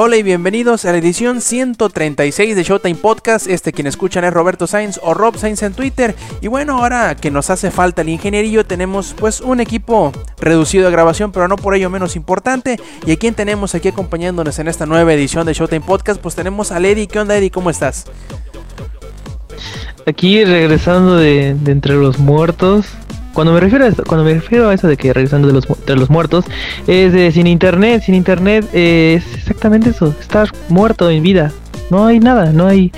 Hola y bienvenidos a la edición 136 de Showtime Podcast. Este quien escuchan es Roberto Sainz o Rob Sainz en Twitter. Y bueno, ahora que nos hace falta el ingenierillo, tenemos pues un equipo reducido de grabación, pero no por ello menos importante. Y a quien tenemos aquí acompañándonos en esta nueva edición de Showtime Podcast, pues tenemos a Eddie. ¿Qué onda, Eddie? ¿Cómo estás? Aquí regresando de entre los muertos. Cuando me refiero a esto, cuando me refiero a eso de que regresando de los, entre los muertos, es de sin internet, sin internet eh, es exactamente eso, estar muerto en vida. No hay nada, no hay,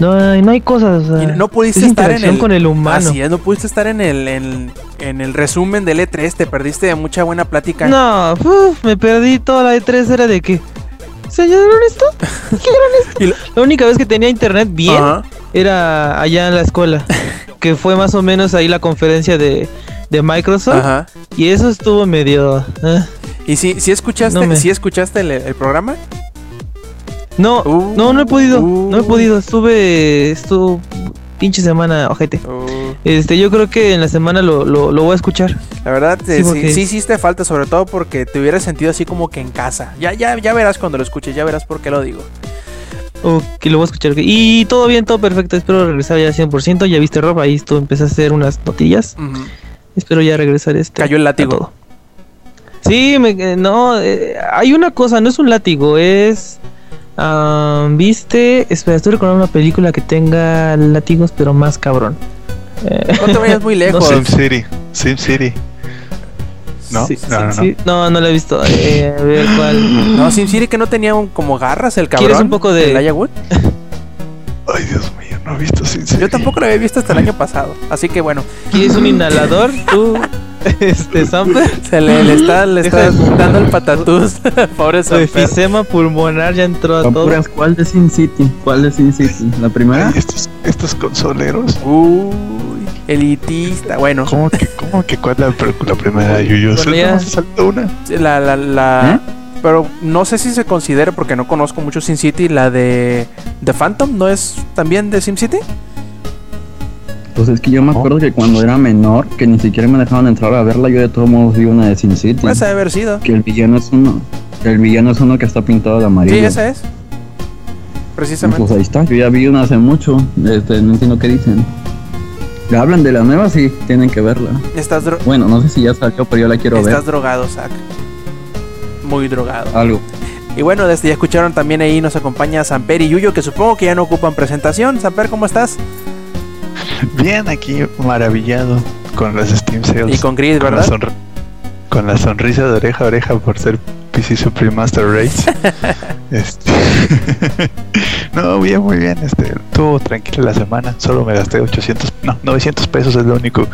no hay, no hay cosas. o sea, Y no pudiste es estar en el con el humano. Así es, no pudiste estar en el en, en el resumen del E3, te perdiste mucha buena plática. No, uf, me perdí toda la E3 era de que. ¿Se hallaron esto? ¿Qué esto? La única vez que tenía internet bien era allá en la escuela. que fue más o menos ahí la conferencia de, de Microsoft. Ajá. Y eso estuvo medio. ah. ¿Y si, si escuchaste, No me- si escuchaste el, el programa? No, Uh, no, no he podido. uh. No he podido. Estuve. Estuvo. Pinche semana, ojete. Este, yo creo que en la semana lo, lo, lo voy a escuchar. La verdad, eh, Sí, sí, sí hiciste falta, sobre todo porque te hubieras sentido así como que en casa. Ya, ya, ya verás cuando lo escuches, ya verás por qué lo digo. O que lo voy a escuchar. Y todo bien, todo perfecto. Espero regresar ya al 100%. Ya viste, Rob. Ahí tú empecé a hacer unas notillas. Espero ya regresar este. Cayó el látigo. todo. Sí, me, eh, no, eh, hay una cosa, no es un látigo, es... ah, ¿Viste? Espera, estoy recordando una película que tenga látigos, pero más cabrón. Eh, No te vayas muy lejos. sé. Sim City. Sim City. ¿No? sí, No, sí, no, no. sí. no, no la he visto. Eh, a ver cuál. No, SimCity que no tenía un- como garras el cabrón. ¿Quieres un poco de- Elijah Wood? Ay, Dios mío, no he visto Sin City. Yo tampoco lo había visto hasta el año pasado. Así que bueno, ¿Quieres un inhalador? Tú, este, Samper. se le, le está, le está dando el patatús. Pobre Su Samper. efisema pulmonar ya entró a todo. ¿cuál de Sin City? ¿Cuál de Sin City? ¿La primera? Ay, estos, estos consoleros. Uy, elitista. Bueno, ¿Cómo que, cómo que cuál es la, la primera Yuyo? Bueno, saltó una. la, la, la... ¿Eh? Pero no sé si se considera, porque no conozco mucho SimCity, la de The Phantom, ¿no es también de SimCity? Pues es que yo me acuerdo que cuando era menor, que ni siquiera me dejaban entrar a verla, yo de todos modos vi una de Sin City. Pues ha de haber sido. Que el villano es uno. El villano es uno que está pintado de amarillo. Sí, esa es. Precisamente. Pues ahí está. Yo ya vi una hace mucho. Este, no entiendo qué dicen. Le hablan de la nueva, sí, tienen que verla. Estás, dro- Bueno, no sé si ya salió, pero yo la quiero estás ver. drogado, Zach. Muy drogado. Algo. Y bueno, desde ya escucharon también ahí nos acompaña Samper y Yuyo, que supongo que ya no ocupan presentación. Samper, ¿cómo estás? Bien, aquí maravillado con las Steam Sales. Y con Gris, Con la, ¿verdad? sonr- con la sonrisa de oreja a oreja por ser PC Supreme Master Race. este... no, bien, muy bien. Este, estuvo tranquila la semana. Solo me gasté 800, no, 900 pesos es lo único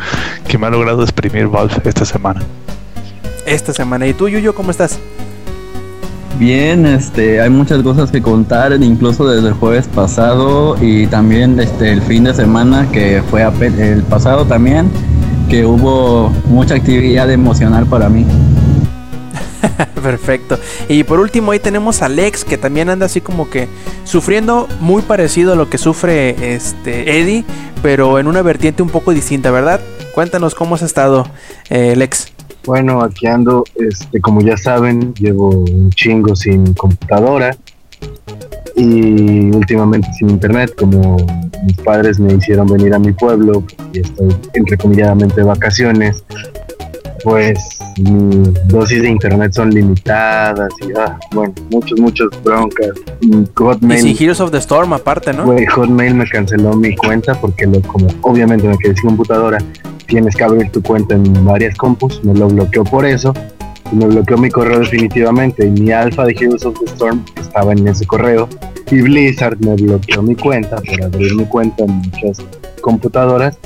que me ha logrado exprimir Valve esta semana. Esta semana. ¿Y tú, Yuyo, cómo estás? Bien, este, hay muchas cosas que contar, incluso desde el jueves pasado y también este, el fin de semana que fue el pasado también, que hubo mucha actividad emocional para mí. Perfecto. Y por último ahí tenemos a Lex, que también anda así como que sufriendo muy parecido a lo que sufre este Eddie, pero en una vertiente un poco distinta, ¿verdad? Cuéntanos cómo has estado, eh, Lex. Bueno, aquí ando, este, como ya saben, llevo un chingo sin computadora y últimamente sin internet, como mis padres me hicieron venir a mi pueblo y estoy entrecomilladamente de vacaciones, pues mis dosis de internet son limitadas y ah, bueno, muchos, muchos broncas. Y Hotmail, sin Heroes of the Storm aparte, ¿no? Güey, Hotmail me canceló mi cuenta porque lo, como obviamente me quedé sin computadora, tienes que abrir tu cuenta en varias compus, me lo bloqueó por eso. Y me bloqueó mi correo definitivamente. Y mi alfa de Heroes of the Storm estaba en ese correo. Y Blizzard me bloqueó mi cuenta por abrir mi cuenta en muchas computadoras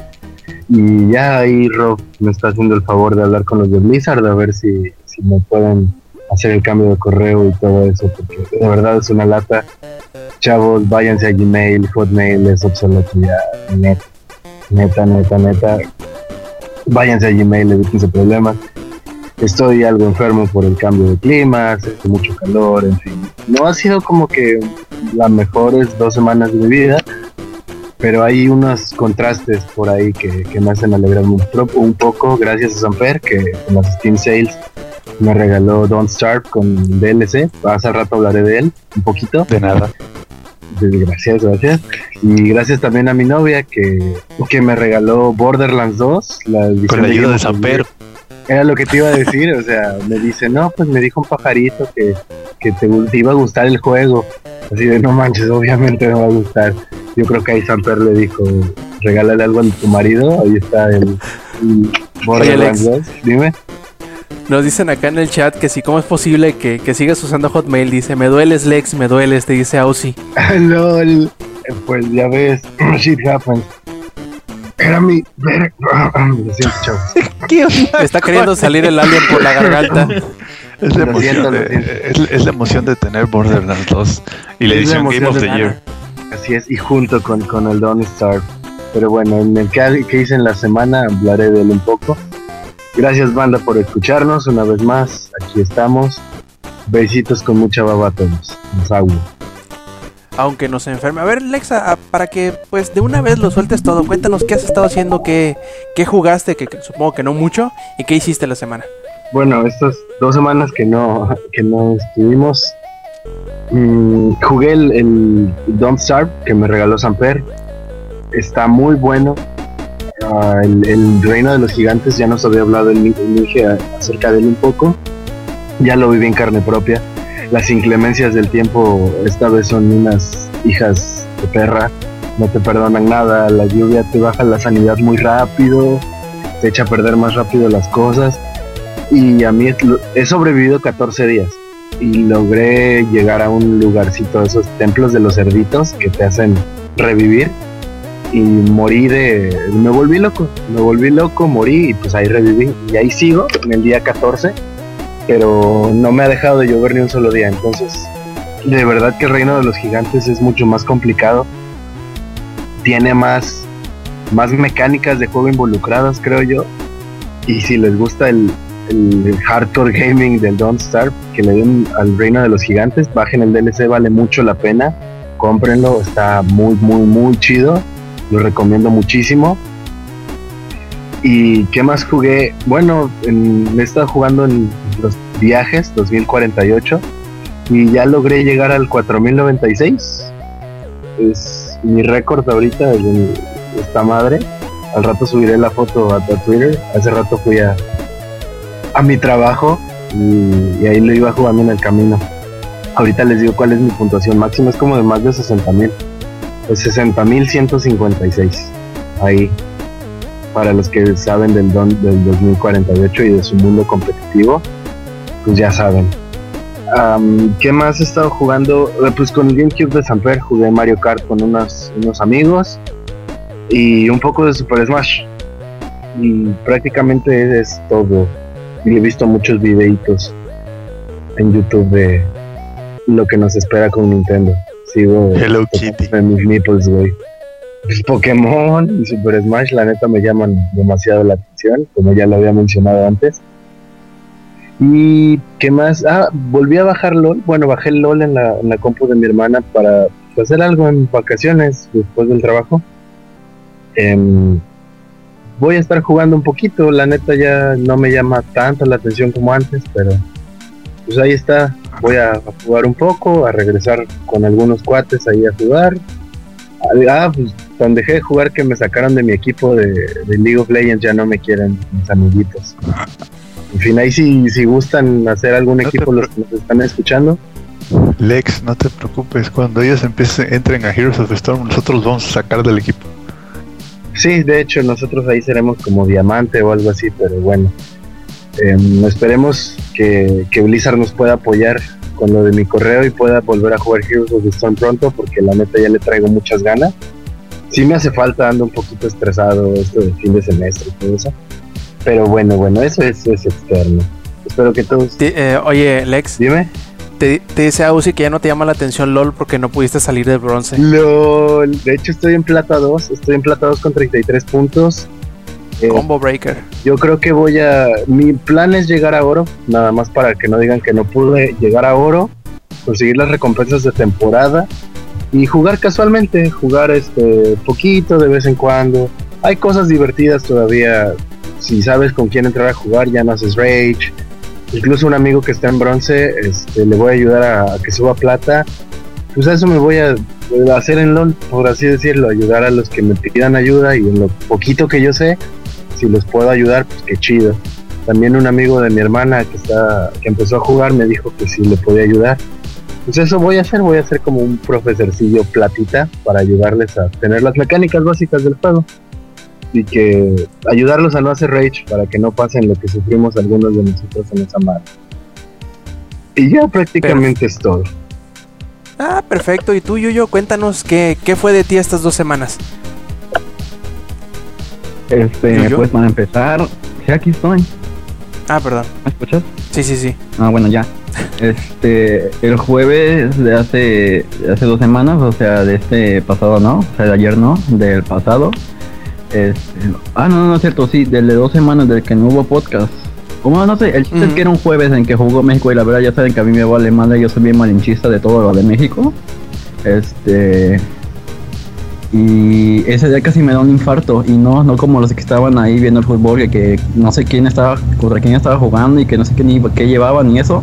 y ya ahí Rob me está haciendo el favor de hablar con los de Blizzard a ver si, si me pueden hacer el cambio de correo y todo eso porque de verdad es una lata chavos, váyanse a Gmail, Hotmail es obsoleto ya, neta, neta, neta, neta. Váyanse a Gmail, evítense problemas. estoy algo enfermo por el cambio de clima, hace mucho calor, en fin. No ha sido como que las mejores dos semanas de mi vida, pero hay unos contrastes por ahí que, que me hacen alegrarme un, poco, gracias a Samper, que en las Steam Sales me regaló Don't Starve con DLC. Hace rato hablaré de él un poquito. De nada. Gracias, gracias. Y gracias también a mi novia que, que me regaló Borderlands 2. La edición Con la ayuda de the Samper. Era lo que te iba a decir, o sea, me dice, no, pues me dijo un pajarito que, que te, te iba a gustar el juego. Así de, no manches, obviamente me va a gustar. Yo creo que ahí Samper le dijo, regálale algo a tu marido, ahí está el, el Borderlands 2. Dime. Nos dicen acá en el chat que si cómo es posible que, que sigas usando Hotmail. Dice, me dueles Lex, me dueles, te dice Aussie. LOL. Pues ya ves, shit happens. Era mi. Lo siento, chavos. ¿Qué onda? Está queriendo salir el alien por la garganta. Es la, emoción de, siento. es, es la emoción de tener Borderlands 2 y la edición Game emoción of de- the Year. Así es, y junto con, con el Don't Starve. Pero bueno, en el que, que hice en la semana hablaré de él un poco. Gracias, banda, por escucharnos una vez más. Aquí estamos. Besitos con mucha baba a todos. Los hago. Aunque nos enferme. A ver, Lexa, para que pues de una vez lo sueltes todo, cuéntanos qué has estado haciendo, qué, qué jugaste, que, supongo que no mucho, y qué hiciste la semana. Bueno, estas dos semanas que no, que no estuvimos, mm, jugué el, el que me regaló Samper. Está muy bueno. Ah, el, el Reino de los Gigantes, ya nos había hablado el Inge acerca de él un poco. Ya lo viví en carne propia. Las inclemencias del tiempo esta vez son unas hijas de perra. No te perdonan nada. La lluvia te baja la sanidad muy rápido. Te echa a perder más rápido las cosas y a mí he sobrevivido 14 días y logré llegar a un lugarcito esos templos de los cerditos que te hacen revivir y morí de me volví loco me volví loco morí y pues ahí reviví y ahí sigo en el día 14 pero no me ha dejado de llover ni un solo día entonces de verdad que el reino de los gigantes es mucho más complicado tiene más más mecánicas de juego involucradas creo yo y si les gusta el, el hardcore gaming del Don't Starve, que le den al Reino de los Gigantes, bajen el DLC, vale mucho la pena, cómprenlo, está muy, muy, muy chido, lo recomiendo muchísimo. ¿Y qué más jugué? Bueno, en- he estado jugando en los viajes 2048 y ya logré llegar al 4096. Es mi récord ahorita de esta madre. Al rato subiré la foto a, Twitter. Hace rato fui a, a mi trabajo y, ahí lo iba jugando en el camino. Ahorita les digo cuál es mi puntuación máxima. Es como de más de 60 mil. Es 60 mil 156. Ahí. Para los que saben del, don, del 2048 y de su mundo competitivo, pues ya saben. Am, ¿Qué más he estado jugando? Eh, Pues con el GameCube de Samper jugué Mario Kart con unos, unos amigos y un poco de Super Smash. Y prácticamente es todo. Y he visto muchos videitos en YouTube de lo que nos espera con Nintendo. Sigo Hello Kitty. mis nipples, güey. Pues Pokémon y Super Smash, la neta, me llaman demasiado la atención, como ya lo había mencionado antes. ¿Y qué más? Ah, volví a bajar LOL. Bueno, bajé LOL en la, la compu de mi hermana para hacer algo en vacaciones después del trabajo. Em, voy a estar jugando un poquito, la neta ya no me llama tanto la atención como antes, pero pues ahí está. Voy a, a jugar un poco, a regresar con algunos cuates ahí a jugar. Ah, pues cuando dejé de jugar que me sacaron de mi equipo de, de League of Legends ya no me quieren mis amiguitos. En fin, ahí si, si gustan hacer algún No equipo los que nos están escuchando, Lex, no te preocupes. Cuando ellos empiecen, entren a Heroes of the Storm, nosotros los vamos a sacar del equipo. Sí, de hecho nosotros ahí seremos como diamante o algo así, pero bueno. Em, esperemos que, que Blizzard nos pueda apoyar con lo de mi correo y pueda volver a jugar Heroes of the Storm pronto, porque la neta ya le traigo muchas ganas. Sí me hace falta, ando un poquito estresado esto del fin de semestre y todo eso. Pero bueno, bueno, eso es, es externo. Espero que todos... Eh, oye, Lex, Dime. te, te dice Ausi que ya no te llama la atención LOL porque no pudiste salir del bronce. LOL. De hecho, estoy en plata 2. Estoy en plata 2 con 33 puntos. Eh, Combo Breaker. Yo creo que voy a. Mi plan es llegar a oro, nada más para que no digan que no pude llegar a oro, conseguir las recompensas de temporada y jugar casualmente, jugar este poquito de vez en cuando. Hay cosas divertidas todavía. Si sabes con quién entrar a jugar, ya no haces rage. Incluso un amigo que está en bronce, este, le voy a ayudar a, a que suba plata. Pues a eso me voy a, a hacer en LOL, por así decirlo, ayudar a los que me pidan ayuda y en lo poquito que yo sé, si los puedo ayudar, pues qué chido. También un amigo de mi hermana que está que empezó a jugar me dijo que sí le podía ayudar. Pues eso voy a hacer, voy a hacer como un profesorcillo platita para ayudarles a tener las mecánicas básicas del juego y que ayudarlos a no hacer rage para que no pasen lo que sufrimos algunos de nosotros en esa madre. Y ya prácticamente es todo. Ah, perfecto. Y tú, Yuyo, cuéntanos qué, qué fue de ti estas dos semanas. Este, pues para empezar, sí, aquí estoy. Ah, perdón. ¿Me escuchas? Sí, sí, sí. Ah, bueno, ya. Este, el jueves de hace, de hace dos semanas, o sea, de este pasado, ¿no? O sea, de ayer, ¿no? Del pasado. Este, ah, no, no es cierto, sí, del de dos semanas del que no hubo podcast. Como no sé, el chiste es que era un jueves en que jugó México y la verdad ya saben que a mí me vale madre, yo soy bien malinchista de todo lo de México. Este, y ese día casi me da un infarto y no no como los que estaban ahí viendo el fútbol que, que no sé quién estaba contra quién estaba jugando y que no sé qué ni qué llevaban y eso.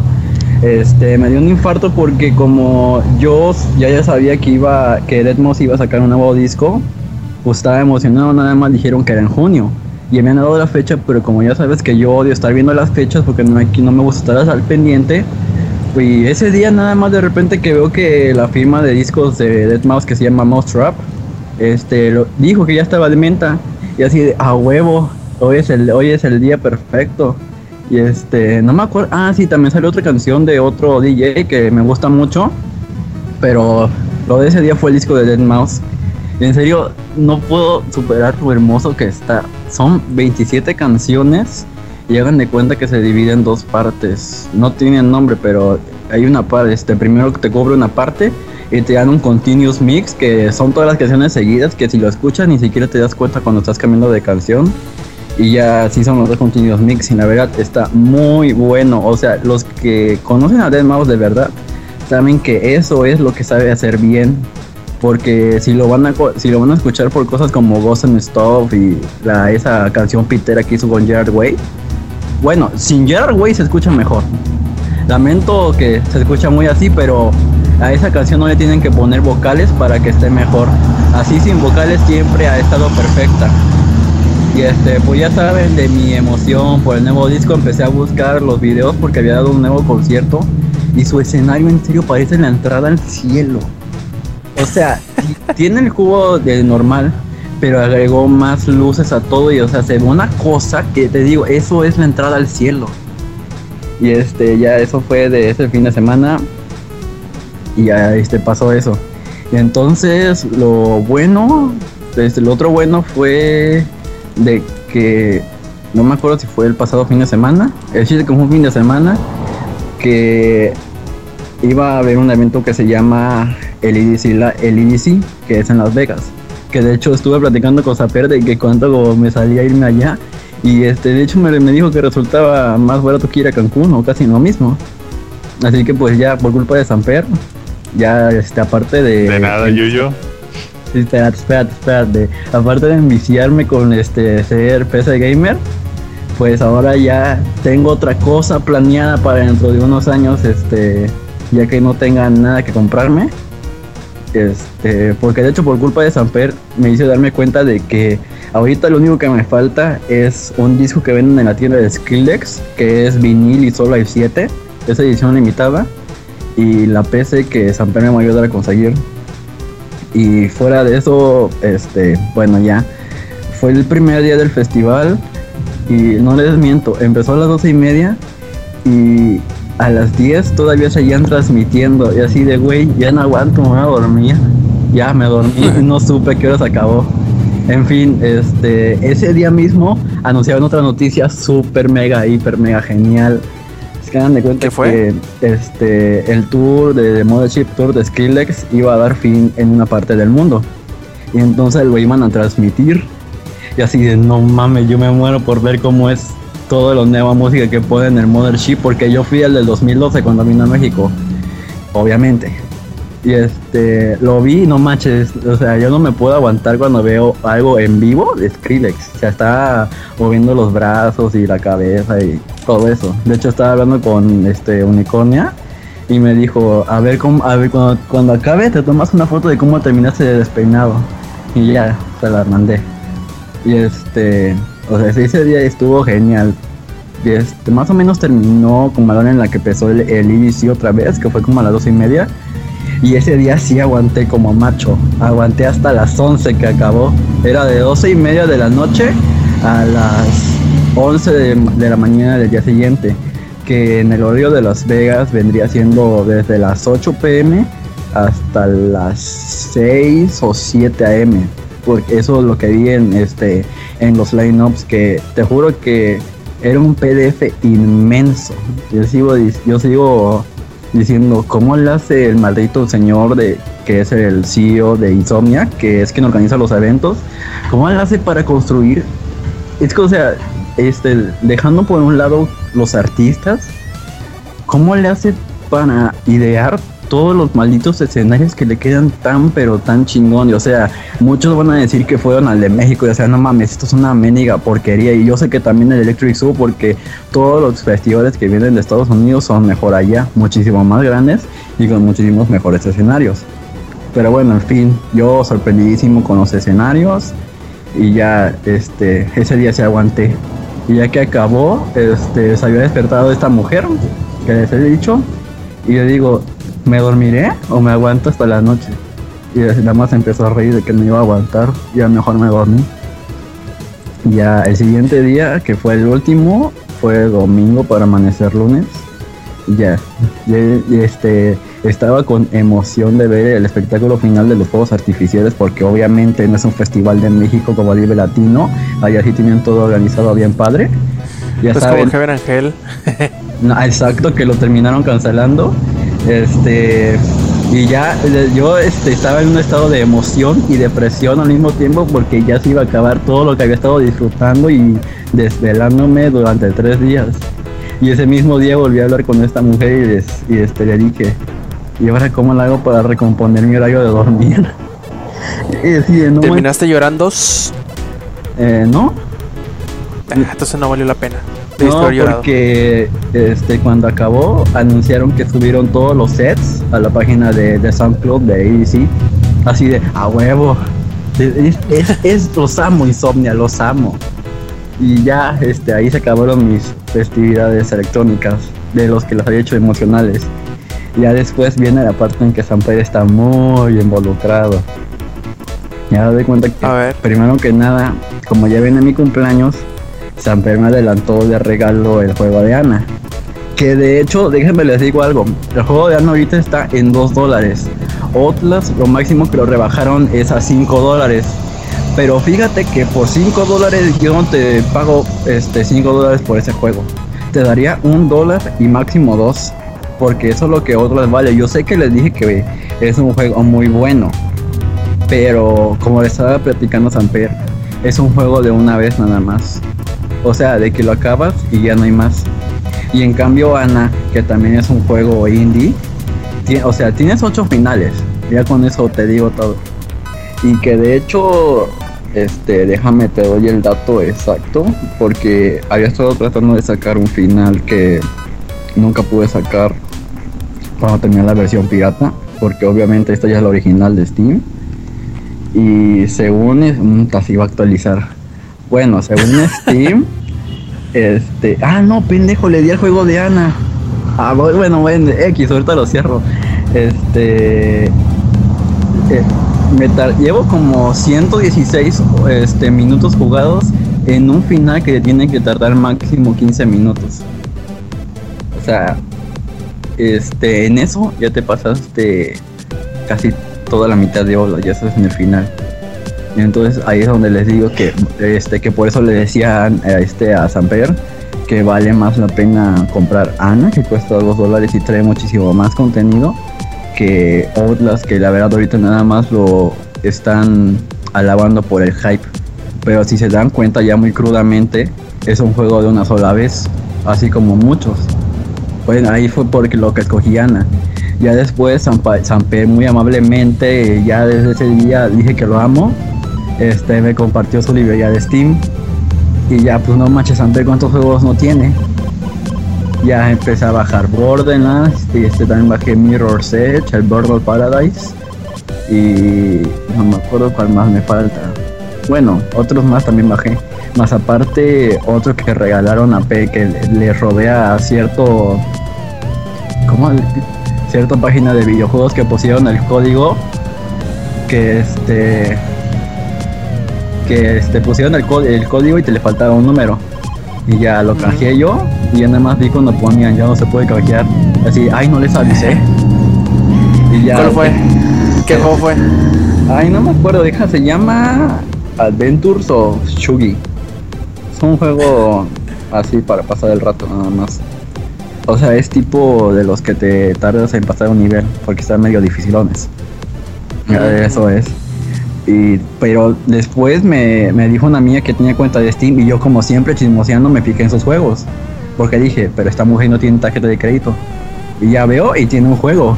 Este me dio un infarto porque como yo ya ya sabía que iba que Deadmau5 iba a sacar un nuevo disco pues estaba emocionado nada más dijeron que era en junio. Y me han dado la fecha pero como ya sabes que yo odio estar viendo las fechas porque no, aquí no me gusta estar al pendiente y ese día nada más de repente que veo que la firma de discos de Deadmau5 que se llama Mousetrap este lo- dijo que ya estaba de menta. Y así a huevo hoy es el hoy es el día perfecto y este no me acuerdo ah sí también salió otra canción de otro DJ que me gusta mucho pero lo de ese día fue el disco de Dead Mouse. Y en serio no puedo superar lo hermoso que está. Son 27 canciones y hagan de cuenta que se divide en dos partes. No tienen nombre pero hay una parte este primero te cobra una parte y te dan un continuous mix que son todas las canciones seguidas que si lo escuchas ni siquiera te das cuenta cuando estás cambiando de canción. Y ya sí son los dos continuous mix y la verdad está muy bueno. O sea los que conocen a Dead Mouse de verdad saben que eso es lo que sabe hacer bien porque si lo van a si lo van a escuchar por cosas como Ghost and Stuff y la, esa canción pitera que hizo con Gerard Way bueno sin Gerard Way se escucha mejor Lamento que se escucha muy así, pero a esa canción no le tienen que poner vocales para que esté mejor. Así sin vocales siempre ha estado perfecta. Y este, pues ya saben de mi emoción por el nuevo disco, empecé a buscar los videos porque había dado un nuevo concierto y su escenario en serio parece la entrada al cielo. O sea, tiene el cubo de normal, pero agregó más luces a todo y o sea, se ve una cosa que te digo, eso es la entrada al cielo. Y este, ya eso fue de ese fin de semana. Y ya este pasó eso. Y entonces lo bueno, este, lo otro bueno fue de que no me acuerdo si fue el pasado fin de semana. El chiste que fue un fin de semana que iba a haber un evento que se llama el EDC, la- el EDC, que es en Las Vegas. Que de hecho estuve platicando con Zaper de que cuánto me salía irme allá. Y este, de hecho me, me dijo que resultaba más barato que ir a Cancún o casi lo mismo. Así que pues ya por culpa de Samper, ya este, aparte de... De nada, Yuyo. Sí, espérate, espérate, espérate. Aparte de enviciarme con este ser PC gamer, pues ahora ya tengo otra cosa planeada para dentro de unos años, este, ya que no tenga nada que comprarme. Este, porque de hecho por culpa de Samper me hizo darme cuenta de que ahorita lo único que me falta es un disco que venden en la tienda de Skillex, que es vinil y solo hay 7, es edición limitada, y la PC que Samper me va a ayudar a conseguir. Y fuera de eso, este, bueno, ya fue el primer día del festival y no les miento, empezó a las doce y media y a las 10 todavía seguían transmitiendo y así de güey, ya no aguanto, me voy a dormir. Ya me dormí no supe qué horas acabó. En fin, este, ese día mismo anunciaron otra noticia súper mega, hiper mega genial. Es que hagan de cuenta ¿Qué fue? que este, el tour de, de Mothership Tour de Skrillex iba a dar fin en una parte del mundo. Y entonces lo iban a transmitir. Y así de, no mames, yo me muero por ver cómo es todo la nueva música que ponen en el Mothership, porque yo fui al del 2012 cuando vino a México, obviamente. Y este, lo vi, no manches, o sea, yo no me puedo aguantar cuando veo algo en vivo de Skrillex. O sea, está moviendo los brazos y la cabeza y todo eso. De hecho, estaba hablando con este Unicornia y me dijo, a ver cómo, a ver cuando, cuando acabe te tomas una foto de cómo terminaste de despeinado. Y ya, se la mandé. Y este, o sea, ese día estuvo genial. Y este, más o menos terminó como la hora en la que empezó el, el IBC otra vez, que fue como a las dos y media. Y ese día sí aguanté como macho. Aguanté hasta las 11 que acabó. Era de 12 y media de la noche a las 11 de, la mañana del día siguiente. Que en el horario de Las Vegas vendría siendo desde las 8 pm hasta las 6 o 7 am. Porque eso es lo que vi en, este, en los lineups. Que te juro que era un PDF inmenso. Yo sigo, yo sigo diciendo cómo le hace el maldito señor de que es el CEO de Insomnia, que es quien organiza los eventos, cómo le hace para construir. Es que, o sea, este, dejando por un lado los artistas, cómo le hace para idear todos los malditos escenarios que le quedan tan pero tan chingón. Y, o sea, muchos van a decir que fueron al de México y o sea, no mames, esto es una mendiga porquería. Y yo sé que también el Electric Zoo porque todos los festivales que vienen de Estados Unidos son mejor allá, muchísimo más grandes y con muchísimos mejores escenarios. Pero bueno, en fin, yo sorprendidísimo con los escenarios y ya este ese día se aguanté. Y ya que acabó, este se había despertado esta mujer que les he dicho y le digo, ¿me dormiré o me aguanto hasta la noche? Y nada más empezó a reír de que no iba a aguantar, ya mejor me dormí. Ya el siguiente día, que fue el último, fue domingo para amanecer lunes. Ya, ya, ya, este, estaba con emoción de ver el espectáculo final de los fuegos artificiales porque obviamente no es un festival de México como Vive Latino, allá sí tienen todo organizado bien padre. Ya Pues saben, como Heaven Angel. no, exacto, que lo terminaron cancelando. Este, y ya eh, yo este, estaba en un estado de emoción y depresión al mismo tiempo porque ya se iba a acabar todo lo que había estado disfrutando y desvelándome durante tres días. Y ese mismo día volví a hablar con esta mujer y, les- y, este, le dije, ¿y ahora cómo lo hago para recomponer mi horario de dormir? decía, no, ¿Terminaste llorando? eh, no, Ah, Entonces no valió la pena. No, porque este, cuando acabó anunciaron que subieron todos los sets a la página de, de SoundCloud de ADC. Así de, a huevo. Es, es- es- los amo, Insomnia, los amo. Y ya este, ahí se acabaron mis festividades electrónicas, de los que las había hecho emocionales. Ya después viene la parte en que Samper está muy involucrado. Ya doy cuenta que A ver. primero que nada, como ya viene mi cumpleaños, Samper me adelantó de regalo el juego de Ana. Que de hecho, déjenme les digo algo. El juego de Ana ahorita está en 2 dólares. Otlas, lo máximo que lo rebajaron es a 5 dólares. Pero fíjate que por 5 dólares yo no te pago este 5 dólares por ese juego. Te daría un dólar y máximo dos. Porque eso es lo que otras vale. Yo sé que les dije que es un juego muy bueno. Pero como le estaba platicando Samper, es un juego de una vez nada más. O sea, de que lo acabas y ya no hay más. Y en cambio Ana, que también es un juego indie, o sea, tienes ocho finales. Ya con eso te digo todo. Y que de hecho, este, déjame te doy el dato exacto, porque había estado tratando de sacar un final que nunca pude sacar cuando tenía la versión pirata, porque obviamente esta ya es la original de Steam. Y según es, mm, casi iba a actualizar. Bueno, según Steam, este, ah no, pendejo, le di al juego de Ana. Ah, bu- bueno, bueno, X, ahorita lo cierro. Este, eh, me llevo como 116 este, minutos jugados en un final que tiene que tardar máximo 15 minutos. O sea, este, en eso ya te pasaste casi toda la mitad de ola, ya estás en el final. Entonces ahí es donde les digo que este que por eso le decía a, este a Samper que vale más la pena comprar Ana, que cuesta 2 dólares y trae muchísimo más contenido que Outlast, que la verdad ahorita nada más lo están alabando por el hype. Pero si se dan cuenta ya muy crudamente, es un juego de una sola vez, así como muchos. Bueno, ahí fue porque lo que escogí Ana. Ya después Samper muy amablemente, ya desde ese día dije que lo amo. Este me compartió su librería de Steam. Y ya pues no manches Samper cuántos juegos no tiene. Ya empecé a bajar Borderlands y este también bajé Mirror's Edge, el Burnout Paradise. Y no me acuerdo cuál más me falta. Bueno, otros más también bajé. Más aparte, otro que regalaron a P que le, le rodea a cierto. ¿Cómo? Cierta página de videojuegos que pusieron el código. Que este. Que este pusieron el, el código y te le faltaba un número. Y ya lo canjeé yo. Y ya nada más vi cuando ponían ya no se puede canjear. Así, ay, no les avisé. Y ya. ¿Cuál fue? ¿Qué juego fue? Ay, no me acuerdo, deja, se llama Adventures of Shugi. Es un juego así para pasar el rato nada más. O sea, es tipo de los que te tardas en pasar un nivel, porque están medio dificilones. Mm. Eso es. Y, pero después me, me dijo una mía que tenía cuenta de Steam y yo como siempre chismoseando me fijé en sus juegos. Porque dije, pero esta mujer no tiene tarjeta de crédito. Y ya veo y tiene un juego.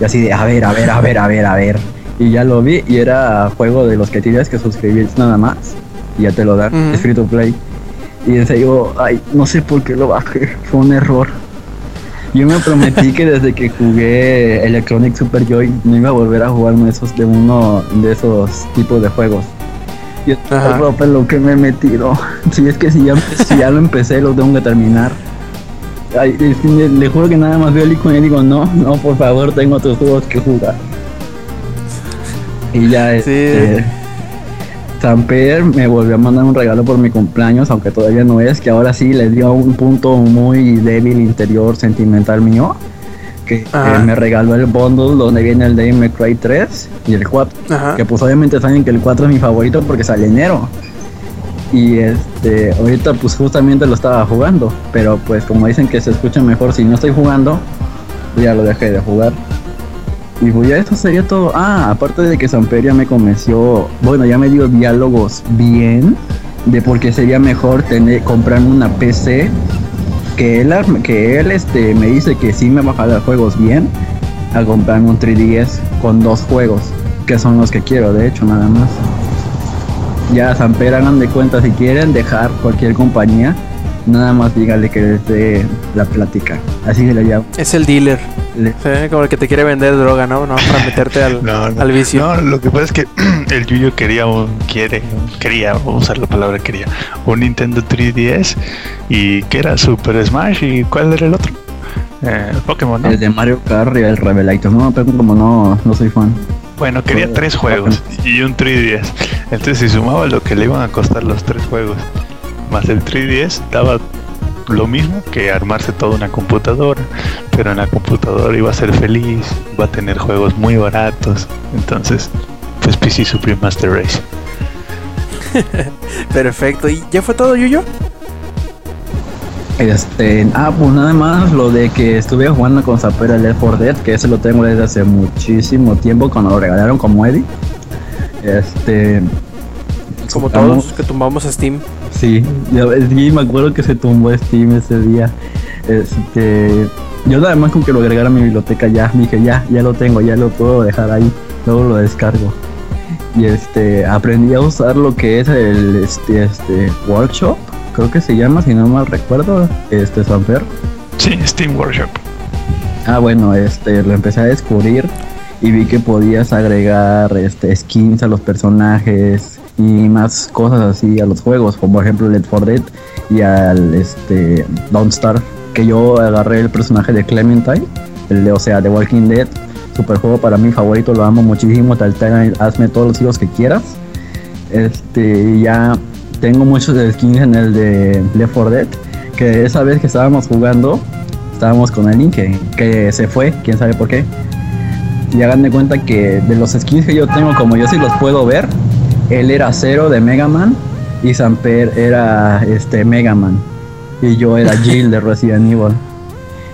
Y así de, a ver, a ver, a ver, a ver, a ver. Y ya lo vi y era juego de los que tienes que suscribir nada más. Y ya te lo dan, es free to play. Y en serio, ay, no sé por qué lo bajé, fue un error. Yo me prometí que desde que jugué Electronic Super Joy no iba a volver a jugar esos, de uno de esos tipos de juegos. Y es ropa en lo que me he metido. Si es que si ya, si ya lo empecé, lo tengo que terminar. Ay, es le, le juro que nada más veo el icono y digo, no, no, por favor, tengo otros juegos que jugar. Y ya, este. Samper me volvió a mandar un regalo por mi cumpleaños, aunque todavía no es, que ahora sí le dio un punto muy débil interior sentimental mío. Que eh, me regaló el bundle donde viene el May Cry 3 y el 4. Ajá. Que pues obviamente saben que el 4 es mi favorito porque sale enero. Y este, ahorita pues justamente lo estaba jugando. Pero pues como dicen que se escucha mejor si no estoy jugando, ya lo dejé de jugar. Y pues ya eso sería todo. Ah, aparte de que Samperia me convenció, bueno, ya me dio diálogos bien de por qué sería mejor tener comprarme una PC que él que él este me dice que sí me va a juegos bien a comprarme un 3DS con dos juegos, que son los que quiero, de hecho, nada más. Ya Samper hagan de cuenta si quieren dejar cualquier compañía, nada más dígale que les dé la plática. Así se le llama. Es el dealer. Le- Sí, como el que te quiere vender droga, ¿no? No, para meterte al, No, no, al vicio. no, lo que pasa es que el Yuyo quería un, quiere, quería, vamos a usar la palabra quería, un Nintendo 3DS y que era Super Smash y ¿cuál era el otro? Eh, Pokémon, ¿no? El de Mario Kart y el Revelator. No, pero como no, no soy fan. Bueno, quería tres juegos y un 3DS. Entonces, si sumaba lo que le iban a costar los tres juegos, más el 3DS, daba lo mismo que armarse toda una computadora. Pero en la computadora iba a ser feliz, va a tener juegos muy baratos. Entonces, pues PC Supreme Master Race. Perfecto. ¿Y ya fue todo, Yuyo? Este, ah, pues nada más lo de que estuve jugando con Zapera Left 4 Dead, que ese lo tengo desde hace muchísimo tiempo cuando lo regalaron como Eddie. Este, Como todos que tumbamos a Steam. Sí, sí, me acuerdo que se tumbó Steam ese día. Este, yo nada más con que lo agregara a mi biblioteca ya, dije ya, ya lo tengo, ya lo puedo dejar ahí, luego lo descargo. Y este, aprendí a usar lo que es el este, este workshop, creo que se llama, si no mal recuerdo, este Samper. Sí, Steam Workshop. Ah, bueno, este, lo empecé a descubrir y vi que podías agregar este, skins a los personajes y más cosas así a los juegos, como por ejemplo Left 4 Dead y al este, Don't Star, que yo agarré el personaje de Clementine, el de, o sea, de Walking Dead, super juego para mí favorito, lo amo muchísimo, Telltale, hazme todos los hijos que quieras. Este, ya tengo muchos skins en el de Left 4 Dead, que esa vez que estábamos jugando, estábamos con link que, que se fue, quién sabe por qué. Y hagan de cuenta que de los skins que yo tengo, como yo sí los puedo ver, él era Zero de Mega Man y Samper era este Mega Man. Y yo era Jill de Resident Evil.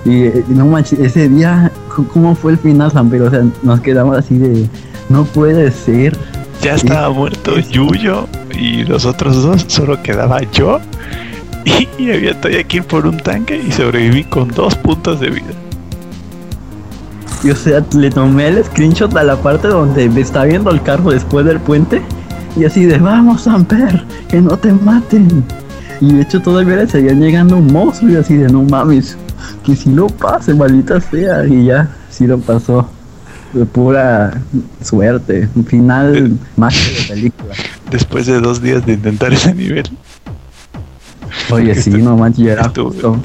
Y no manches, ese día, ¿cómo fue el final, Samper? O sea, nos quedamos así de, no puede ser. ya estaba muerto Yuyo y los otros dos, solo quedaba yo. Y, y había todavía que ir por un tanque y sobreviví con dos puntos de vida. Y o sea, le tomé el screenshot a la parte donde me está viendo el carro después del puente. Y así de, vamos, Amper, que no te maten. Y de hecho todavía le seguían llegando un monstruo y así de, no mames, que si no pase, maldita sea. Y ya, sí lo pasó. De pura suerte. Un final más que de película. Después de dos días de intentar ese nivel. Oye, sí, no manches, ya era Estuve- justo.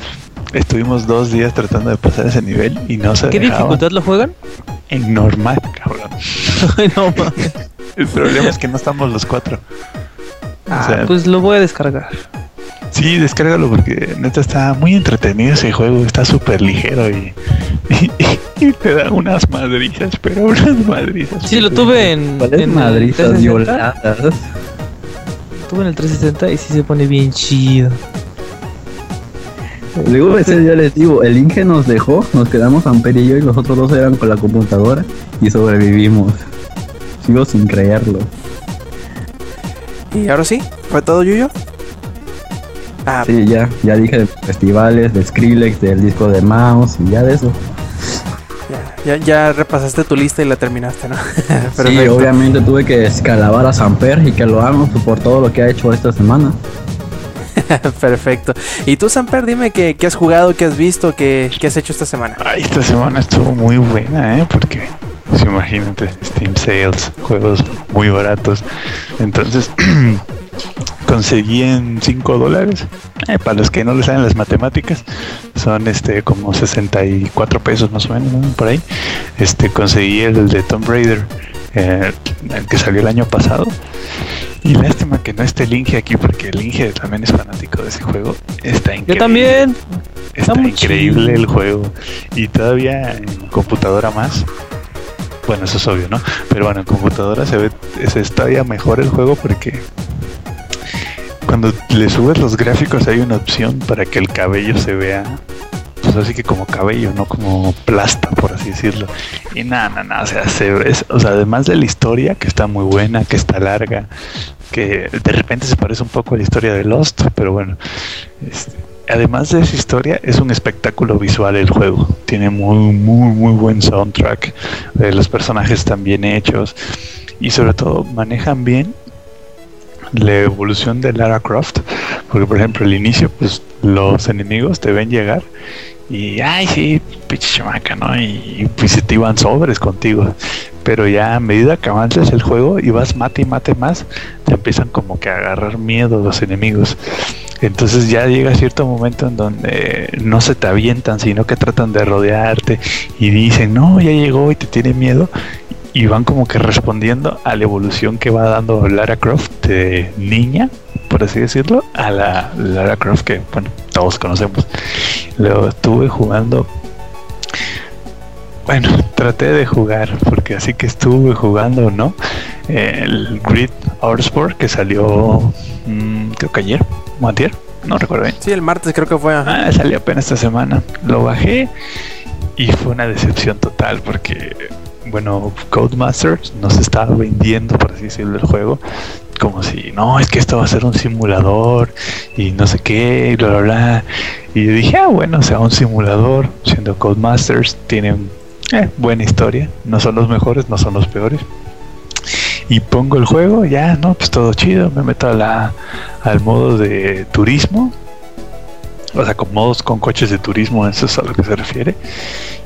Estuvimos dos días tratando de pasar ese nivel y no se ¿Qué dejaba. dificultad lo juegan? En normal, cabrón. No, mames. El problema es que no estamos los cuatro. Ah, O sea, pues lo voy a descargar. Sí, descárgalo porque neta está muy entretenido ese juego, está súper ligero y, y, y te da unas madrizas, pero unas madrizas. Sí, lo tuve en. ¿Cuál es en el madrizas 360. violadas? Tuve en el 360 y sí se pone bien chido. Luego ese día les digo, el Inge nos dejó, nos quedamos Amper y yo y los otros dos eran con la computadora y sobrevivimos. Sigo sin creerlo. Y ahora sí, fue todo Yuyo. Ah, Sí, ya, ya dije de festivales, de Skrillex, del disco de Mouse y ya de eso. ya, ya, ya repasaste tu lista y la terminaste, ¿no? Sí, obviamente tuve que escalabar a Samper y que lo amo por todo lo que ha hecho esta semana. Perfecto. Y tú, Samper, dime qué, qué has jugado, qué has visto, qué, qué has hecho esta semana. Ay, esta semana estuvo muy buena, ¿eh? Porque, pues imagínate, Steam Sales, juegos muy baratos. Entonces, conseguí en 5 dólares. Eh, para los que no les saben las matemáticas, son este como 64 pesos más o menos, ¿no? por ahí. Este, conseguí el de Tomb Raider, eh, el que salió el año pasado. Y lástima que no esté el Inge aquí, porque el Inge también es fanático de ese juego. Está increíble. Yo también. Está muy increíble chido. el juego. Y todavía en computadora más. Bueno, eso es obvio, ¿no? Pero bueno, en computadora se ve se es todavía mejor el juego porque cuando le subes los gráficos hay una opción para que el cabello se vea pues así que como cabello, no como plasta, por así decirlo. Y nada, nada, nada, o sea, se es- o sea, además de la historia, que está muy buena, que está larga, que de repente se parece un poco a la historia de Lost, pero bueno, este, además de esa historia, es un espectáculo visual el juego. Tiene muy, muy, muy buen soundtrack. eh, los personajes están bien hechos. Y sobre todo, manejan bien la evolución de Lara Croft. Porque, por ejemplo, al inicio, pues los enemigos te ven llegar. Y, ay, sí, pinche chamaca, ¿no? Y, pues se te iban sobres contigo. Pero ya a medida que avanzas el juego y vas mate y mate más, te empiezan como que a agarrar miedo los enemigos. Entonces ya llega cierto momento en donde no se te avientan, sino que tratan de rodearte y dicen, no, ya llegó y te tiene miedo. Y van como que respondiendo a la evolución que va dando Lara Croft de niña, por así decirlo, a la Lara Croft que, bueno, todos conocemos. Lo estuve jugando. Bueno, traté de jugar, porque así que estuve jugando, ¿no? El Grid Autosport que salió, mm, creo que ayer, o antier, no recuerdo bien. Sí, el martes creo que fue. Ah, salió apenas esta semana. Lo bajé y fue una decepción total porque, bueno, Codemasters nos estaba vendiendo, por así decirlo, el juego. Como si, no, es que esto va a ser un simulador y no sé qué, y bla, bla, bla. Y yo dije, ah, bueno, o sea, un simulador, siendo Codemasters, tienen eh, buena historia. No son los mejores, no son los peores. Y pongo el juego, ya, no, pues todo chido. Me meto a la, al modo de turismo, o sea, con modos con coches de turismo, eso es a lo que se refiere.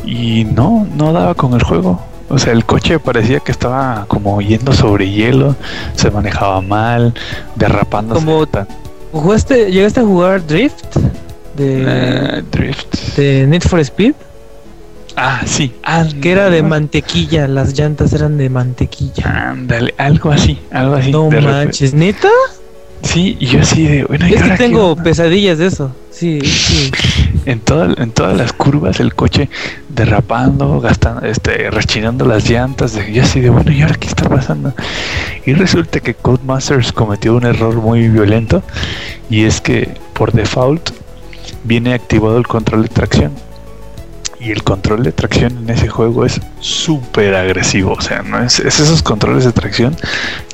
Y no, no daba con el juego. O sea, el coche parecía que estaba como yendo sobre hielo, se manejaba mal, derrapándose. Como- ¿Jugaste, ¿Llegaste a jugar Drift? De, Eh, drift. de Need for Speed. Ah, sí. ándale. Que era de mantequilla, las llantas eran de mantequilla. Ándale, algo así, algo así. No de repente- manches, ¿neta? Sí, y yo así de, bueno, ¿y Es que tengo pesadillas de eso. Sí, sí. en, toda- en todas las curvas el coche derrapando, gastando, este, rechinando las llantas, yo así de bueno, ¿y ahora qué está pasando? Y resulta que Codemasters cometió un error muy violento y es que por default viene activado el control de tracción. Y el control de tracción en ese juego es súper agresivo. O sea, no es, es esos controles de tracción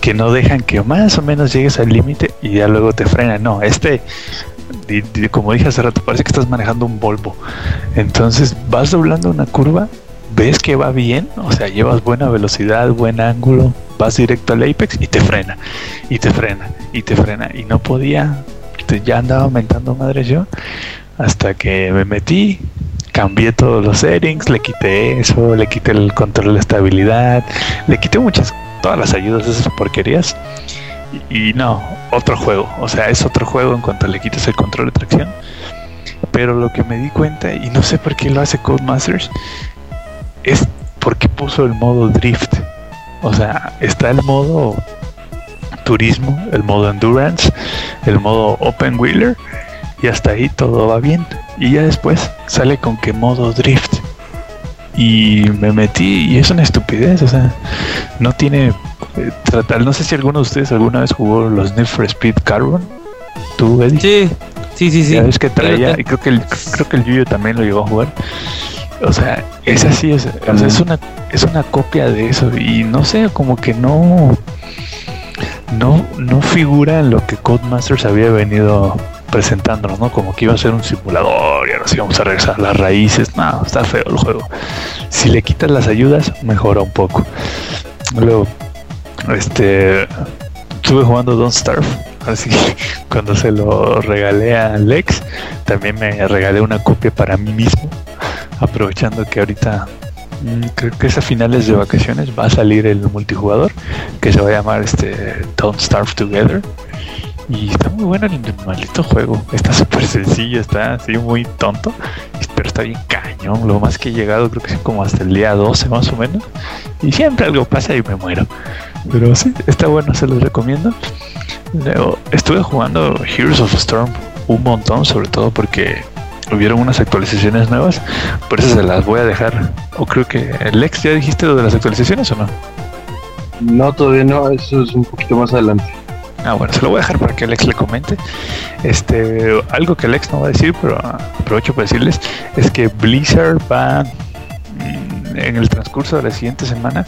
que no dejan que más o menos llegues al límite y ya luego te frenan. No, este, como dije hace rato, parece que estás manejando un Volvo. Entonces vas doblando una curva, ves que va bien, o sea, llevas buena velocidad, buen ángulo, vas directo al apex y te frena, y te frena, y te frena. Y no podía, ya andaba aumentando madres yo, hasta que me metí, cambié todos los settings, le quité eso, le quité el control de estabilidad, le quité muchas, todas las ayudas de esas porquerías. Y, y no, otro juego, o sea, es otro juego en cuanto le quites el control de tracción. Pero lo que me di cuenta, y no sé por qué lo hace Codemasters, es porque puso el modo drift. O sea, está el modo turismo, el modo endurance, el modo open wheeler y hasta ahí todo va bien. Y ya después sale con que modo drift. Y me metí y es una estupidez, o sea, no tiene eh, tratar, no sé si alguno de ustedes alguna vez jugó los Need for Speed Carbon. ¿Tú, Eddie? Sí, sí, sí, sí. Ves que traía, y creo que el, creo que el Yuyo también lo llegó a jugar. O sea, es así, es, o sea, es una es una copia de eso y no sé, como que no no no figura en lo que Codemasters había venido presentándonos, ¿no? Como que iba a ser un simulador y ahora sí vamos a regresar a las raíces. No, está feo el juego. Si le quitas las ayudas, mejora un poco. Luego, este, estuve jugando Don't Starve. Así que cuando se lo regalé a Lex, también me regalé una copia para mí mismo. Aprovechando que ahorita mm, creo que es a finales de vacaciones va a salir el multijugador que se va a llamar este Don't Starve Together. Y está muy bueno el maldito juego. Está súper sencillo, está así muy tonto. Pero está bien cañón. Lo más que he llegado creo que es como hasta el día 12 más o menos. Y siempre algo pasa y me muero. Pero sí, está bueno, se los recomiendo. Luego, estuve jugando Heroes of Storm un montón, sobre todo porque hubieron unas actualizaciones nuevas. Por eso se las voy a dejar. O creo que Lex, ¿ya dijiste lo de las actualizaciones o no? No, todavía no, eso es un poquito más adelante. Ah, bueno, se lo voy a dejar para que Alex le comente. Este, algo que Alex no va a decir, pero aprovecho para decirles, es que Blizzard va mm, en el transcurso de la siguiente semana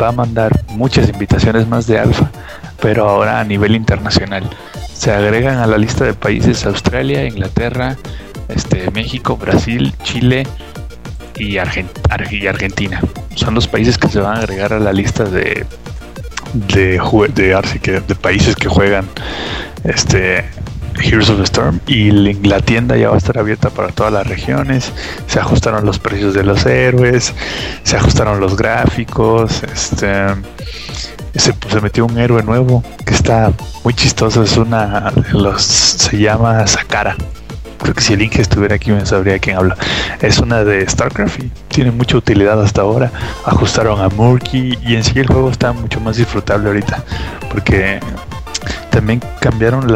va a mandar muchas invitaciones más de alfa, pero ahora a nivel internacional. Se agregan a la lista de países Australia, Inglaterra, este, México, Brasil, Chile y, Argen- Ar- y Argentina. Son los países que se van a agregar a la lista de de, de, países que juegan este Heroes of the Storm y la tienda ya va a estar abierta para todas las regiones. Se ajustaron los precios de los héroes se ajustaron los gráficos este se, se metió un héroe nuevo que está muy chistoso es una los se llama Sakara creo que si el Inge estuviera aquí me sabría quién habla. Es una de StarCraft y tiene mucha utilidad hasta ahora. Ajustaron a Murky y en sí el juego está mucho más disfrutable ahorita porque también cambiaron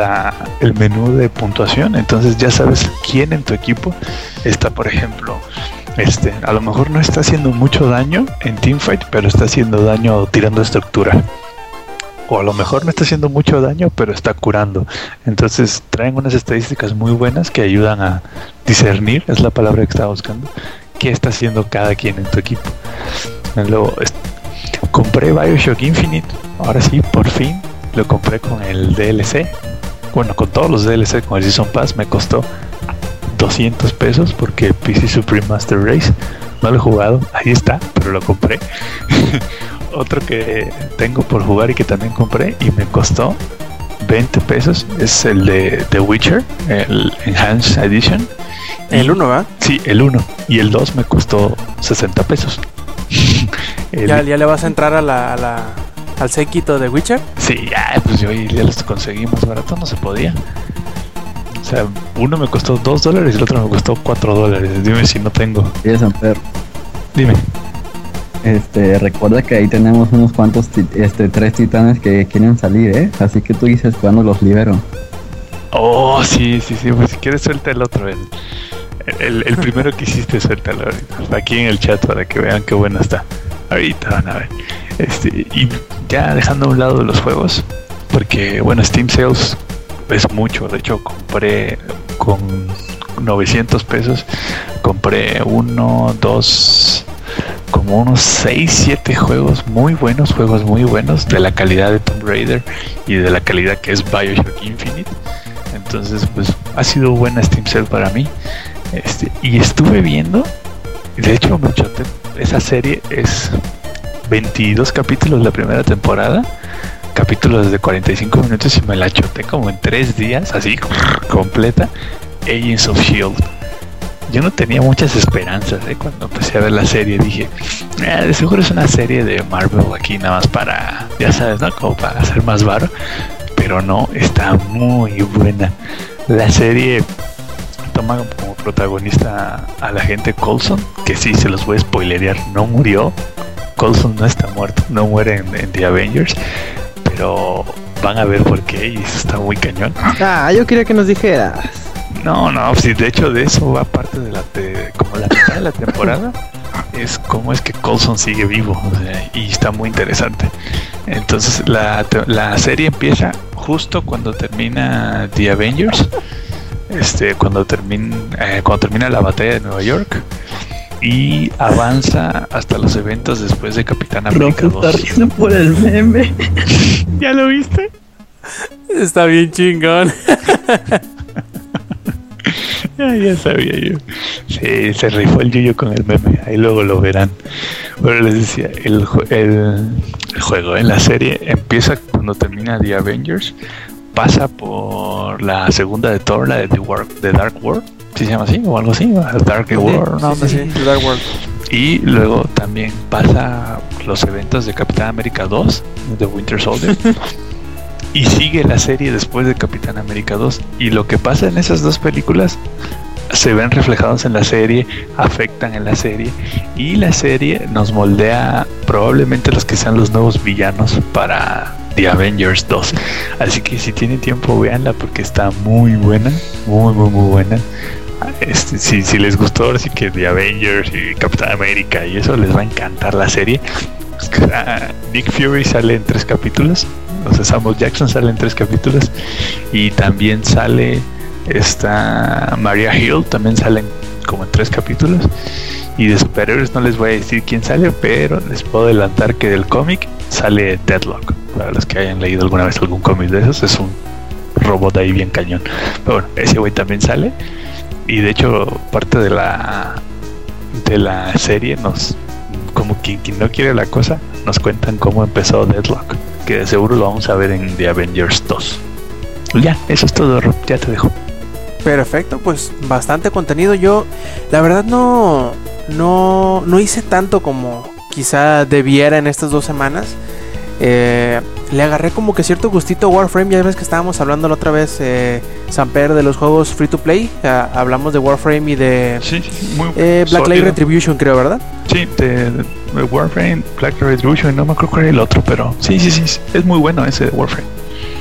el menú de puntuación. Entonces ya sabes quién en tu equipo está por ejemplo este a lo mejor no está haciendo mucho daño en teamfight pero está haciendo daño tirando estructura o a lo mejor no está haciendo mucho daño, pero está curando. Entonces traen unas estadísticas muy buenas que ayudan a discernir, es la palabra que estaba buscando, qué está haciendo cada quien en tu equipo. Luego, compré Bioshock Infinite, ahora sí, por fin, lo compré con el DLC. Bueno, con todos los DLC, con el Season Pass, me costó 200 pesos porque PC Supreme Master Race no lo he jugado, ahí está, pero lo compré. Otro que tengo por jugar y que también compré y me costó 20 pesos es el de The Witcher, el Enhanced Edition. El Y- 1, ¿va? Sí, el 1. Y el 2 me costó 60 pesos. El- ¿Ya, ya le vas a entrar a la, a la- al séquito de Witcher. Sí, ya, pues yo ya los conseguí más barato, no se podía. O sea, uno me costó 2 dólares y el otro me costó 4 dólares. Dime si no tengo. Oye, Samper, Dime. Este, recuerda que ahí tenemos unos cuantos, este, tres titanes que quieren salir, ¿eh? Así que tú dices cuándo los libero. Oh, sí, sí, sí. Pues si quieres, suelta el otro. El, el, el primero que hiciste, suéltalo ahorita. Aquí en el chat para que vean qué bueno está. Ahorita van a ver. Este, y ya dejando a un lado los juegos, porque bueno, Steam Sales es mucho. De hecho, compré con 900 pesos. Compré uno, dos, como unos 6, 7 juegos muy buenos, juegos muy buenos de la calidad de Tomb Raider y de la calidad que es Bioshock Infinite. Entonces, pues ha sido buena Steam Sale para mí. Este, y estuve viendo, de hecho, mucho esa serie es 22 capítulos la primera temporada, capítulos de 45 minutos y me la choté como en 3 días, así completa. Agents of Shield. Yo no tenía muchas esperanzas ¿eh? cuando empecé a ver la serie. Dije, "Ah, de seguro es una serie de Marvel aquí nada más para, ya sabes, ¿no? Como para hacer más varo. Pero no, está muy buena. La serie toma como protagonista a la gente Coulson, que sí se los voy a spoilerear, no murió. Coulson no está muerto, no muere en, en The Avengers, pero van a ver por qué y eso está muy cañón. Ah, yo quería que nos dijeras. No, no, sí, de hecho de eso va parte de la te- como la mitad de la temporada es cómo es que Coulson sigue vivo o sea, y está muy interesante. Entonces la, te- la serie empieza justo cuando termina The Avengers, este, cuando termina cuando termina la batalla de Nueva York y avanza hasta los eventos después de Capitán América 2. por el meme. ¿Ya lo viste? Está bien chingón. Ya, ya sabía yo. Sí, se rifó el Yuyo con el meme. Ahí luego lo verán. Pero les decía, el, el, el juego, en la serie, empieza cuando termina The Avengers. Pasa por la segunda de Thor, la de The, War- The Dark World. ¿Sí se llama así? O algo así. Dark World. una onda Sí, sí, sí, Dark World. Y luego también pasa los eventos de Capitán América 2, de Winter Soldier. y sigue la serie después de Capitán América 2. Y lo que pasa en esas dos películas se ven reflejados en la serie, afectan en la serie. Y la serie nos moldea probablemente los que sean los nuevos villanos para The Avengers 2. Así que si tienen tiempo, véanla porque está muy buena, muy, muy, muy buena. Este, si, si les gustó, así que The Avengers y Capitán América y eso, les va a encantar la serie. Nick Fury sale en tres capítulos, o sea, Samuel Jackson sale en tres capítulos y también sale esta Maria Hill, también salen como en tres capítulos. Y de superhéroes no les voy a decir quién sale, pero les puedo adelantar que del cómic sale Deadlock. Para los que hayan leído alguna vez algún cómic de esos, es un robot ahí bien cañón. Pero bueno, ese güey también sale. Y de hecho, parte de la de la serie nos como quien, quien no quiere la cosa, nos cuentan cómo empezó Deadlock, que de seguro lo vamos a ver en The Avengers 2. Y ya, eso es todo, ya te dejo. Perfecto, pues bastante contenido. Yo, la verdad, no, no, no hice tanto como quizá debiera en estas dos semanas. Eh, le agarré como que cierto gustito a Warframe. Ya ves que estábamos hablando la otra vez, eh, Samper, de los juegos free to play. Ah, hablamos de Warframe y de Sí, muy eh, Black Light. Retribution, creo, ¿verdad? Sí, de, de Warframe, Black Retribution, no me acuerdo cuál era el otro, pero sí, sí, sí, es muy bueno ese de Warframe.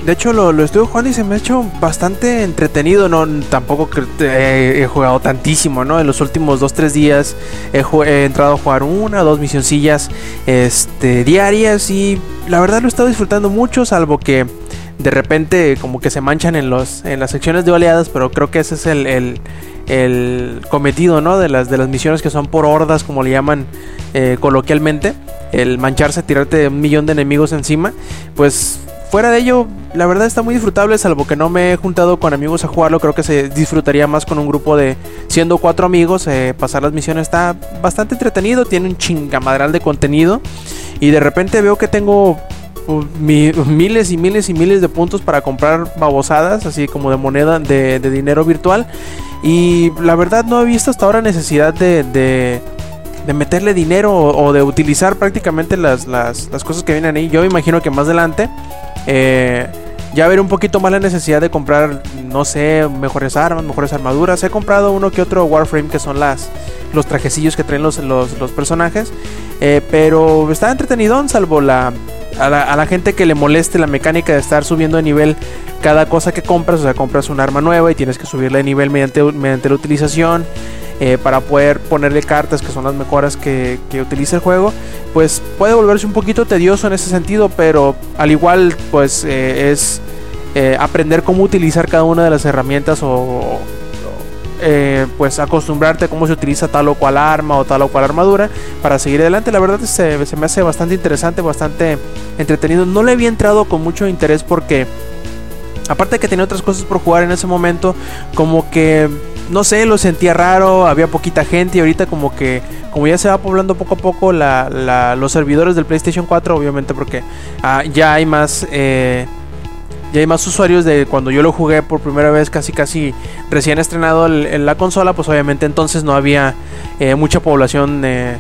De hecho, lo, lo estuve jugando y se me ha hecho bastante entretenido. No, tampoco eh, he jugado tantísimo, ¿no? En los últimos 2-3 días he, entrado a jugar una o dos misioncillas este, diarias y la verdad lo he estado disfrutando mucho, salvo que de repente como que se manchan en, los, en las secciones de oleadas, pero creo que ese es el, el- el cometido, ¿no? De las, de las misiones que son por hordas, como le llaman eh, coloquialmente. El mancharse, tirarte un millón de enemigos encima. Pues fuera de ello, la verdad está muy disfrutable, salvo que no me he juntado con amigos a jugarlo. Creo que se disfrutaría más con un grupo de siendo cuatro amigos. eh, pasar las misiones está bastante entretenido, tiene un chingamadral de contenido. Y de repente veo que tengo uh, mi- miles y miles y miles de puntos para comprar babosadas, así como de moneda de, dinero virtual. Y la verdad no he visto hasta ahora necesidad de, de, de meterle dinero o, o de utilizar prácticamente las, las, las cosas que vienen ahí. Yo imagino que más adelante eh, ya veré un poquito más la necesidad de comprar, no sé, mejores armas, mejores armaduras. He comprado uno que otro Warframe que son las los trajecillos que traen los, los, personajes. Eh, pero está entretenido, salvo a, la a la gente que le moleste la mecánica de estar subiendo de nivel cada cosa que compras. O sea, compras un arma nueva y tienes que subirle de nivel mediante, mediante la utilización. Eh, para poder ponerle cartas que son las mejoras que, que utiliza el juego pues puede volverse un poquito tedioso en ese sentido, pero al igual pues eh, es eh, aprender cómo utilizar cada una de las herramientas o, pues acostumbrarte a cómo se utiliza tal o cual arma o tal o cual armadura para seguir adelante. La verdad se, se me hace bastante interesante, bastante entretenido. No le había entrado con mucho interés porque aparte de que tenía otras cosas por jugar en ese momento, como que no sé, lo sentía raro, había poquita gente y ahorita como que, como ya se va poblando poco a poco los servidores del PlayStation 4, obviamente porque ah, ya hay más... eh, ya hay más usuarios de cuando yo lo jugué por primera vez, casi casi recién estrenado en la consola, pues obviamente entonces no había eh, mucha población eh,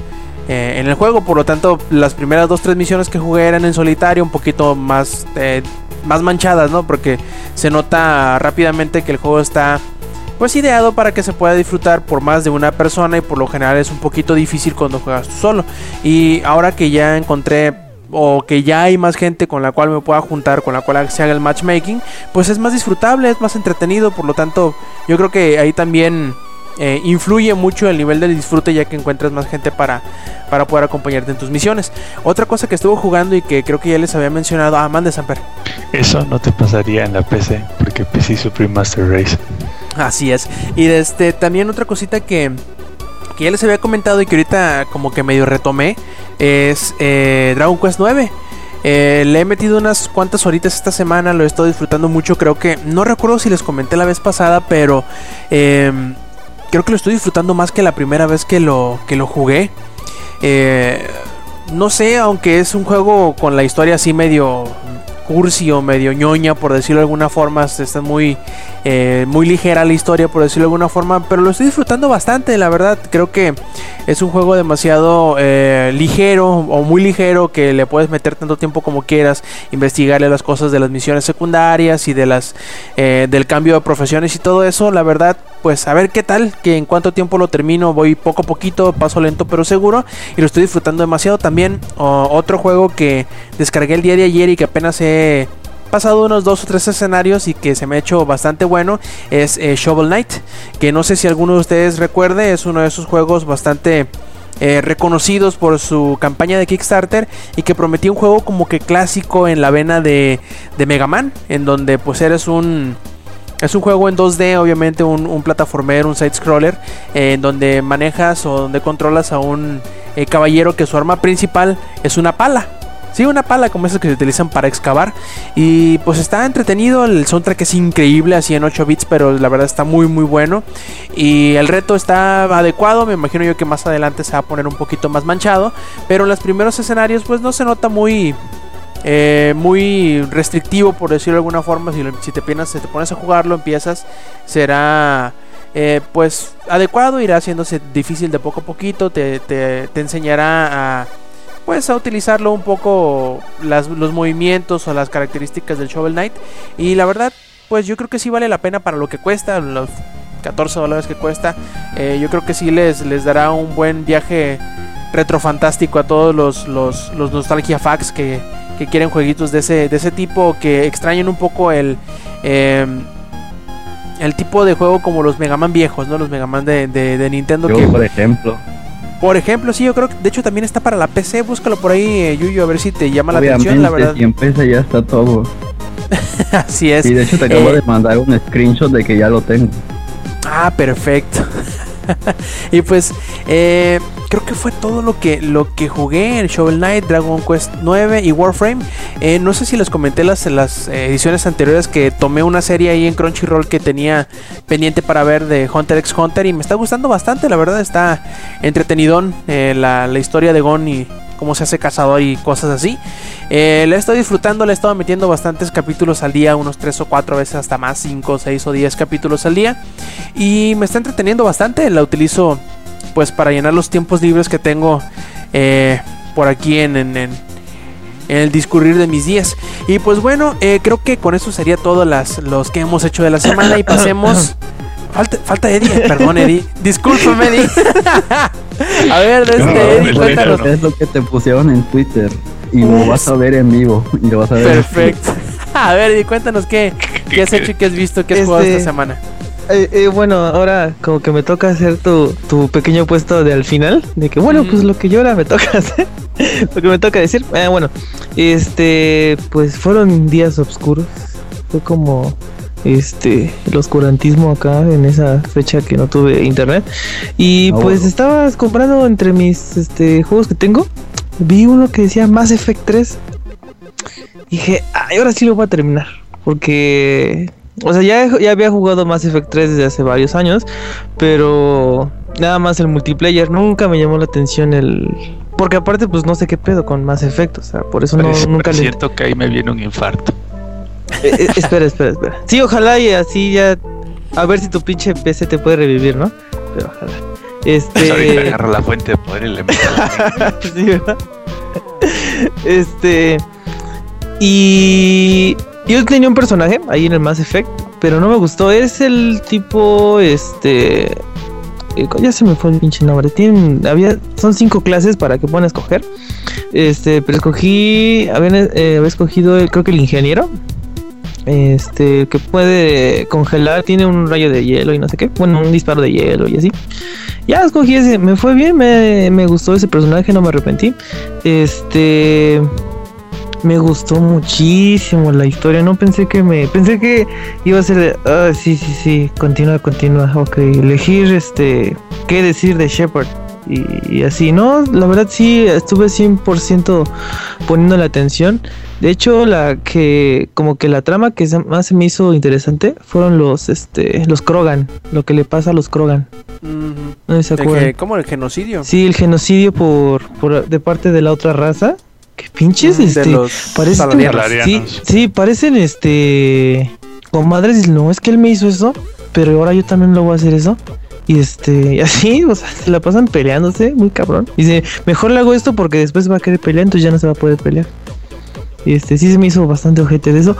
eh, en el juego, por lo tanto las primeras dos tres misiones que jugué eran en solitario, un poquito más eh, más manchadas, ¿no? Porque se nota rápidamente que el juego está pues ideado para que se pueda disfrutar por más de una persona y por lo general es un poquito difícil cuando juegas tú solo. Y ahora que ya encontré o que ya hay más gente con la cual me pueda juntar, con la cual se haga el matchmaking, pues es más disfrutable, es más entretenido, por lo tanto yo creo que ahí también eh, influye mucho el nivel del disfrute ya que encuentras más gente para, para poder acompañarte en tus misiones. Otra cosa que estuve jugando y que creo que ya les había mencionado, ah, mande Samper. Eso no te pasaría en la PC, porque PC Supreme Master Race. Así es. Y este también otra cosita que, que ya les había comentado y que ahorita como que medio retomé es eh, Dragon Quest 9. Eh, le he metido unas cuantas horitas esta semana, lo he estado disfrutando mucho. Creo que no recuerdo si les comenté la vez pasada, pero em, creo que lo estoy disfrutando más que la primera vez que lo, que lo jugué. Eh, no sé, aunque es un juego con la historia así medio cursi o medio ñoña, por decirlo de alguna forma, está muy, eh, muy ligera la historia, por decirlo de alguna forma, pero lo estoy disfrutando bastante, la verdad. Creo que es un juego demasiado eh, ligero o muy ligero que le puedes meter tanto tiempo como quieras, investigarle las cosas de las misiones secundarias y de las eh, del cambio de profesiones y todo eso. La verdad, pues a ver qué tal, que en cuánto tiempo lo termino, voy poco a poquito, paso lento pero seguro y lo estoy disfrutando demasiado. También otro juego que descargué el día de ayer y que apenas he pasado unos dos o tres escenarios y que se me ha hecho bastante bueno es eh, Shovel Knight que no sé si alguno de ustedes recuerde es uno de esos juegos bastante eh, reconocidos por su campaña de Kickstarter y que prometía un juego como que clásico en la vena de, de Mega Man en donde pues eres un es un juego en 2D, obviamente un, un plataformero, un side-scroller, eh, en donde manejas o donde controlas a un eh, caballero que su arma principal es una pala. Sí, una pala como esas que se utilizan para excavar. Y pues está entretenido, el soundtrack es increíble, así en 8 bits, pero la verdad está muy muy bueno. Y el reto está adecuado, me imagino yo que más adelante se va a poner un poquito más manchado. Pero en los primeros escenarios pues no se nota muy, eh, muy restrictivo por decirlo de alguna forma si, si te, piensas, si te pones a jugarlo empiezas será eh, pues adecuado irá haciéndose difícil de poco a poquito te, te- te enseñará a pues a utilizarlo un poco las- los movimientos o las características del Shovel Knight. Y la verdad pues yo creo que sí vale la pena para lo que cuesta los 14 dólares que cuesta. Eh, yo creo que sí les, les dará un buen viaje retrofantástico a todos los, los, los nostalgia facts que, que quieren jueguitos de ese, de ese tipo, que extrañan un poco el, eh, el tipo de juego como los Mega Man viejos, ¿no? Los Mega Man de, de, de Nintendo. Yo, que, por ejemplo, por ejemplo, sí, yo creo que de hecho también está para la PC. Búscalo por ahí, eh, Yuyo, a ver si te llama la atención, la verdad. obviamente, si empieza ya está todo. Así es. Y de hecho te acabo Eh, de mandar un screenshot de que ya lo tengo. Ah, perfecto. y pues eh, creo que fue todo lo que lo que jugué en Shovel Knight, Dragon Quest 9 y Warframe. Eh, no sé si les comenté las, las ediciones anteriores que tomé una serie ahí en Crunchyroll que tenía pendiente para ver de Hunter x Hunter y me está gustando bastante, la verdad está entretenidón eh, la, la historia de Gon y cómo se hace cazador y cosas así. Eh, la he estado disfrutando, le he estado metiendo bastantes capítulos al día, unos 3 o 4 veces hasta más, 5, 6 o 10 capítulos al día. Y me está entreteniendo bastante, la utilizo pues para llenar los tiempos libres que tengo eh, por aquí en, en- en- en el discurrir de mis días. Y pues bueno, eh, creo que con eso sería todo las, los que hemos hecho de la semana y pasemos... Falta, falta Eddie, perdón Eddie. Discúlpame Eddie. a ver, No, este, Eddie, el cuéntanos. Es lo que te pusieron en Twitter. Y lo vas a ver en vivo. Y lo vas a ver. Perfecto. A ver, Eddie, cuéntanos qué, qué has hecho y qué has visto, qué has jugado Este- esta semana. Eh, eh, bueno, ahora como que me toca hacer tu, tu pequeño puesto de al final. De que, bueno, Mm. pues lo que yo ahora me toca hacer. lo que me toca decir. Eh, bueno, este, pues fueron días oscuros. Fue como este el oscurantismo acá en esa fecha que no tuve internet y Ah, pues bueno. estaba comprando entre mis este juegos que tengo vi uno que decía Mass Effect 3 dije ay ahora sí lo voy a terminar porque o sea ya, ya había jugado Mass Effect 3 desde hace varios años pero nada más el multiplayer nunca me llamó la atención el porque aparte pues no sé qué pedo con Mass Effect o sea por eso no Pero nunca le siento que ahí me viene un infarto. Eh, eh, espera, espera, espera. Sí, ojalá y así ya. A ver si tu pinche PC te puede revivir, ¿no? Pero ojalá. Pues ahorita Este. agarra la fuente de poder y le sí, ¿verdad? Este. Y. Yo tenía un personaje ahí en el Mass Effect, pero no me gustó. Es el tipo. Este. eh, Ya se me fue el pinche nombre. Tienen, había, son cinco clases para que puedan escoger. Este, pero escogí. Había, eh, había escogido, el- creo que el ingeniero. Este, que puede congelar, tiene un rayo de hielo y no sé qué. Bueno, un disparo de hielo y así. Ya escogí ese, me fue bien, me, me gustó ese personaje, no me arrepentí. Este. Me gustó muchísimo la historia, no pensé que me. Pensé que iba a ser de. Ah, sí, sí, sí, continúa, continúa. Ok, elegir este. ¿Qué decir de Shepard? Y, y así, ¿no? La verdad sí, estuve 100% poniendo la atención. De hecho, la que. Como que la trama que se- más se me hizo interesante fueron los. Este. Los Krogan. Lo que le pasa a los Krogan. No se acuerdan. que- ¿Cómo el genocidio? Sí, el genocidio por, por de parte de la otra raza. ¿Qué pinches? Mm, este, de los parecen, salarianos. sí, sí, parecen este comadres. No, es que él me hizo eso, pero ahora yo también lo voy a hacer eso. Y este, y así, o sea, se la pasan peleándose, muy cabrón. Y dice, mejor le hago esto porque después va a querer pelear, entonces ya no se va a poder pelear. Este, sí se me hizo bastante ojete de eso.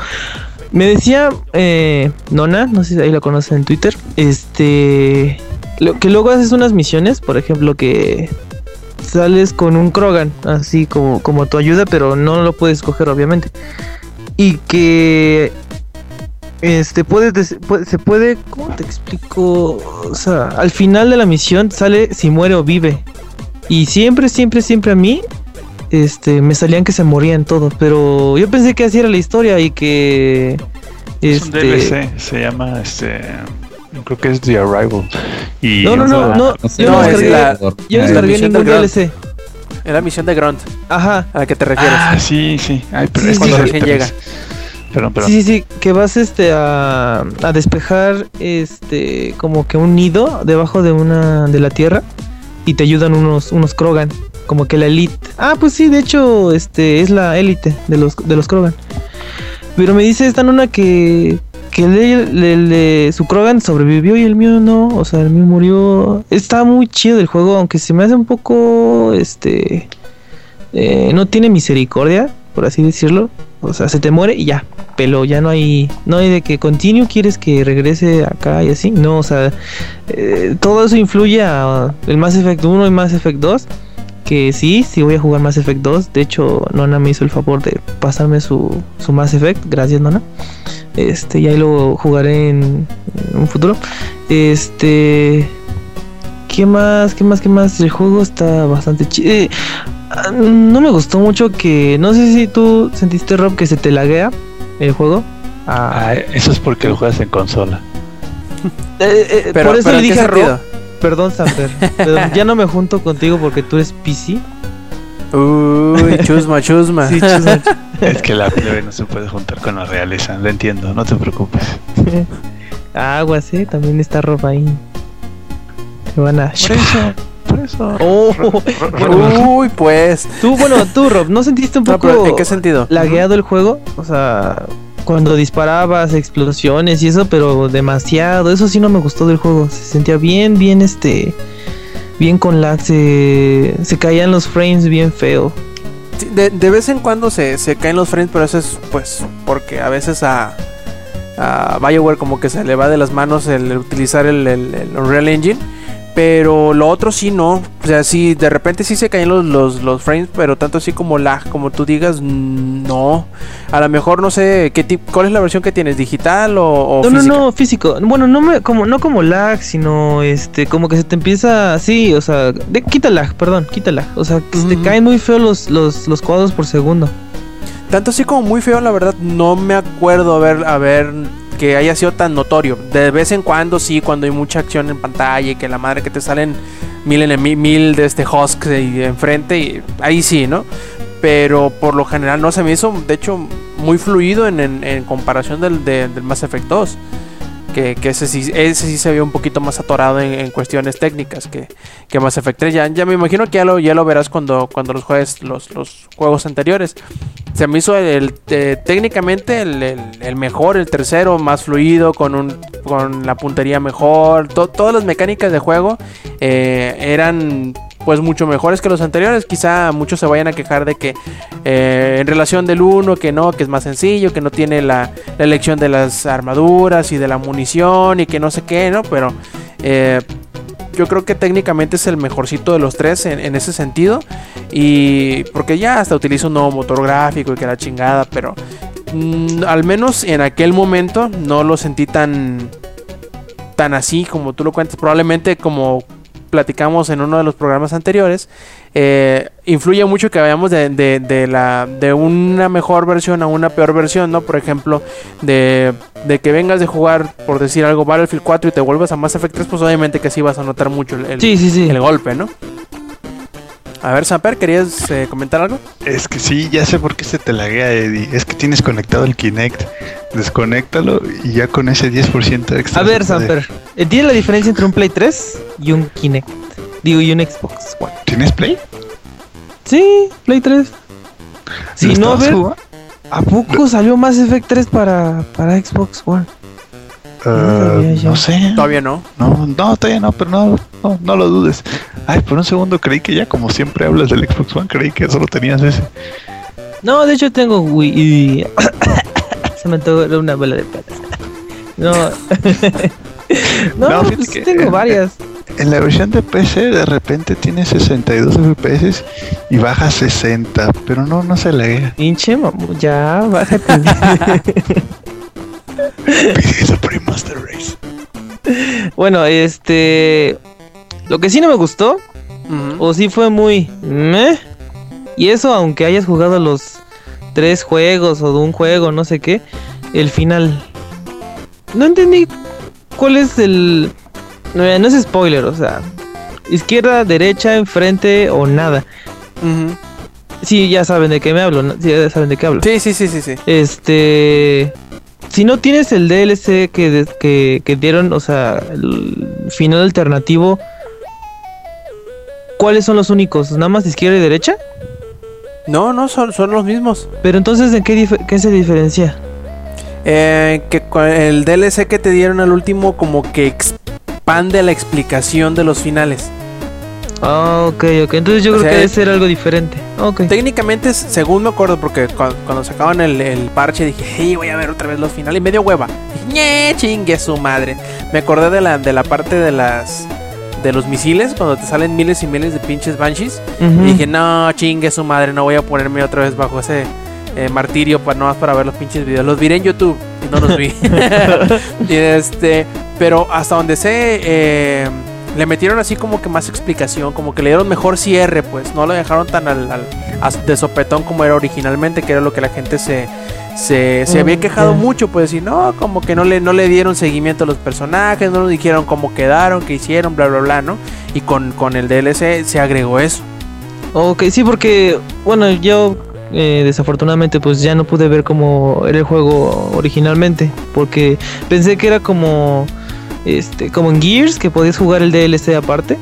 Me decía eh, Nona, no sé si ahí la conocen en Twitter, este, lo, que luego haces unas misiones, por ejemplo, que sales con un Krogan, así como, como tu ayuda, pero no lo puedes coger, obviamente. Y que este puede- se puede, ¿cómo te explico? O sea, al final de la misión sale si muere o vive. Y siempre, siempre, siempre a mí este me salían que se morían todos, pero yo pensé que así era la historia y que Es un este DLC, se llama este. Creo que es The Arrival. Y No, no, no, no, yo no no, es descargué, la- yo descargué misión ningún. DLC. Es la misión de Grunt Ajá. a la que te refieres. Ah, sí, sí. Ay, pero Sí, es sí, que cuando el recién llega. Perdón, perdón. Sí, sí, sí, que vas este a, a despejar este como que un nido debajo de una de la tierra y te ayudan unos unos Krogan, como que la elite. Ah, pues sí, de hecho, este es la élite de los de los Krogan. Pero me dice esta nona que que su Krogan sobrevivió y el mío no, o sea, el mío murió. Está muy chido el juego, aunque se me hace un poco este eh, no tiene misericordia, por así decirlo. O sea, se te muere y ya, pero ya no hay, no hay de que continue, quieres que regrese acá y así. No, o sea, eh, todo eso influye a el Mass Effect 1 y Mass Effect 2. Que sí, sí voy a jugar Mass Effect 2. De hecho, Nona me hizo el favor de pasarme su, su Mass Effect. Gracias, Nona. Este, y ahí lo jugaré en, en un futuro. Este. ¿Qué más? ¿Qué más? ¿Qué más? El juego está bastante chido. No me gustó mucho que. No sé si tú sentiste, Rob, que se te laguea el juego. Ah, Ah, eso es porque lo juegas en consola. eh, eh, Pero, por eso pero le ¿en qué dije a Rob. sentido? Perdón, Samper. pero ya no me junto contigo porque tú eres PC. Uy, chusma, chusma. Sí, chusma. Es que la plebe no se puede juntar con la realeza. Lo entiendo, no te preocupes. Aguas, eh. También está Rob ahí. Te van a. Por eso, por eso. Oh, Uy, pues. tú, bueno, tú, Rob, ¿no sentiste un poco ¿En qué sentido? lagueado el juego? O sea, cuando disparabas, explosiones y eso, pero demasiado. Eso sí no me gustó del juego. Se sentía bien, bien, este. Bien con lag. Se, se caían los frames bien feo. Sí, De, de vez en cuando se, se caen los frames, pero eso es pues porque a veces a, a Bioware como que se le va de las manos el utilizar el, el, el Unreal Engine. Pero lo otro sí no. O sea, sí, de repente sí se caen los, los, los frames, pero tanto así como lag, como tú digas, no. A lo mejor no sé qué tipo, cuál es la versión que tienes, digital o, o No, no, física? no, físico. Bueno, no me, como, no como lag, sino este, como que se te empieza así, o sea, de, quita lag, perdón, quita lag. O sea, que se te caen muy feo los, los, los cuadros por segundo. Tanto así como muy feo, la verdad, no me acuerdo haber, haber que haya sido tan notorio. De vez en cuando sí, cuando hay mucha acción en pantalla y que la madre que te salen mil mil de este Husk y enfrente, ahí sí, ¿no? Pero por lo general no se me hizo, de hecho, muy fluido en, comparación del, de- del Mass Effect 2. Que, ese, sí, ese sí se vio un poquito más atorado en, cuestiones técnicas que, que Mass Effect 3. Ya, ya me imagino que ya lo, ya lo verás cuando, cuando los juegues los, los juegos anteriores. Se me hizo el, eh, técnicamente el, el- el mejor, el tercero, más fluido, con, un, con la puntería mejor. To- todas las mecánicas de juego eh, eran pues mucho mejores que los anteriores. Quizá muchos se vayan a quejar de que eh, en relación del 1, que no, que es más sencillo, que no tiene la, elección de las armaduras y de la munición y que no sé qué, ¿no? Pero eh, yo creo que técnicamente es el mejorcito de los tres en, en ese sentido. Y porque ya hasta utiliza un nuevo motor gráfico y que la chingada, pero mm, al menos en aquel momento no lo sentí tan tan así como tú lo cuentas. Probablemente como platicamos en uno de los programas anteriores, eh, influye mucho que vayamos de, de- de la, de una mejor versión a una peor versión, ¿no? Por ejemplo, de, de que vengas de jugar, por decir algo, Battlefield 4 y te vuelvas a Mass Effect 3, pues obviamente que sí vas a notar mucho el, el- Sí, sí, sí. el golpe, ¿no? A ver, Samper, ¿querías eh, comentar algo? Es que sí, ya sé por qué se te laguea, Eddie. Es que tienes conectado el Kinect. Desconéctalo y ya con ese 10% extra. A ver. Samper, ¿entiendes la diferencia entre un Play 3 y un Kinect? Digo, y un Xbox One. ¿Tienes Play? Sí, Play 3. Si ¿Lo no, ver, jugando? ¿a poco salió Mass Effect 3 para, para Xbox One? Ah, no sé. Todavía no. No, no, todavía no, pero no, no, no lo dudes. Ay, por un segundo creí que ya como siempre hablas del Xbox One, creí que solo tenías ese. No, de hecho tengo Wii y... Se me antojó una bola de patas. No. no, pues que, tengo varias. En la versión de PC de repente tiene 62 FPS y baja 60, pero no, no se laguea. Pinche mamu, ya, bájate. Master Race. bueno, este... Lo que sí no me gustó, o sí fue muy... meh, Y eso aunque hayas jugado los tres juegos o de un juego, no sé qué, el final... No entendí cuál es el... No, no es spoiler, o sea... Izquierda, derecha, enfrente o nada. Sí, ya saben de qué me hablo, ¿no? Sí, ya saben de qué hablo. Sí, sí, sí, sí, sí. Este. Si no tienes el DLC que, que, que dieron, o sea, el final alternativo, ¿cuáles son los únicos? ¿Nada más izquierda y derecha? No, no, son, son los mismos. Pero entonces, ¿en qué, qué se diferencia? Eh, que el DLC que te dieron al último como que expande la explicación de los finales. Ah, ok, ok. Entonces yo O creo sea, que debe ser algo diferente. Ok. Técnicamente, según me acuerdo, porque cu- cuando, sacaban el, el parche dije, hey, voy a ver otra vez los finales. Y me dio hueva. Dije, "Ñe, chingue su madre. Me acordé de la, de la parte de las de los misiles, cuando te salen miles y miles de pinches banshees. Ujú. Y dije, no, chingue su madre, no voy a ponerme otra vez bajo ese eh, martirio para nomás para ver los pinches videos. Los viré en YouTube y no los vi. y este, pero hasta donde sé, eh, le metieron así como que más explicación, como que le dieron mejor cierre, pues no lo dejaron tan al, al- de sopetón como era originalmente, que era lo que la gente se, se, se había quejado mucho, pues y no, como que no le, no le dieron seguimiento a los personajes, no nos dijeron cómo quedaron, qué hicieron, bla, bla, bla, ¿no? Y con, con el DLC se agregó eso. Ok, sí, porque, bueno, yo eh, desafortunadamente pues ya no pude ver cómo era el juego originalmente, porque pensé que era como, este, como en Gears, que podías jugar el DLC aparte.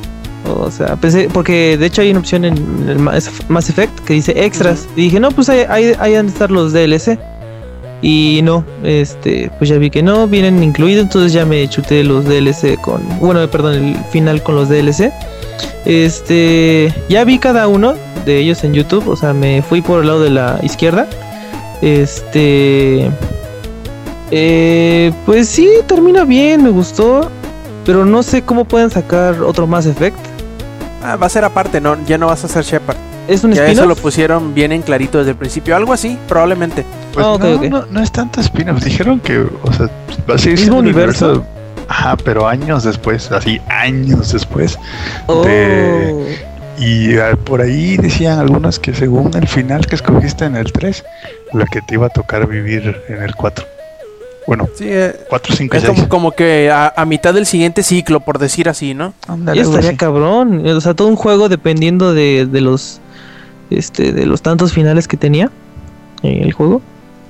O sea, pensé, porque de hecho hay una opción en el Mass Effect que dice extras. Y dije, no, pues ahí, ahí, ahí han de estar los DLC. Y no, este, pues ya vi que no, vienen incluidos, entonces ya me chuté los DLC con, bueno, perdón, el final con los DLC. Este, ya vi cada uno de ellos en YouTube, o sea, me fui por el lado de la izquierda. Este, eh, pues sí, termina bien, me gustó, pero no sé cómo pueden sacar otro Mass Effect. Ah, va a ser aparte, no, ya no vas a ser Shepard. ¿Es un Ya eso spin-off? lo pusieron bien en clarito desde el principio. Algo así, probablemente. Pues Ah, no, no, no es tanto spin-off. Dijeron que, o sea, va a seguir ¿Mismo siendo el universo? Ajá, pero años después, así años después. Oh. de- Y ah, por ahí decían algunos que según el final que escogiste en el 3, lo que te iba a tocar vivir en el 4. Bueno, Sí, eh, 4, 5 y es 6. como, como que a, a mitad del siguiente ciclo, por decir así, ¿no? Ya estaría cabrón. O sea, todo un juego dependiendo de, de los este de los tantos finales que tenía eh, el juego.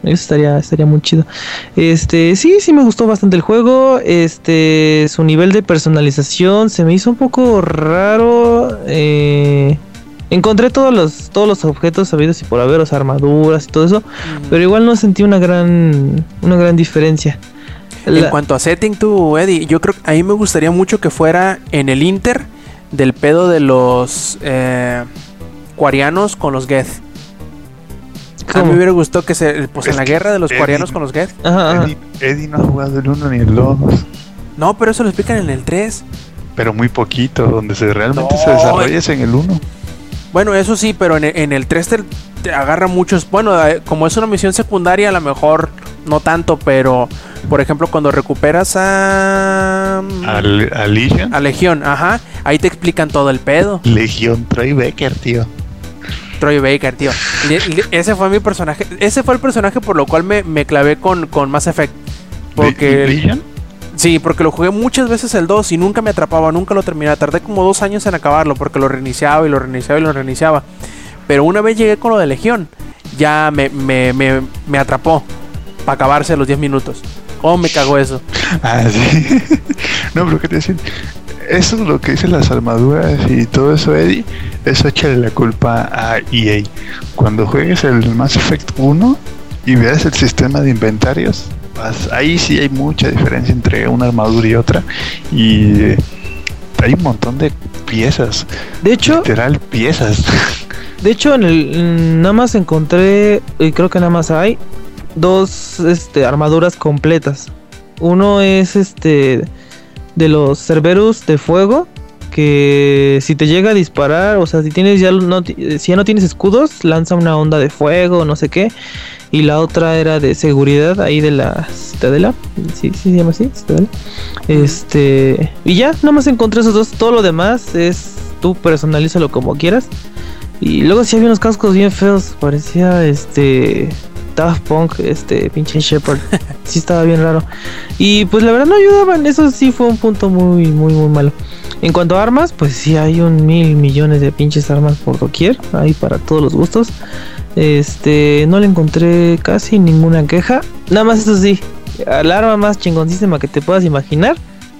Eso estaría, estaría muy chido. Este, sí, sí me gustó bastante el juego. Este, su nivel de personalización se me hizo un poco raro. Eh, encontré todos los, todos los objetos sabidos y por haber, las armaduras y todo eso. Pero igual no sentí una gran, una gran diferencia. En La- cuanto a setting, tú, Eddie, yo creo que a mí me gustaría mucho que fuera en el Inter del pedo de los eh, cuarianos con los Geth. A mí ¿Cómo? me hubiera gustado que se. Pues Es en la guerra de los Eddie- cuarianos con los Geth. Ajá, ajá. Eddie, Eddie no ha jugado el 1 ni el 2, No, pero eso lo explican en el 3. pero muy poquito. Donde se realmente No, se desarrolla es en el 1. Bueno, eso sí, pero en, en el 3 te, te agarra muchos. Bueno, eh, como es una misión secundaria, a lo mejor no tanto, pero por ejemplo, cuando recuperas a. Al, a Legion. a Legión, ajá, ahí te explican todo el pedo. Legion Troy Becker, tío. Troy Baker, tío. Le- le- ese fue mi personaje. Ese fue el personaje por lo cual me, me clavé con, con Mass Effect. Porque. Le- Legion. Sí, porque lo jugué muchas veces el 2 y nunca me atrapaba, nunca lo terminaba. Tardé como dos años en acabarlo porque lo reiniciaba y lo reiniciaba y lo reiniciaba. Pero una vez llegué con lo de Legión, ya me, me, me, me atrapó para acabarse los 10 minutos. Oh, me cagó eso. Ah, sí. no, pero qué te decir. Eso es lo que dicen las armaduras y todo eso, Eddie. Eso échale la culpa a EA. Cuando juegues el Mass Effect 1 y veas el sistema de inventarios, ahí sí hay mucha diferencia entre una armadura y otra. Y hay un montón de piezas. De hecho, Literal piezas. De hecho, en el nada más encontré, y creo que nada más hay dos este, armaduras completas. Uno es este de los Cerberus de fuego, que si te llega a disparar, o sea, si tienes ya no, si ya no tienes escudos, lanza una onda de fuego, no sé qué. Y la otra era de seguridad ahí de la Citadela. Sí, sí se llama así, Citadela. Este, y ya, nada más encontré esos dos. Todo lo demás es tú personalízalo como quieras. Y luego sí había unos cascos bien feos, parecía este Daft Punk, este pinche Shepard. Sí estaba bien raro. Y pues la verdad no ayudaban, eso sí fue un punto muy muy muy malo. En cuanto a armas, pues sí hay un mil millones de pinches armas por doquier, hay para todos los gustos. Este, no le encontré casi ninguna queja. Nada más eso sí, el arma más chingoncísima que te puedas imaginar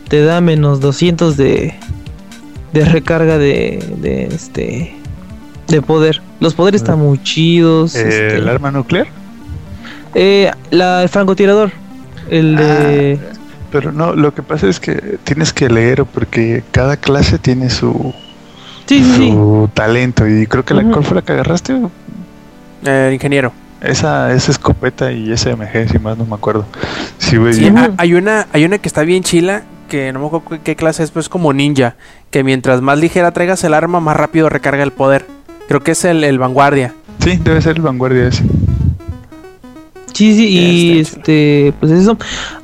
te da menos 200 de de recarga de, de este de poder. Los poderes están muy chidos. Eh, este, el arma nuclear. eh, la, el francotirador. El de. Pero no, lo que pasa es que tienes que leer porque cada clase tiene su, sí, sí, sí. su talento. Y creo que la Ujú. cuál fue la que agarraste. Eh, ingeniero. Esa es escopeta y SMG, si más no me acuerdo. Sí, güey. Sí, ha- hay una, hay una que está bien chila, que no me acuerdo qué- clase es, pero es como ninja, que mientras más ligera traigas el arma, más rápido recarga el poder. Creo que es el, el vanguardia. Sí, debe ser el vanguardia ese. Sí, sí, y Está este, pues eso.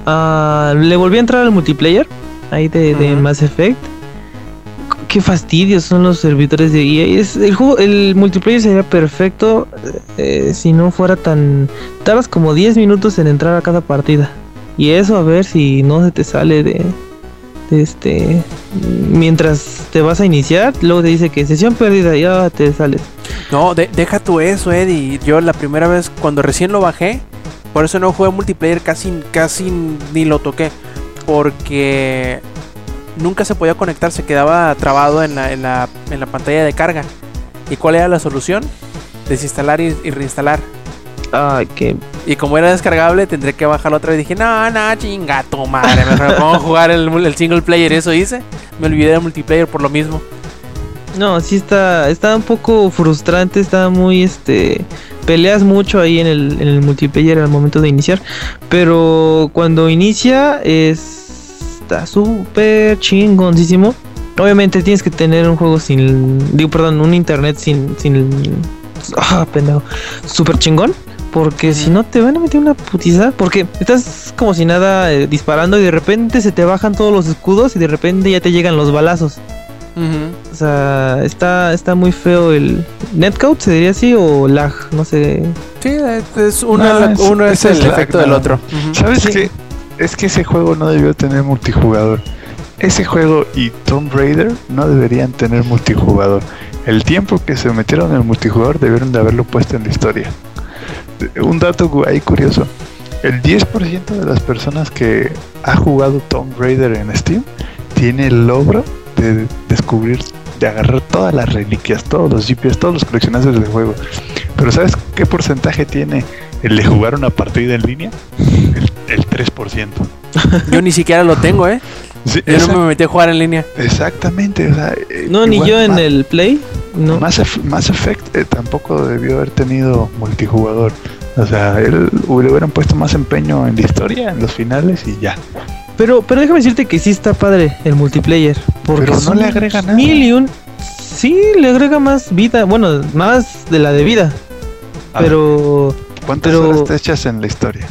ah, le volví a entrar al multiplayer ahí de, de Ujú. Mass Effect. Qué fastidios son los servidores de EA. El multiplayer sería perfecto eh, si no fuera tan. Tardas como 10 minutos en entrar a cada partida. Y eso a ver si no se te sale de, de este. Mientras te vas a iniciar, luego te dice que sesión perdida, ya te sales. No, de- deja tú eso, Eddie. Yo la primera vez, cuando recién lo bajé, por eso no jugué multiplayer, casi, casi ni lo toqué. Porque nunca se podía conectar, se quedaba trabado en la, en la, en la pantalla de carga. ¿Y cuál era la solución? Desinstalar y, y reinstalar. Ay, que Y como era descargable, tendré que bajarlo otra vez. Dije, no, no, chinga tu madre. Mejor me pongo a jugar el, el single player. Eso hice. Me olvidé del multiplayer por lo mismo. No, sí está, está un poco frustrante, está muy, este, peleas mucho ahí en el, en el multiplayer al momento de iniciar, pero cuando inicia es, está súper chingoncísimo. Obviamente tienes que tener un juego sin, digo, perdón, un internet sin, sin, ah, pendejo, súper chingón. Porque si no te van a meter una putiza. Porque estás como si nada eh, disparando y de repente se te bajan todos los escudos y de repente ya te llegan los balazos. O sea, está, está muy feo el netcode, se diría así, o lag, no sé. Sí, es una, No, es- uno es el efecto del otro. ¿Sabes Sí. qué? Es que ese juego no debió tener multijugador. Ese juego y Tomb Raider no deberían tener multijugador. El tiempo que se metieron en el multijugador debieron de haberlo puesto en la historia. Un dato ahí curioso. El 10% de las personas que ha jugado Tomb Raider en Steam tiene el logro de descubrir, de agarrar todas las reliquias, todos los GPS, todos los coleccionables del juego. Pero ¿sabes qué porcentaje tiene el de jugar una partida en línea? El, el 3%. Yo ni siquiera lo tengo, ¿eh? Sí, Yo esa- no me metí a jugar en línea. Exactamente, o sea, eh, No, ni igual yo en el Play. No. Mass, Eff- Mass Effect eh, tampoco debió haber tenido multijugador. O sea, él le hubieran puesto más empeño en la historia, en los finales y ya. Pero, pero déjame decirte que sí está padre el multiplayer. Porque Pero no le agrega nada. Mil y un. Sí, le agrega más vida. Bueno, más de la de vida. A ver, Pero. ¿Cuántas pero- horas te echas en la historia?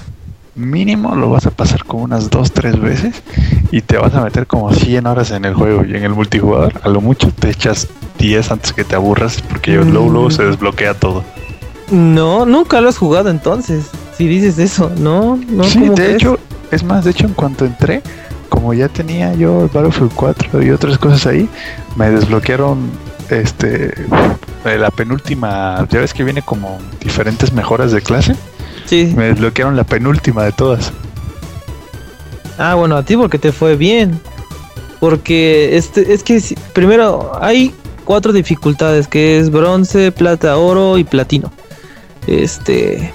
Mínimo lo vas a pasar como unas 2, 3 veces y te vas a meter como 100 horas en el juego y en el multijugador a lo mucho te echas 10 antes que te aburras porque Mm. luego, luego se desbloquea todo. No, nunca lo has jugado entonces. Si dices eso, no, no. sí, ¿cómo de hecho, es más, de hecho en cuanto entré, como ya tenía yo Battlefield 4 y otras cosas ahí, me desbloquearon este la penúltima, ya ves que viene como diferentes mejoras de clase, Sí. me desbloquearon la penúltima de todas. Ah, bueno, a ti porque te fue bien. Porque este, es que si- primero hay cuatro dificultades, que es bronce, plata, oro y platino. Este...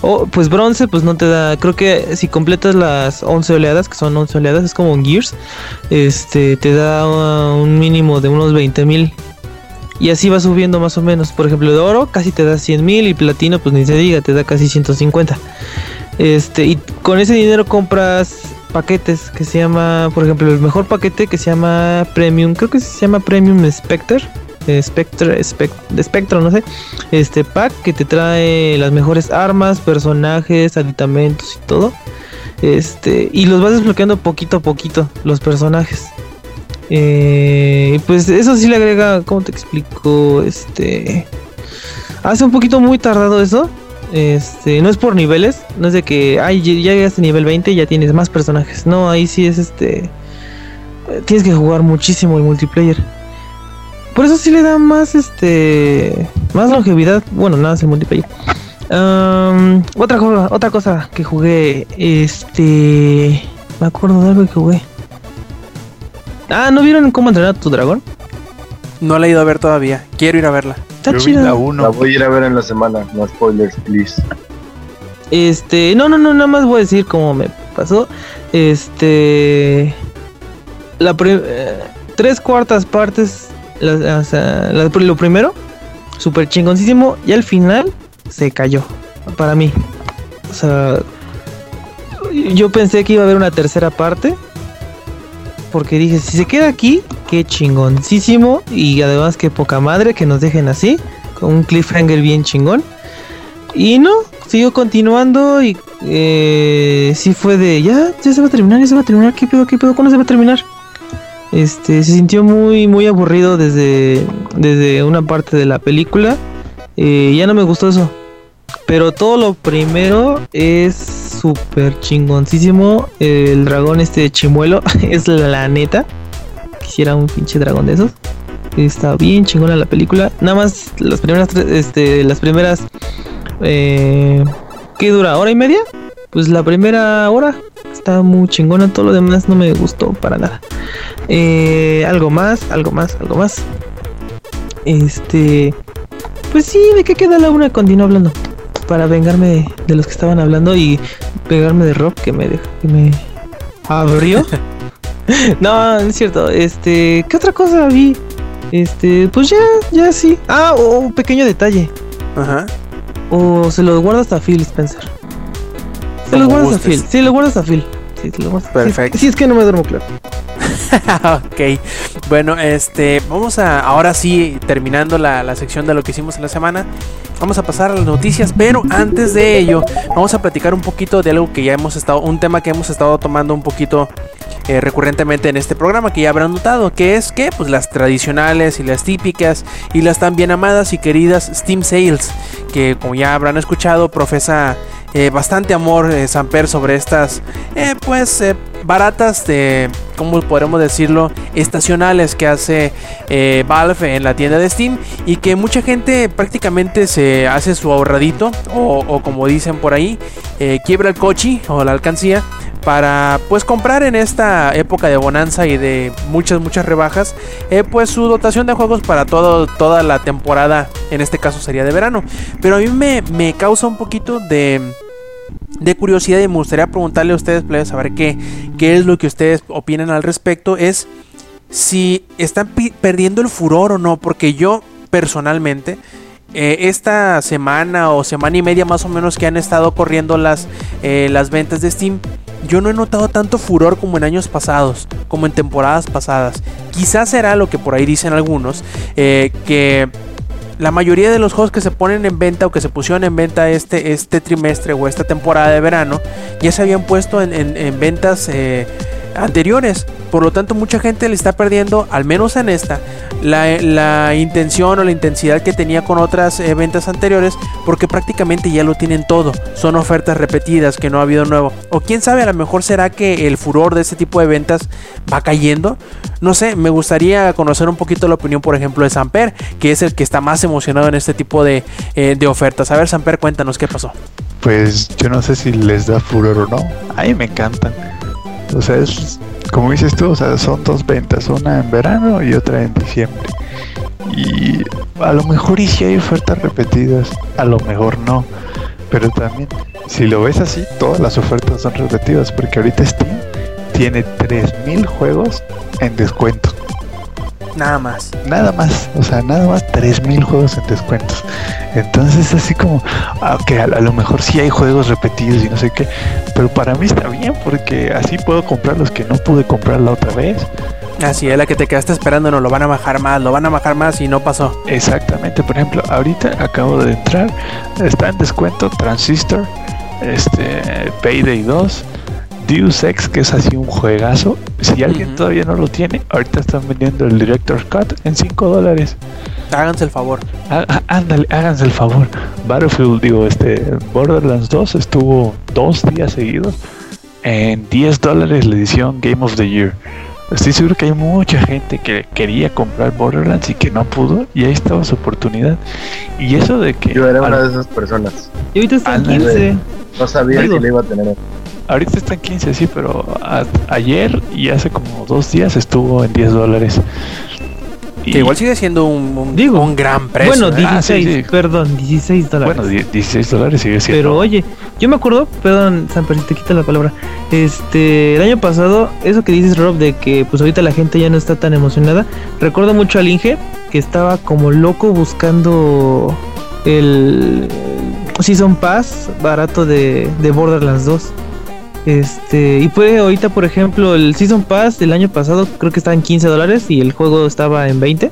Oh, pues bronce, pues no te da. Creo que si completas las 11 oleadas, que son 11 oleadas, es como un Gears, este te da uh, un mínimo de unos 20 mil. Y así va subiendo más o menos. Por ejemplo, de oro casi te da 100 mil y platino, pues ni se diga, te da casi 150. Este, y con ese dinero compras paquetes que se llama, por ejemplo, el mejor paquete que se llama Premium, creo que se llama Premium Spectre, Spectre, Spec- de Spectro, no sé, este pack que te trae las mejores armas, personajes, aditamentos y todo. Este, y los vas desbloqueando poquito a poquito, los personajes. Eh, pues eso sí le agrega, ¿cómo te explico? Este, hace un poquito muy tardado eso. Este, no es por niveles, no es de que, ay, ya llegaste a nivel 20 y ya tienes más personajes. No, ahí sí es este. Tienes que jugar muchísimo el multiplayer. Por eso sí le da más este. Más longevidad. Bueno, nada más el multiplayer. Otra otra cosa que jugué. Este. Me acuerdo de algo que jugué. Ah, ¿no vieron cómo entrenar a tu dragón? No la he ido a ver todavía. Quiero ir a verla. Está Yo vi chida. la La 1. voy a ir a ver en la semana. No spoilers, please. Este, no, no, no, nada más voy a decir cómo me pasó. Este, la eh, tres cuartas partes, la- o sea, la- lo primero, super chingoncísimo, y al final se cayó para mí. O sea, yo pensé que iba a haber una tercera parte. Porque dije, si se queda aquí, qué chingoncísimo. Y además que poca madre que nos dejen así. Con un cliffhanger bien chingón. Y no, siguió continuando y eh, sí fue de, ya, ya se va a terminar, ya se va a terminar, ¿qué pedo, qué pedo, cuándo se va a terminar? Este, se sintió muy, muy aburrido desde, desde una parte de la película. Eh, ya no me gustó eso. Pero todo lo primero es súper chingoncísimo. El dragón este chimuelo es la neta. Quisiera un pinche dragón de esos. Está bien chingona la película. Nada más las primeras tres, este, las primeras eh, ¿Qué dura? ¿Hora y media? Pues la primera hora está muy chingona. Todo lo demás no me gustó para nada. Eh, algo más, algo más, algo más. Este. Pues sí, ¿de qué queda la una? Continúo hablando. Para vengarme de, los que estaban hablando y pegarme de Rob que me, dejó- que me abrió. no, no es cierto. Este, ¿qué otra cosa vi? Este, pues ya, ya sí. Ah, oh, un pequeño detalle. Ajá. O se los guarda hasta Phil Spencer. Se Como los guardas a. Phil. Sí, lo guardas a Phil. Sí, lo guardas. Perfecto. Sí, sí, es que no me duermo claro. ok. Bueno, este, vamos a, ahora sí, terminando la, la sección de lo que hicimos en la semana, vamos a pasar a las noticias, pero antes de ello, vamos a platicar un poquito de algo que ya hemos estado, un tema que hemos estado tomando un poquito eh, recurrentemente en este programa que ya habrán notado, que es que pues las tradicionales y las típicas y las también amadas y queridas Steam Sales, que como ya habrán escuchado profesa eh, bastante amor eh, Samper sobre estas eh, pues baratas de cómo podremos decirlo estacionales que hace Valve en la tienda de Steam y que mucha gente prácticamente se hace su ahorradito o, o como dicen por ahí quiebra el coche o la alcancía para pues comprar en esta época de bonanza y de muchas muchas rebajas eh, pues su dotación de juegos para todo, toda la temporada en este caso sería de verano. Pero a mí me, me causa un poquito de de curiosidad y me gustaría preguntarle a ustedes, plebes, a qué, qué es lo que ustedes opinan al respecto, es si están perdiendo el furor o no, porque yo personalmente, eh, esta semana o semana y media más o menos que han estado corriendo las, eh, las ventas de Steam, yo no he notado tanto furor como en años pasados, como en temporadas pasadas. Quizás será lo que por ahí dicen algunos, eh, que la mayoría de los juegos que se ponen en venta o que se pusieron en venta este, este trimestre o esta temporada de verano ya se habían puesto en, en- en ventas eh, anteriores. Por lo tanto, mucha gente le está perdiendo, al menos en esta, la, la intención o la intensidad que tenía con otras eh, ventas anteriores, porque prácticamente ya lo tienen todo. Son ofertas repetidas, que no ha habido nuevo. O quién sabe, a lo mejor será que el furor de este tipo de ventas va cayendo. No sé, me gustaría conocer un poquito la opinión, por ejemplo, de Samper, que es el que está más emocionado en este tipo de, eh, de ofertas. A ver, Samper, cuéntanos qué pasó. Pues yo no sé si les da furor o no. A me encantan. O sea, es como dices tú, o sea, son dos ventas, una en verano y otra en diciembre. Y a lo mejor y si hay ofertas repetidas, a lo mejor no. Pero también, si lo ves así, todas las ofertas son repetidas, porque ahorita Steam tiene 3000 juegos en descuento. Nada más. Nada más, o sea, nada más 3000 juegos en descuentos. Entonces, así como, ah, ok, a, a lo mejor sí hay juegos repetidos y no sé qué, pero para mí está bien porque así puedo comprar los que no pude comprar la otra vez. Así es la que te quedaste esperando, no lo van a bajar más, lo van a bajar más y no pasó. Exactamente, por ejemplo, ahorita acabo de entrar, está en descuento Transistor, este, Payday 2, Deus Ex, que es así un juegazo. Si alguien todavía no lo tiene, ahorita están vendiendo el Director's Cut en 5 dólares. Háganse el favor. Á- á- Ándale, háganse el favor. Battlefield, digo, este, Borderlands 2 estuvo dos días seguidos en 10 dólares la edición Game of the Year. Estoy seguro que hay mucha gente que quería comprar Borderlands y que no pudo, y ahí estaba su oportunidad. Y eso de que Yo era una de esas personas. Y ahorita está en Ándale. 15. No sabía Digo. si le iba a tener. ahorita está en 15, sí, pero a- ayer y hace como dos días estuvo en 10 dólares. Y- Que igual sigue siendo un, un- Digo, un gran precio. bueno, ¿eh? Ah, sí, 16, sí. perdón, 16 dólares. bueno, die- 16 dólares sigue siendo. Pero oye, yo me acuerdo, perdón, Samper, si te quita la palabra. Este, el año pasado, eso que dices, Rob, de que pues ahorita la gente ya no está tan emocionada. Recuerdo mucho al Inge, que estaba como loco buscando el Season Pass barato de, de Borderlands 2. Este, y fue ahorita, por ejemplo, el Season Pass del año pasado, creo que estaba en 15 dólares y el juego estaba en 20.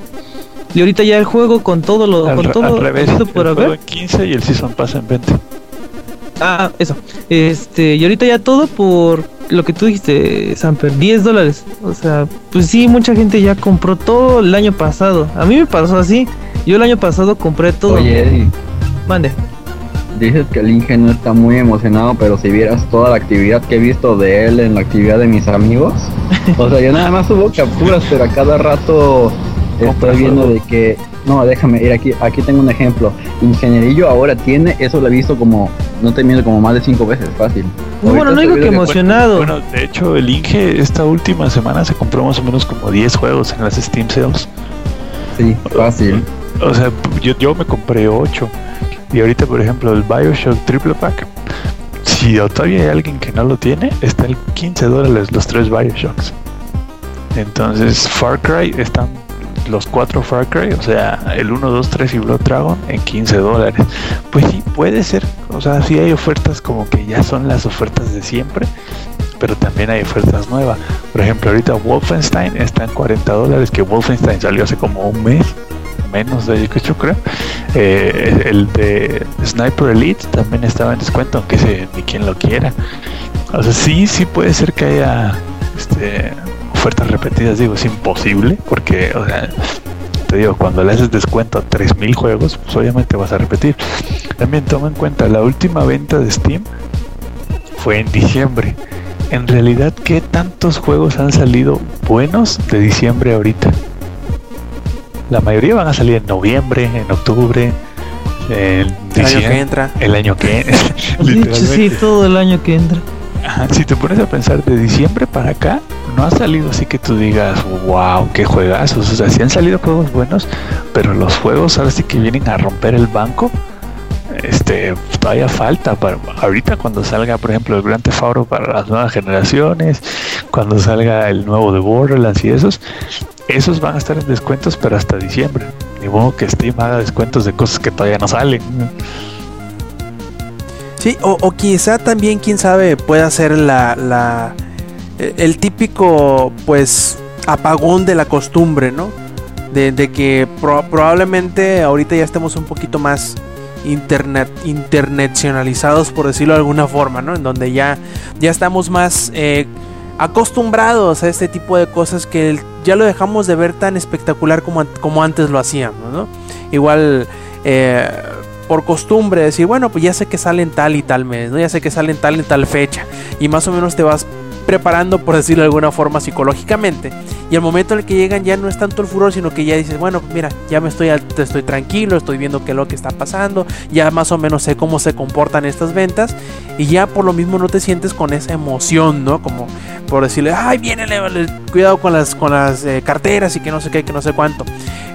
Y ahorita ya el juego con todo lo, al, con todo al revés, el por juego en 15 y el Season Pass en 20. Ah, eso. Este, y ahorita ya todo por lo que tú dijiste, Samper, 10 dólares. O sea, pues sí, mucha gente ya compró todo el año pasado. A mí me pasó así. Yo el año pasado compré todo. Oye, Eddie, Mande. Dices que el Inge no está muy emocionado, pero si vieras toda la actividad que he visto de él en la actividad de mis amigos, o sea, yo nada más subo capturas, pero a cada rato estoy viendo de que, no, déjame ir aquí, aquí tengo un ejemplo. Ingenierillo ahora tiene, eso lo he visto como, no te miento, como más de cinco veces, fácil. Bueno, Ahorita no digo que emocionado. Bueno, de hecho, el Inge esta última semana se compró más o menos como 10 juegos en las Steam Sales. Sí, fácil. O sea, yo, yo me compré 8. Y ahorita, por ejemplo, el Bioshock Triple Pack. Si todavía hay alguien que no lo tiene, está el 15 dólares los tres Bioshocks. Entonces, Far Cry están los cuatro Far Cry, o sea, el 1, 2, 3 y Blood Dragon en 15 dólares. Pues sí, puede ser, o sea, sí hay ofertas como que ya son las ofertas de siempre, pero también hay ofertas nuevas. Por ejemplo, ahorita Wolfenstein está en 40 dólares, que Wolfenstein salió hace como un mes, menos de yo creo. Eh, el de Sniper Elite también estaba en descuento, aunque ese ni quien lo quiera. O sea, sí, sí puede ser que haya este, ofertas repetidas, digo, es imposible, porque, te digo, cuando le haces descuento a 3000 juegos, pues obviamente vas a repetir. También toma en cuenta, la última venta de Steam fue en diciembre. En realidad, ¿qué tantos juegos han salido buenos de diciembre ahorita? La mayoría van a salir en noviembre, en octubre, en El año que entra. El año que hecho, sí, todo el año que entra. Ajá, Si te pones a pensar de diciembre para acá, no ha salido así que tú digas, wow, qué juegazos. O sea, sí han salido juegos buenos, pero los juegos ahora sí que vienen a romper el banco. Este, todavía falta para ahorita cuando salga, por ejemplo, el Grand Theft Auto para las nuevas generaciones, cuando salga el nuevo de Borderlands y esos, esos van a estar en descuentos, pero hasta diciembre. Ni modo que Steam haga descuentos de cosas que todavía no salen. Sí, o, o quizá también, quién sabe, pueda ser la, la eh, el típico, pues, apagón de la costumbre, ¿no? De, de que pro- probablemente ahorita ya estemos un poquito más internet internacionalizados, por decirlo de alguna forma, ¿no? En donde ya, ya estamos más eh, acostumbrados a este tipo de cosas que ya lo dejamos de ver tan espectacular como, como antes lo hacíamos, ¿no? Igual, eh, por costumbre, decir, bueno, pues ya sé que salen tal y tal mes, ¿no? Ya sé que salen tal y tal fecha. Y más o menos te vas preparando, por decirlo de alguna forma, psicológicamente. Y al momento en el que llegan ya no es tanto el furor, sino que ya dices, bueno, mira, ya me estoy, estoy tranquilo, estoy viendo qué es lo que está pasando, ya más o menos sé cómo se comportan estas ventas y ya por lo mismo no te sientes con esa emoción, ¿no? Como por decirle, ay, viene, cuidado con las, con las eh, carteras y que no sé qué, que no sé cuánto.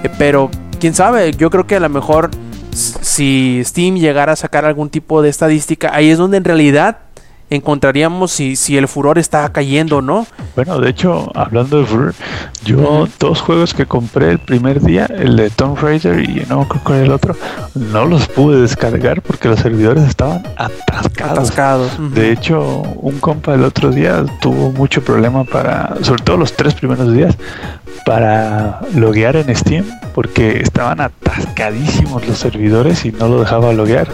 Eh, pero, quién sabe, yo creo que a lo mejor si Steam llegara a sacar algún tipo de estadística, ahí es donde en realidad encontraríamos si, si el furor está cayendo o no. Bueno, de hecho, hablando de Furor, yo dos juegos que compré el primer día, el de Tomb Raider y no creo que el otro, no los pude descargar porque los servidores estaban atascados. De hecho, un compa el otro día tuvo mucho problema para, sobre todo los tres primeros días, para loguear en Steam porque estaban atascadísimos los servidores y no lo dejaba loguear.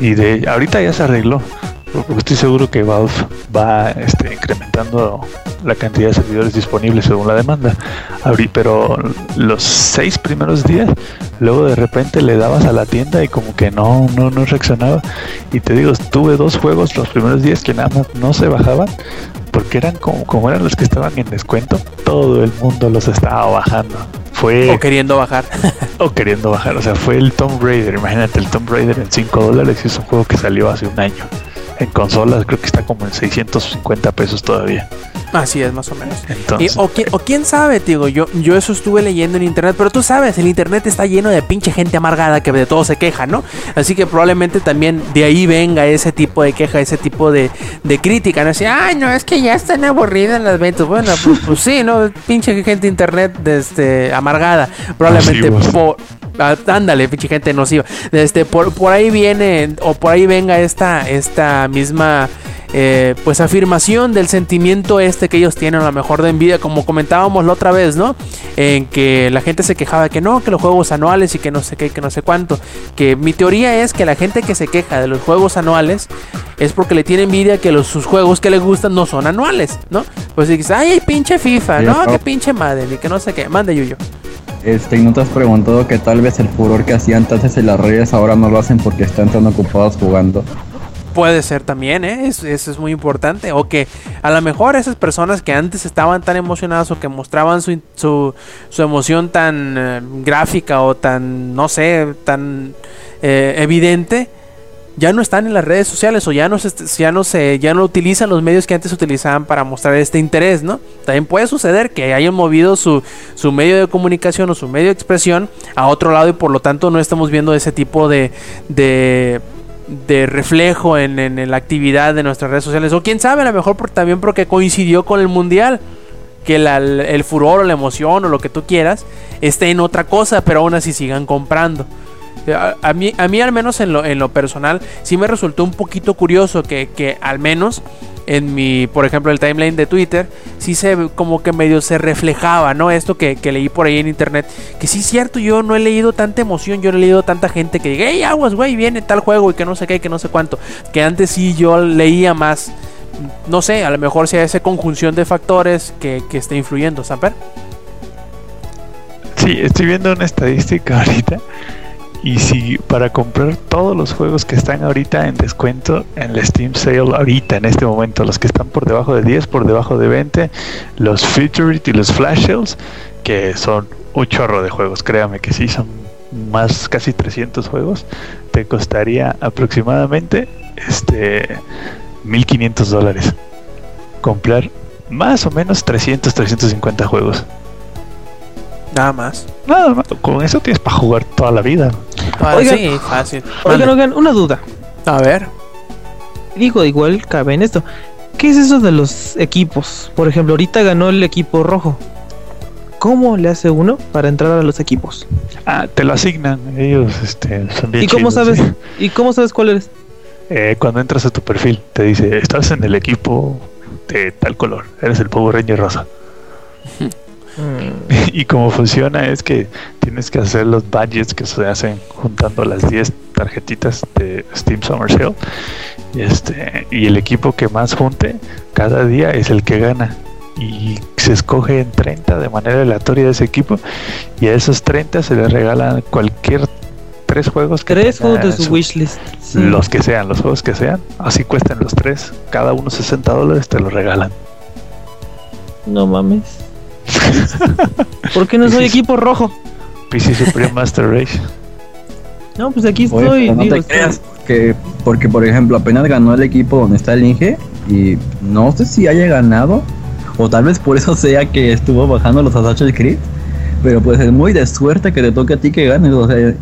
Y de ahorita ya se arregló. Estoy seguro que Valve va este, incrementando la cantidad de servidores disponibles según la demanda. Abrí, pero los seis primeros días, luego de repente le dabas a la tienda y como que no, no, no reaccionaba. Y te digo, tuve dos juegos los primeros días que nada más no se bajaban. Porque eran como, como eran los que estaban en descuento, todo el mundo los estaba bajando. Fue O queriendo bajar. o queriendo bajar. O sea, fue el Tomb Raider. Imagínate el Tomb Raider en 5 dólares y es un juego que salió hace un año. En consolas creo que está como en 650 pesos todavía. Así es, más o menos. Entonces, o, qui- o quién sabe, digo, yo, yo eso estuve leyendo en internet, pero tú sabes, el internet está lleno de pinche gente amargada que de todo se queja, ¿no? Así que probablemente también de ahí venga ese tipo de queja, ese tipo de, de crítica, ¿no? Así, ay, no, es que ya están aburridas las ventas. Bueno, pues, pues sí, ¿no? Pinche gente de internet este, amargada. Probablemente por... ah, Ándale, pinche gente nociva. Este, por, por ahí viene, o por ahí venga esta, esta misma eh, pues afirmación del sentimiento este que ellos tienen a lo mejor de envidia, como comentábamos la otra vez, ¿no? En que la gente se quejaba que no, que los juegos anuales y que no sé qué, que no sé cuánto. Que mi teoría es que la gente que se queja de los juegos anuales es porque le tiene envidia que los, sus juegos que le gustan no son anuales, ¿no? Pues si dices, ay, pinche FIFA, Sí, no, no. que pinche Madden y que no sé qué, mande Yuyo. Este, ¿y no te has preguntado que tal vez el furor que hacían antes en las redes ahora no lo hacen porque están tan ocupados jugando? Puede ser también, ¿eh? Es- Eso es muy importante. O que a lo mejor esas personas que antes estaban tan emocionadas o que mostraban su, su, emoción tan eh, gráfica o tan, no sé, tan eh, evidente, ya no están en las redes sociales o ya no, se, ya, no se, ya no utilizan los medios que antes utilizaban para mostrar este interés, ¿no? También puede suceder que hayan movido su, su medio de comunicación o su medio de expresión a otro lado y por lo tanto no estamos viendo ese tipo de, de reflejo en, en- la actividad de nuestras redes sociales. O quién sabe, a lo mejor por- también porque coincidió con el mundial. Que la- el furor o la emoción o lo que tú quieras esté en otra cosa, pero aún así sigan comprando. A, a mí, a mí al menos en lo, en lo personal, sí me resultó un poquito curioso que, que al menos en mi, por ejemplo, el timeline de Twitter, sí se como que medio se reflejaba, ¿no? Esto que, que leí por ahí en internet, que sí es cierto, yo no he leído tanta emoción, yo no he leído tanta gente que diga, hey, aguas, güey, viene tal juego y que no sé qué, y que no sé cuánto, que antes sí yo leía más no sé, a lo mejor sea esa conjunción de factores que, que esté influyendo, ¿Samper? Sí, estoy viendo una estadística ahorita. Y si para comprar todos los juegos que están ahorita en descuento en la Steam Sale, ahorita en este momento, los que están por debajo de 10, por debajo de 20, los Featured y los Flash Sales, que son un chorro de juegos, créame que sí, son más casi 300 juegos, te costaría aproximadamente este 1500 dólares comprar más o menos 300, 350 juegos. Nada más. Nada más, con eso tienes para jugar toda la vida. Ah, Oigan. sí, fácil. Oigan, oigan, una duda. A ver. Digo, igual cabe en esto. ¿Qué es eso de los equipos? Por ejemplo, ahorita ganó el equipo rojo. ¿Cómo le hace uno para entrar a los equipos? Ah, te lo asignan, ellos este, son bien ¿Y cómo chidos, sabes? sí. ¿Y cómo sabes cuál eres? Eh, cuando entras a tu perfil, te dice, estás en el equipo de tal color, eres el Power Ranger rosa. Mm, y cómo funciona es que tienes que hacer los budgets que se hacen juntando las 10 tarjetitas de Steam Summer Sale. Y, este, y el equipo que más junte cada día es el que gana. Y se escoge en 30 de manera aleatoria de ese equipo. Y a esos 30 se les regalan cualquier tres juegos que Tres juegos de su su- wishlist. Sí. Los que sean, los juegos que sean. Así cuestan los tres. Cada uno 60 dólares te los regalan. No mames. ¿Por qué no soy equipo rojo? PC Supreme Master Race. No, pues aquí estoy. no digo, te creas que porque por ejemplo apenas ganó el equipo donde está el Inge y no sé si haya ganado o tal vez por eso sea que estuvo bajando los Assassin's Creed, pero pues es muy de suerte que te toque a ti que ganes, o sea,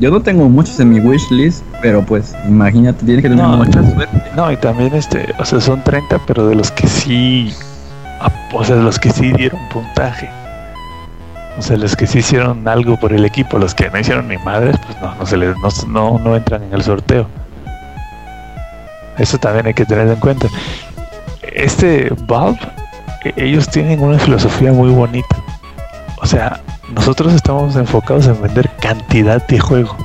yo no tengo muchos en mi wishlist, pero pues imagínate, tienes que tener No, mucha suerte. No, y también este, o sea, son 30, pero de los que sí, o sea, los que sí dieron puntaje. O sea, los que sí hicieron algo por el equipo, los que no hicieron ni madres, pues no, no se les, no, no, no entran en el sorteo. Eso también hay que tenerlo en cuenta. Este Valve, e- ellos tienen una filosofía muy bonita. O sea, nosotros estamos enfocados en vender cantidad de juego.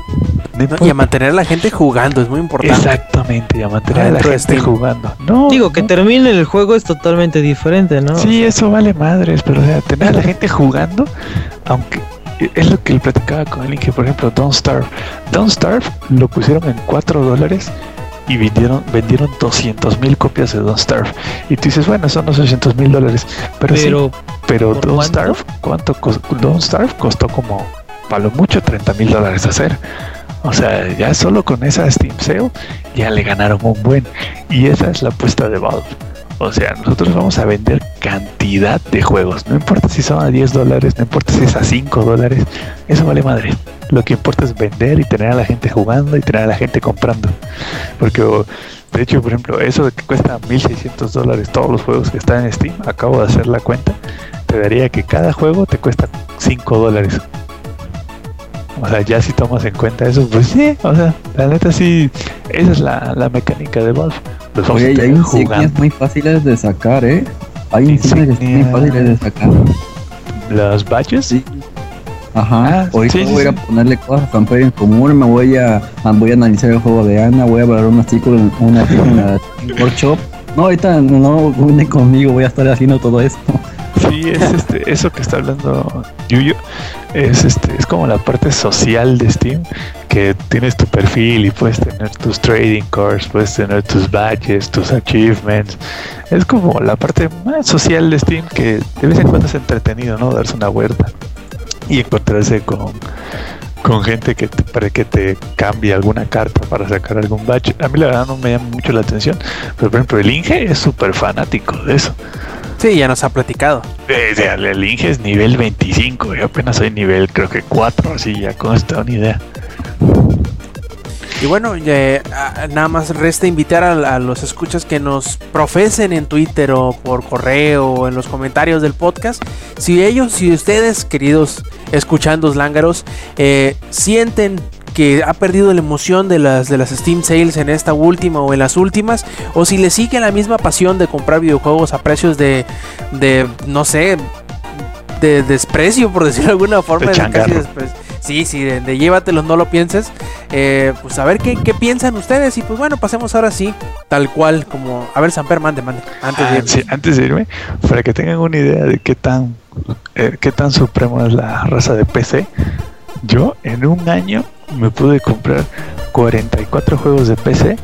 No ¿no? importa- Y a mantener a la gente jugando es muy importante. Exactamente, y a mantener a la gente Steam. jugando. No, Digo, que termine el juego es totalmente diferente, ¿no? Sí, eso vale madres, pero o sea, tener a la gente jugando, aunque es lo que le platicaba con alguien que, por ejemplo, Don't Starve. Don't Starve lo pusieron en 4 dólares y vendieron, vendieron 200 mil copias de Don't Starve. Y tú dices, bueno, son 800 mil dólares. Pero, sí, Pero, pero ¿por Don't cuánto? Starve, ¿cuánto cos- Don't Starve costó como, para lo mucho, 30 mil dólares hacer. O sea, ya solo con esa Steam Sale ya le ganaron un buen. Y esa es la apuesta de Valve. O sea, nosotros vamos a vender cantidad de juegos. No importa si son a 10 dólares, no importa si es a 5 dólares. Eso vale madre. Lo que importa es vender y tener a la gente jugando y tener a la gente comprando. Porque, de hecho, por ejemplo, eso de que cuesta 1600 dólares todos los juegos que están en Steam, acabo de hacer la cuenta, te daría que cada juego te cuesta 5 dólares. O sea, ya si tomas en cuenta eso, pues sí, o sea, la neta sí, esa es la, la mecánica de Valve. Vamos a Oye, y hay insignias muy fáciles de sacar, ¿eh? Hay insignias muy fáciles de sacar. Los badges, Sí. Ajá. Ah, Ahorita sí, sí, voy a ponerle cosas a Samper en común, me voy a, voy a analizar el juego de Ana, voy a hablar un artículo, en- un artículo en workshop. No, ahorita no une conmigo, voy a estar haciendo todo esto. Sí, es este, eso que está hablando Yuyo, es este, es como la parte social de Steam, que tienes tu perfil y puedes tener tus trading cards, puedes tener tus badges, tus achievements. Es como la parte más social de Steam que de vez en cuando es entretenido, ¿no? Darse una vuelta y encontrarse con con gente que te, para que te cambie alguna carta para sacar algún badge. A mí la verdad no me llama mucho la atención, pero por ejemplo el Inge es súper fanático de eso. Sí, ya nos ha platicado. Eh, o sea, el Inge es nivel 25, yo apenas soy nivel creo que 4, así ya con esta una idea. Y bueno, eh, a- nada más resta invitar a, a los escuchas que nos profesen en Twitter o por correo o en los comentarios del podcast. Si ellos, si ustedes, queridos escuchandos lángaros, eh, sienten que ha perdido la emoción de las, de las Steam Sales en esta última o en las últimas, o si les sigue la misma pasión de comprar videojuegos a precios de, de no sé, de desprecio, por decirlo de alguna forma, De casi desprecio. Sí, sí, de, de llévatelos, no lo pienses. Eh, pues a ver qué, qué piensan ustedes. Y pues bueno, pasemos ahora sí, tal cual, como. A ver, Samper, mande, mande. Antes de Ah, irnos. sí, antes de irme, para que tengan una idea de qué tan, eh, qué tan supremo es la raza de PC, yo en un año me pude comprar 44 juegos de PC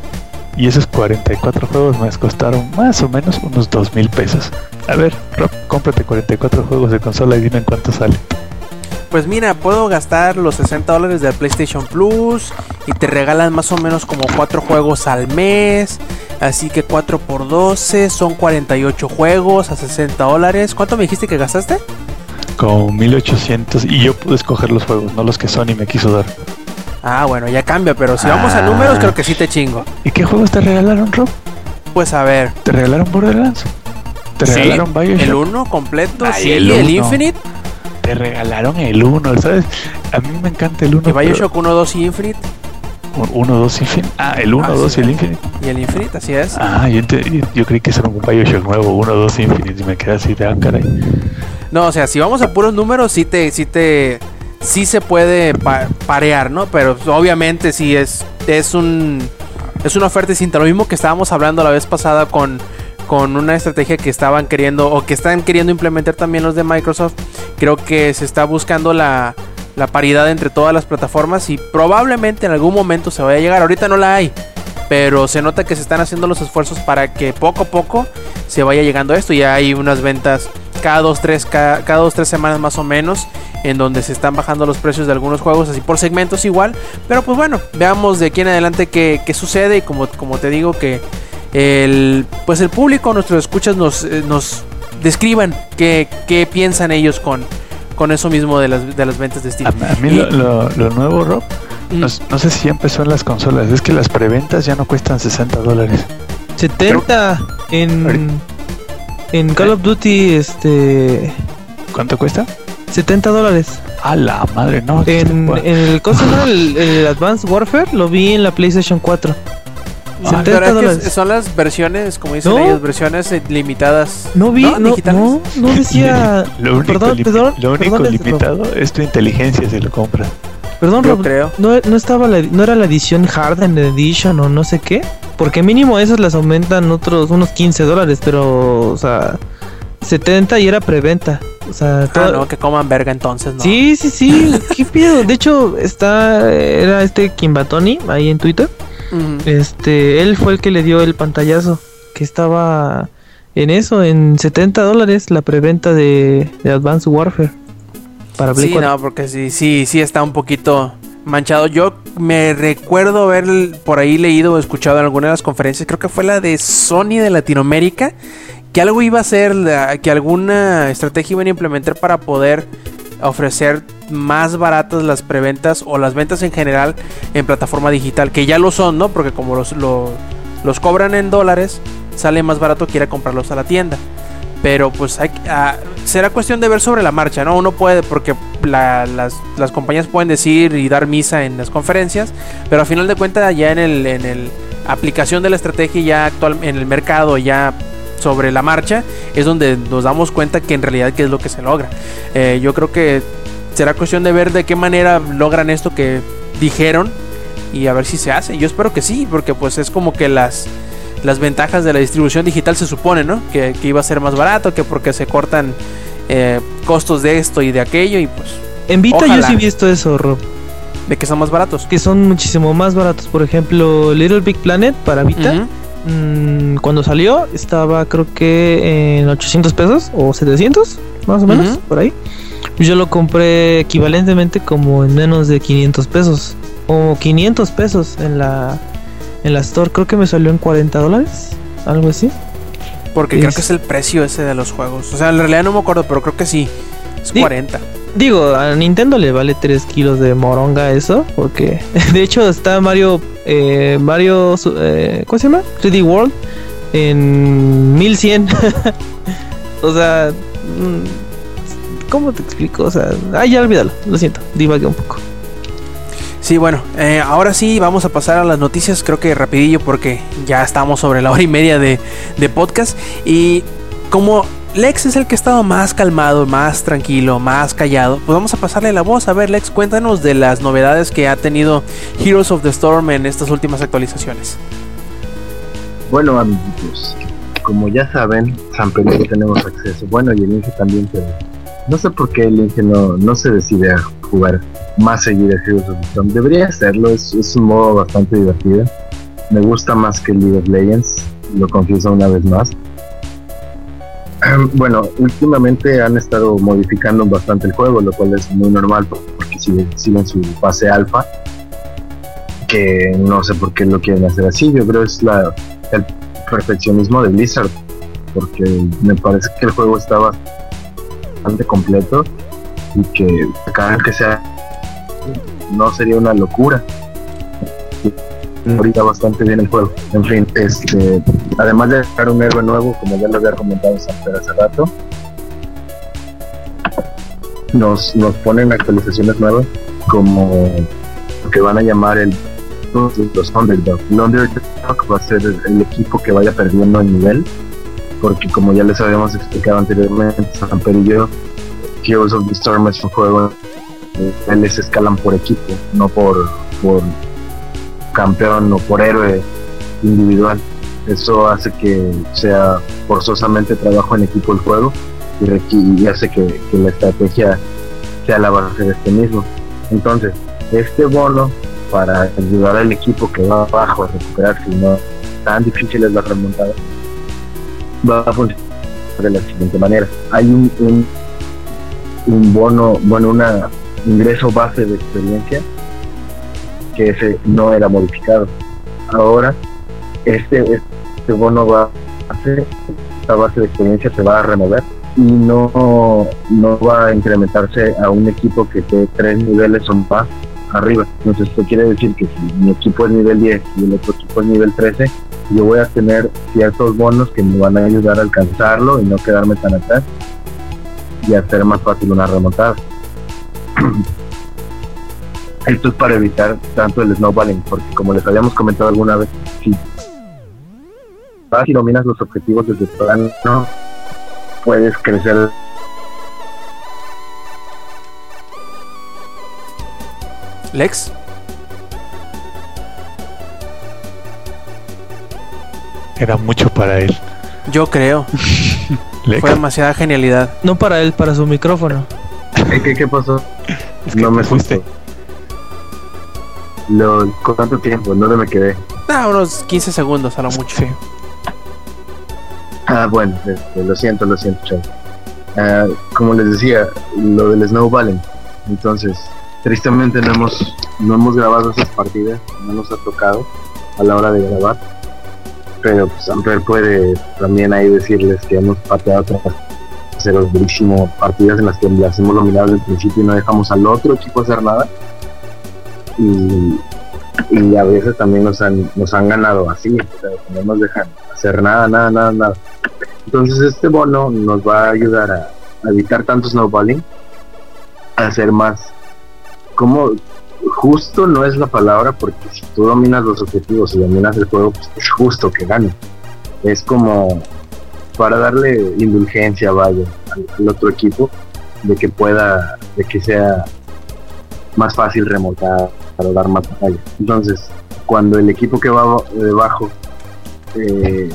y esos 44 juegos me costaron más o menos unos 2 mil pesos. A ver, Rob, cómprate 44 juegos de consola y dime en cuánto sale. Pues mira, puedo gastar los 60 dólares del PlayStation Plus y te regalan más o menos como 4 juegos al mes. Así que 4 por 12 son 48 juegos a 60 dólares. ¿Cuánto me dijiste que gastaste? Con 1800 y yo pude escoger los juegos, no los que Sony me quiso dar. Ah, bueno, ya cambia, pero si vamos a números, Ah. creo que sí te chingo. ¿Y qué juegos te regalaron, Rob? Pues a ver. ¿Te regalaron Borderlands? ¿Te Sí, regalaron Bioshock? el 1 completo, Ay, sí, el el. Infinite. Te regalaron el 1, ¿sabes? A mí me encanta el 1. Y Bioshock 1, 2 y Infinite. 1, 2 Infinite. Ah, el 1, Ah, 2 sí. y el Infinite. Y el Infinite, así es. Ah, yo, yo, yo creí que era un Bioshock nuevo, 1, 2 Infinite. Y me quedé así de ah, caray. No, o sea, si vamos a puros números, sí te, sí te, sí se puede pa- parear, ¿no? Pero obviamente sí es, es un, es una oferta distinta. Lo mismo que estábamos hablando la vez pasada con, con una estrategia que estaban queriendo o que están queriendo implementar también los de Microsoft. Creo que se está buscando la, la paridad entre todas las plataformas y probablemente en algún momento se vaya a llegar. Ahorita no la hay. Pero se nota que se están haciendo los esfuerzos para que poco a poco se vaya llegando a esto. Ya hay unas ventas cada dos, tres, cada, cada dos, tres semanas más o menos. En donde se están bajando los precios de algunos juegos. Así por segmentos igual. Pero pues bueno, veamos de aquí en adelante qué, qué sucede. Y como, como te digo que el, pues el público, nuestros escuchas nos, eh, nos describan qué, qué piensan ellos con, con eso mismo de las, de las ventas de A, Steam. a mí Y- lo, lo- lo nuevo, Rob, Mm. no, no sé si ya empezó en las consolas. Es que las preventas ya no cuestan 60 dólares. 70 en en Call of Duty este ¿Cuánto cuesta? 70 dólares. A la madre, no. En, en el el, el Advanced Warfare lo vi en la PlayStation 4. Ah, 70 pero es que dólares. son las versiones, como dicen No. ellos, versiones limitadas. No vi, no, no, no decía. Lo único, perdón, perdón, lo único perdón, limitado es tu inteligencia si lo compras. Perdón, Yo Rob, creo. no, no estaba la, no era la edición Hardened Edition o no sé qué. Porque mínimo esas las aumentan otros unos 15 dólares, pero o sea, 70 y era preventa. O sea, Ah, no, que coman verga entonces, ¿no? Sí, sí, sí, qué pedo. De hecho, está era este Kimbatoni ahí en Twitter. Este, él fue el que le dio el pantallazo. Que estaba en eso, en 70 dólares la preventa de, de Advanced Warfare. Para Play Sí, 4. no, porque sí, sí, sí está un poquito manchado. Yo me recuerdo haber por ahí leído o escuchado en alguna de las conferencias, creo que fue la de Sony de Latinoamérica, que algo iba a ser, que alguna estrategia iban a implementar para poder ofrecer más baratas las preventas o las ventas en general en plataforma digital, que ya lo son, ¿no? Porque como los, lo- los cobran en dólares, sale más barato que ir a comprarlos a la tienda. Pero pues hay, ah, será cuestión de ver sobre la marcha, ¿no? Uno puede, porque la- las, las compañías pueden decir y dar misa en las conferencias, pero a final de cuentas ya en el, en el aplicación de la estrategia ya actual en el mercado ya sobre la marcha es donde nos damos cuenta que en realidad qué es lo que se logra. Eh, yo creo que será cuestión de ver de qué manera logran esto que dijeron y a ver si se hace. Yo espero que sí, porque pues es como que las las ventajas de la distribución digital se supone, ¿no? Que, que iba a ser más barato, que porque se cortan eh, costos de esto y de aquello y pues En Vita Ojalá. yo sí he visto eso, Rob. de que son más baratos. Que son muchísimo más baratos. Por ejemplo, Little Big Planet para Vita. Mm, cuando salió estaba creo que en 800 pesos o 700, más o menos, por ahí. Yo lo compré equivalentemente como en menos de 500 pesos. O 500 pesos en la, en la store. Creo que me salió en 40 dólares. Algo así. Porque Es- creo que es el precio ese de los juegos. O sea, en realidad no me acuerdo, pero creo que sí. Es Di- 40. Digo, a Nintendo le vale 3 kilos de moronga eso. Porque de hecho está Mario. Eh, Mario. Eh, ¿Cómo se llama? 3D World. En 1100. o sea. mm, ¿Cómo te explico? O sea. Ah, ya olvídalo. Lo siento. Divagué un poco. Sí, bueno, eh, ahora sí vamos a pasar a las noticias, creo que rapidillo porque ya estamos sobre la hora y media de, de podcast. Y como Lex es el que ha estado más calmado, más tranquilo, más callado. Pues vamos a pasarle la voz. A ver, Lex, cuéntanos de las novedades que ha tenido Heroes of the Storm en estas últimas actualizaciones. Bueno, amigos, como ya saben, San Pedro tenemos acceso. Bueno, y el Inge también, pero no sé por qué el Inge no, no se decide a jugar más seguido a Heroes of the Storm. Debería hacerlo, es, es un modo bastante divertido. Me gusta más que League of Legends, lo confieso una vez más. Bueno, últimamente han estado modificando bastante el juego, lo cual es muy normal porque siguen, siguen su fase alfa, que no sé por qué lo quieren hacer así. Yo creo que es la, el perfeccionismo de Blizzard, porque me parece que el juego está bastante completo y que cada vez que sea no sería una locura ahorita bastante bien el juego. En fin, este, además de sacar un héroe nuevo, como ya lo había comentado Samper hace rato, nos, nos ponen actualizaciones nuevas como que van a llamar el los Underdog. El Underdog va a ser el, equipo que vaya perdiendo el nivel, porque como ya les habíamos explicado anteriormente, Samper y yo, Heroes of the Storm es un juego, escalan por equipo, no por, por campeón o por héroe individual. Eso hace que sea forzosamente trabajo en equipo el juego y, hace que, la estrategia sea la base de este mismo. Entonces, este bono para ayudar al equipo que va abajo a recuperarse y no tan difícil es la remontada, va a funcionar de la siguiente manera. Hay un, un, un bono, bueno, un ingreso base de experiencia que ese no era modificado. Ahora, este, este bono va a hacer, esta base de experiencia se va a remover y no, no va a incrementarse a un equipo que esté tres niveles o más arriba. Entonces, esto quiere decir que si mi equipo es nivel 10 y el otro equipo es nivel 13, yo voy a tener ciertos bonos que me van a ayudar a alcanzarlo y no quedarme tan atrás y hacer más fácil una remontada. Esto es para evitar tanto el snowballing, porque como les habíamos comentado alguna vez, si vas y dominas los objetivos desde no puedes crecer Lex. Era mucho para él. Yo creo. Fue demasiada genialidad. No para él, para su micrófono. ¿Qué, qué pasó? Es que no me fuiste. Lo, ¿Con cuánto tiempo? ¿Dónde me quedé? Ah, unos 15 segundos a lo mucho. Ah, bueno, este, lo siento, lo siento, chaval. Ah, como les decía, lo del snowballing. Entonces, tristemente no hemos, no hemos grabado esas partidas, no nos ha tocado a la hora de grabar. Pero pues Amper puede también ahí decirles que hemos pateado otras durísimo partidas en las que las hemos dominado desde el principio y no dejamos al otro equipo hacer nada y, a veces también nos han, nos han ganado así, no nos dejan hacer nada, nada, nada, nada. Entonces este bono nos va a ayudar a, evitar tanto snowballing, a hacer más, como justo no es la palabra porque si tú dominas los objetivos y dominas el juego, pues es justo que gane. Es como para darle indulgencia, vaya, al, otro equipo, de que pueda, de que sea más fácil remontar para dar más batalla. Entonces, cuando el equipo que va debajo eh,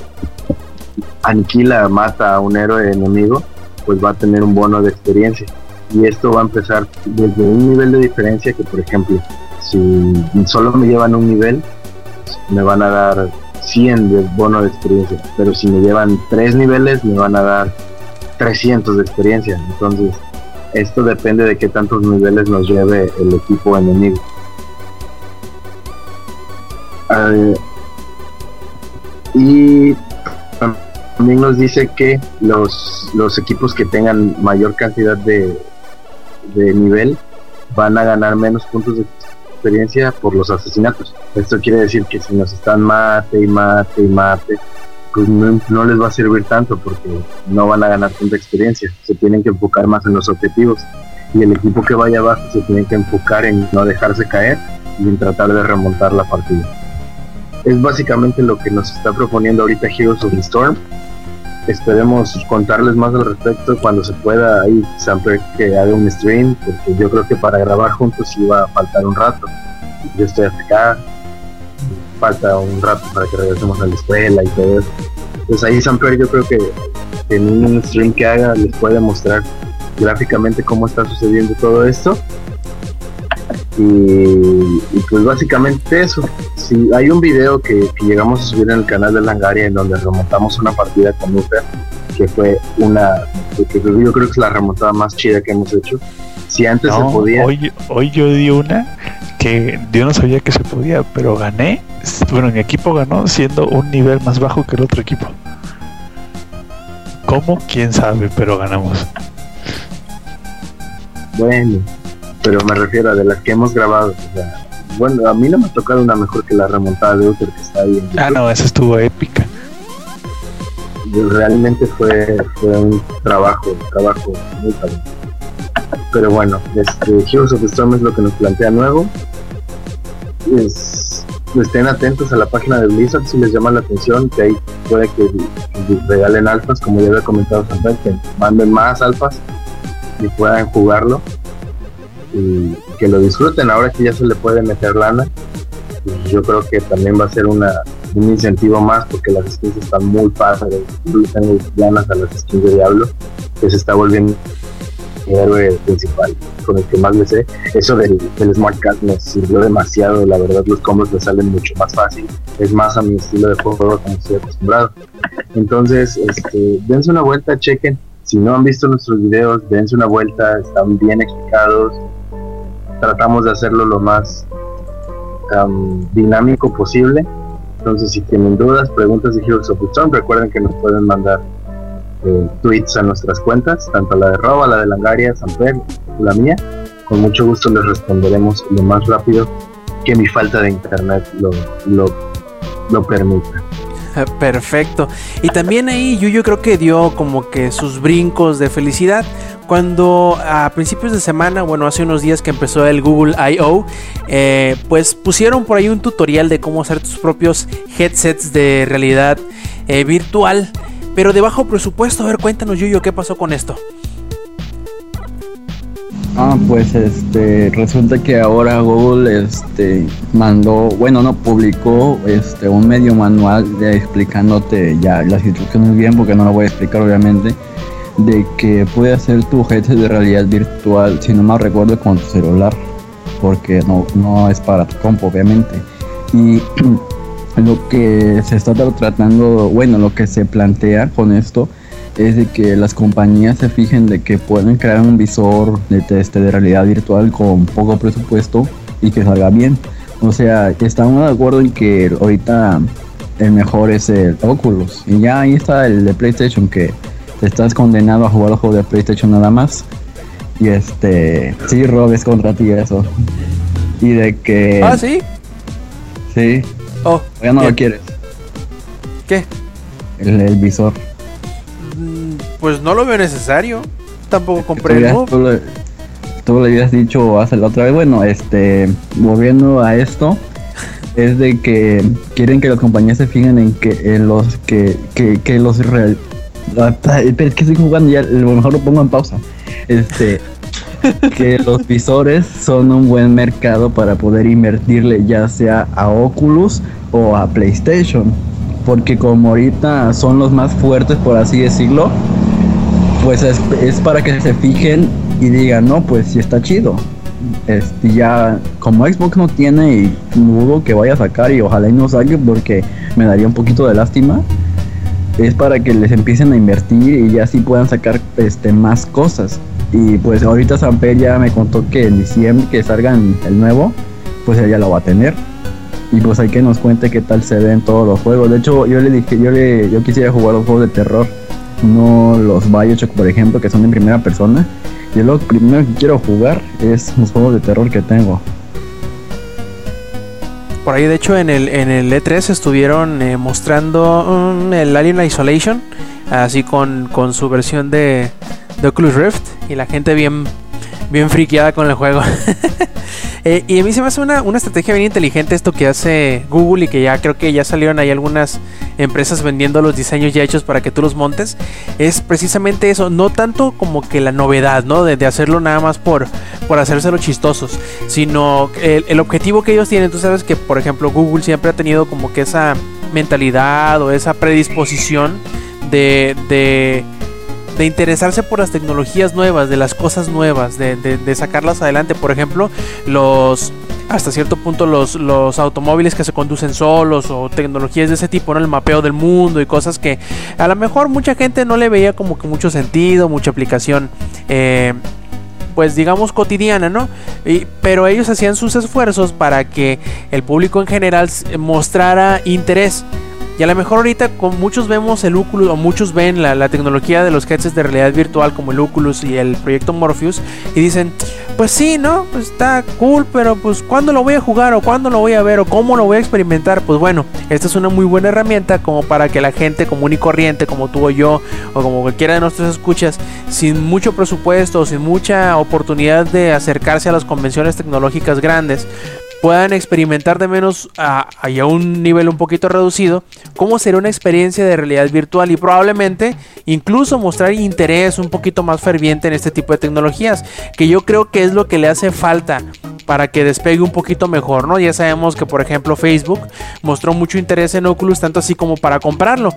aniquila, mata a un héroe enemigo, pues va a tener un bono de experiencia. Y esto va a empezar desde un nivel de diferencia que, por ejemplo, si solo me llevan un nivel, me van a dar 100 de bono de experiencia. Pero si me llevan tres niveles, me van a dar 300 de experiencia. Entonces, esto depende de qué tantos niveles nos lleve el equipo enemigo. Y también nos dice que los, equipos que tengan mayor cantidad de, de nivel van a ganar menos puntos de experiencia por los asesinatos. Esto quiere decir que si nos están mate y mate y mate, pues no, no, les va a servir tanto porque no van a ganar tanta experiencia. Se tienen que enfocar más en los objetivos. Y el equipo que vaya abajo se tiene que enfocar en no dejarse caer y en tratar de remontar la partida es básicamente lo que nos está proponiendo ahorita Heroes of the Storm. esperemos contarles más al respecto cuando se pueda. Ahí Samper que haga un stream porque yo creo que para grabar juntos iba a faltar un rato. Yo estoy acá falta un rato para que regresemos a la escuela y todo eso. Pues ahí Samper yo creo que en un stream que haga les puede mostrar gráficamente cómo está sucediendo todo esto y, y pues básicamente eso si hay un video que, que llegamos a subir en el canal de Langaria en donde remontamos una partida con Uber que fue una que yo creo que es la remontada más chida que hemos hecho si antes No, se podía Hoy, hoy yo di una que yo no sabía que se podía, pero gané. Bueno, mi equipo ganó siendo un nivel más bajo que el otro equipo. ¿Cómo? ¿Quién sabe? Pero ganamos. bueno pero me refiero a de las que hemos grabado o sea, bueno a mí no me ha tocado una mejor que la remontada de Uber que está ahí en Ah, no, esa estuvo épica. realmente fue, fue un trabajo, un trabajo muy padre. Pero bueno, este, Heroes of the Storm es lo que nos plantea nuevo. Es- estén atentos a la página de Blizzard si les llama la atención, que ahí puede que, que regalen alfas, como ya había comentado antes, que manden más alfas y puedan jugarlo y que lo disfruten ahora que ya se le puede meter lana. Y yo creo que también va a ser una, un incentivo más porque las skins están muy padres. Le tengo ganas a las skins de Diablo, que se está volviendo mi héroe principal, con el que más le sé. Eso del, del Smart Cast me sirvió demasiado, la verdad los combos me salen mucho más fácil, es más a mi estilo de juego como estoy acostumbrado. Entonces, este, dense una vuelta, chequen. Si no han visto nuestros videos, dense una vuelta, están bien explicados. Tratamos de hacerlo lo más am, dinámico posible. Entonces, si tienen dudas, preguntas de Heroes of the recuerden que nos pueden mandar eh, tweets a nuestras cuentas, tanto la de Roba, la de Langaria, Samper, la mía. Con mucho gusto les responderemos lo más rápido que mi falta de internet lo, lo, lo permita. Perfecto. Y también ahí Yuyo creo que dio como que sus brincos de felicidad cuando a principios de semana, bueno, hace unos días que empezó el Google I.O., eh, pues pusieron por ahí un tutorial de cómo hacer tus propios headsets de realidad eh, virtual, pero de bajo presupuesto. A ver, cuéntanos Yuyo, ¿qué pasó con esto? Ah, pues este resulta que ahora Google este mandó, bueno, no publicó este un medio manual de explicándote ya las instrucciones bien porque no lo voy a explicar obviamente de que puede hacer tu headset de realidad virtual, si no mal recuerdo con tu celular, porque no no es para tu compu obviamente. Y lo que se está tratando, bueno, lo que se plantea con esto es de que las compañías se fijen de que pueden crear un visor de, este, de realidad virtual con poco presupuesto y que salga bien. O sea, estamos de acuerdo en que ahorita el mejor es el Oculus. Y ya ahí está el de PlayStation que estás condenado a jugar los juegos de PlayStation nada más. Y este, sí, Rob, es contra ti eso. Y de que... Ah, sí. Sí, Oh, ya no lo quieres. ¿qué? El, el visor. Mm, Pues no lo veo necesario. Tampoco compré el tú le, tú le habías dicho hace la otra vez, bueno, este, volviendo a esto, es de que quieren que las compañías se fijen en que en los que, que, que los real, pero es que estoy jugando ya, a lo mejor lo pongo en pausa. Este que los visores son un buen mercado para poder invertirle ya sea a Oculus o a PlayStation. Porque como ahorita son los más fuertes, por así decirlo, pues es, es para que se fijen y digan, no, pues sí está chido. Este, ya, como Xbox no tiene y dudo que vaya a sacar y ojalá y no saque porque me daría un poquito de lástima, es para que les empiecen a invertir y ya así puedan sacar este, más cosas. Y pues ahorita Samper ya me contó que en diciembre que salgan el nuevo, pues ella lo va a tener. Y pues hay que nos cuente qué tal se ven todos los juegos. De hecho, yo le dije, yo le, yo quisiera jugar los juegos de terror, no los Bioshock, por ejemplo, que son en primera persona. Yo lo primero que quiero jugar es los juegos de terror que tengo. Por ahí, de hecho, en el, en el E3 estuvieron eh, mostrando mm, el Alien Isolation, así con, con su versión de, de Oculus Rift, y la gente bien, bien friqueada con el juego. Eh, y a mí se me hace una, una estrategia bien inteligente esto que hace Google y que ya creo que ya salieron ahí algunas empresas vendiendo los diseños ya hechos para que tú los montes, es precisamente eso, no tanto como que la novedad, ¿no? De, hacerlo nada más por, por hacérselo chistosos, sino el, el objetivo que ellos tienen, tú sabes que por ejemplo Google siempre ha tenido como que esa mentalidad o esa predisposición de, de interesarse por las tecnologías nuevas, de las cosas nuevas, de, de, de sacarlas adelante. Por ejemplo, los hasta cierto punto los, los automóviles que se conducen solos o tecnologías de ese tipo, ¿no? El mapeo del mundo y cosas que a lo mejor mucha gente no le veía como que mucho sentido, mucha aplicación. Eh, pues digamos cotidiana, ¿no? Y, pero ellos hacían sus esfuerzos para que el público en general mostrara interés. Y a lo mejor ahorita con muchos vemos el Oculus o muchos ven la, tecnología de los headsets de realidad virtual como el Oculus y el proyecto Morpheus y dicen, pues sí, ¿no? Pues está cool, pero pues ¿cuándo lo voy a jugar o cuándo lo voy a ver o cómo lo voy a experimentar? Pues bueno, esta es una muy buena herramienta como para que la gente común y corriente como tú o yo o como cualquiera de nuestros escuchas sin mucho presupuesto sin mucha oportunidad de acercarse a las convenciones tecnológicas grandes puedan experimentar de menos a, a, un nivel un poquito reducido cómo será una experiencia de realidad virtual y probablemente incluso mostrar interés un poquito más ferviente en este tipo de tecnologías que yo creo que es lo que le hace falta para que despegue un poquito mejor, ¿no? Ya sabemos que por ejemplo Facebook mostró mucho interés en Oculus tanto así como para comprarlo,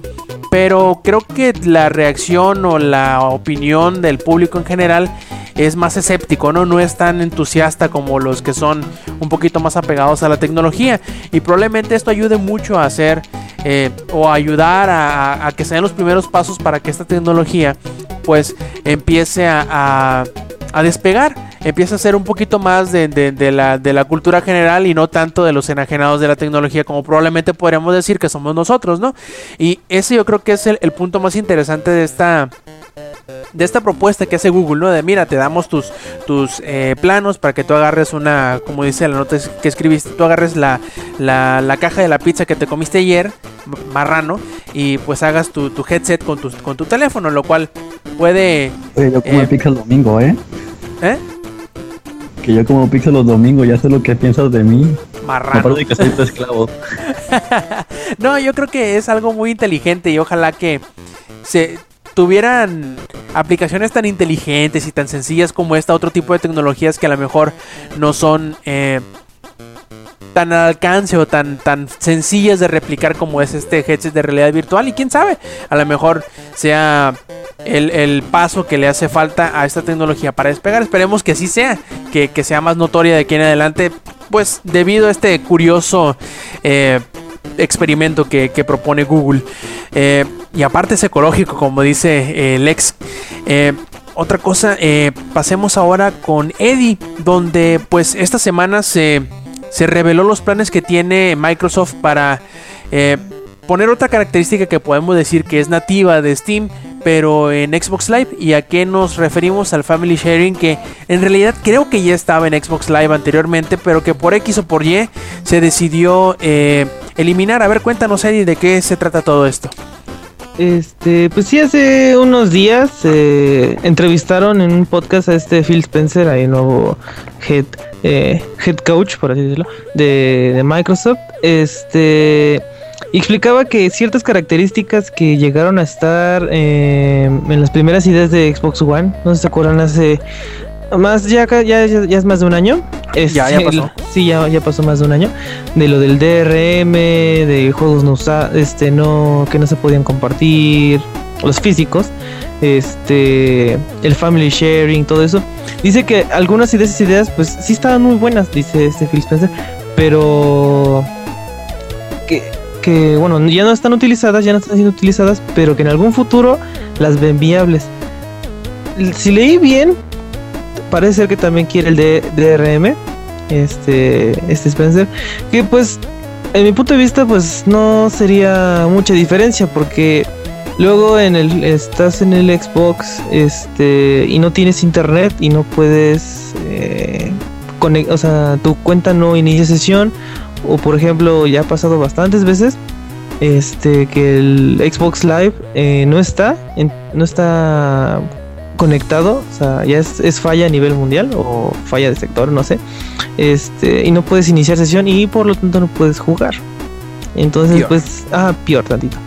pero creo que la reacción o la opinión del público en general es más escéptico, ¿no? No es tan entusiasta como los que son un poquito más apegados a la tecnología. Y probablemente esto ayude mucho a hacer eh, o ayudar a, a, que se den los primeros pasos para que esta tecnología pues empiece a, a, despegar. Empieza a ser un poquito más de, la, de la cultura general y no tanto de los enajenados de la tecnología como probablemente podríamos decir que somos nosotros, ¿no? Y ese yo creo que es el punto más interesante de esta, de esta propuesta que hace Google, ¿no? De mira, te damos tus, tus eh, planos para que tú agarres una, como dice la nota que escribiste, tú agarres la, la, la, caja de la pizza que te comiste ayer, marrano, y pues hagas tu, tu headset con tu, con tu teléfono, lo cual puede... Oye, yo como eh, pizza el domingo, ¿eh? ¿Eh? Que yo como pizza los domingos, ya sé lo que piensas de mí. Marrano. Aparte de que soy tu esclavo. no, yo creo que es algo muy inteligente y ojalá que se tuvieran aplicaciones tan inteligentes y tan sencillas como esta, otro tipo de tecnologías que a lo mejor no son eh, tan al alcance o tan, tan sencillas de replicar como es este headset de realidad virtual. Y quién sabe, a lo mejor sea el, el, paso que le hace falta a esta tecnología para despegar. Esperemos que así sea, que, que sea más notoria de aquí en adelante, pues debido a este curioso eh, experimento que, propone Google. Eh, y aparte es ecológico, como dice eh, Lex. Eh, otra cosa, pasemos ahora con Eddie, donde pues esta semana se, se reveló los planes que tiene Microsoft para poner otra característica que podemos decir que es nativa de Steam, pero en Xbox Live. ¿Y a qué nos referimos? Al Family Sharing, que en realidad creo que ya estaba en Xbox Live anteriormente, pero que por X o por Y se decidió eh, eliminar. A ver, cuéntanos, Eddie, de qué se trata todo esto. Este, pues sí, hace unos días eh, entrevistaron en un podcast a este Phil Spencer, ahí nuevo head, eh, head coach, por así decirlo, de, de Microsoft. Este explicaba que ciertas características que llegaron a estar eh, en las primeras ideas de Xbox One, no se acuerdan hace más ya, ya, ya es más de un año. Es, ya, ya pasó. El, sí, ya, ya pasó más de un año. De lo del DRM, de juegos no este no que no se podían compartir, los físicos, este el family sharing, todo eso. Dice que algunas de esas ideas pues sí estaban muy buenas, dice este Phil Spencer, pero que que bueno, ya no están utilizadas, ya no están siendo utilizadas, pero que en algún futuro las ven viables. Si leí bien, parece ser que también quiere el DRM, este, este Spencer, que pues en mi punto de vista pues no sería mucha diferencia porque luego en el estás en el Xbox este y no tienes internet y no puedes eh, o sea, tu cuenta no inicia sesión o por ejemplo ya ha pasado bastantes veces este que el Xbox Live eh, no está en, no está conectado, o sea, ya es, es, falla a nivel mundial o falla de sector, no sé. Este, y no puedes iniciar sesión y por lo tanto no puedes jugar. Entonces, peor. pues, ah, peor tantito.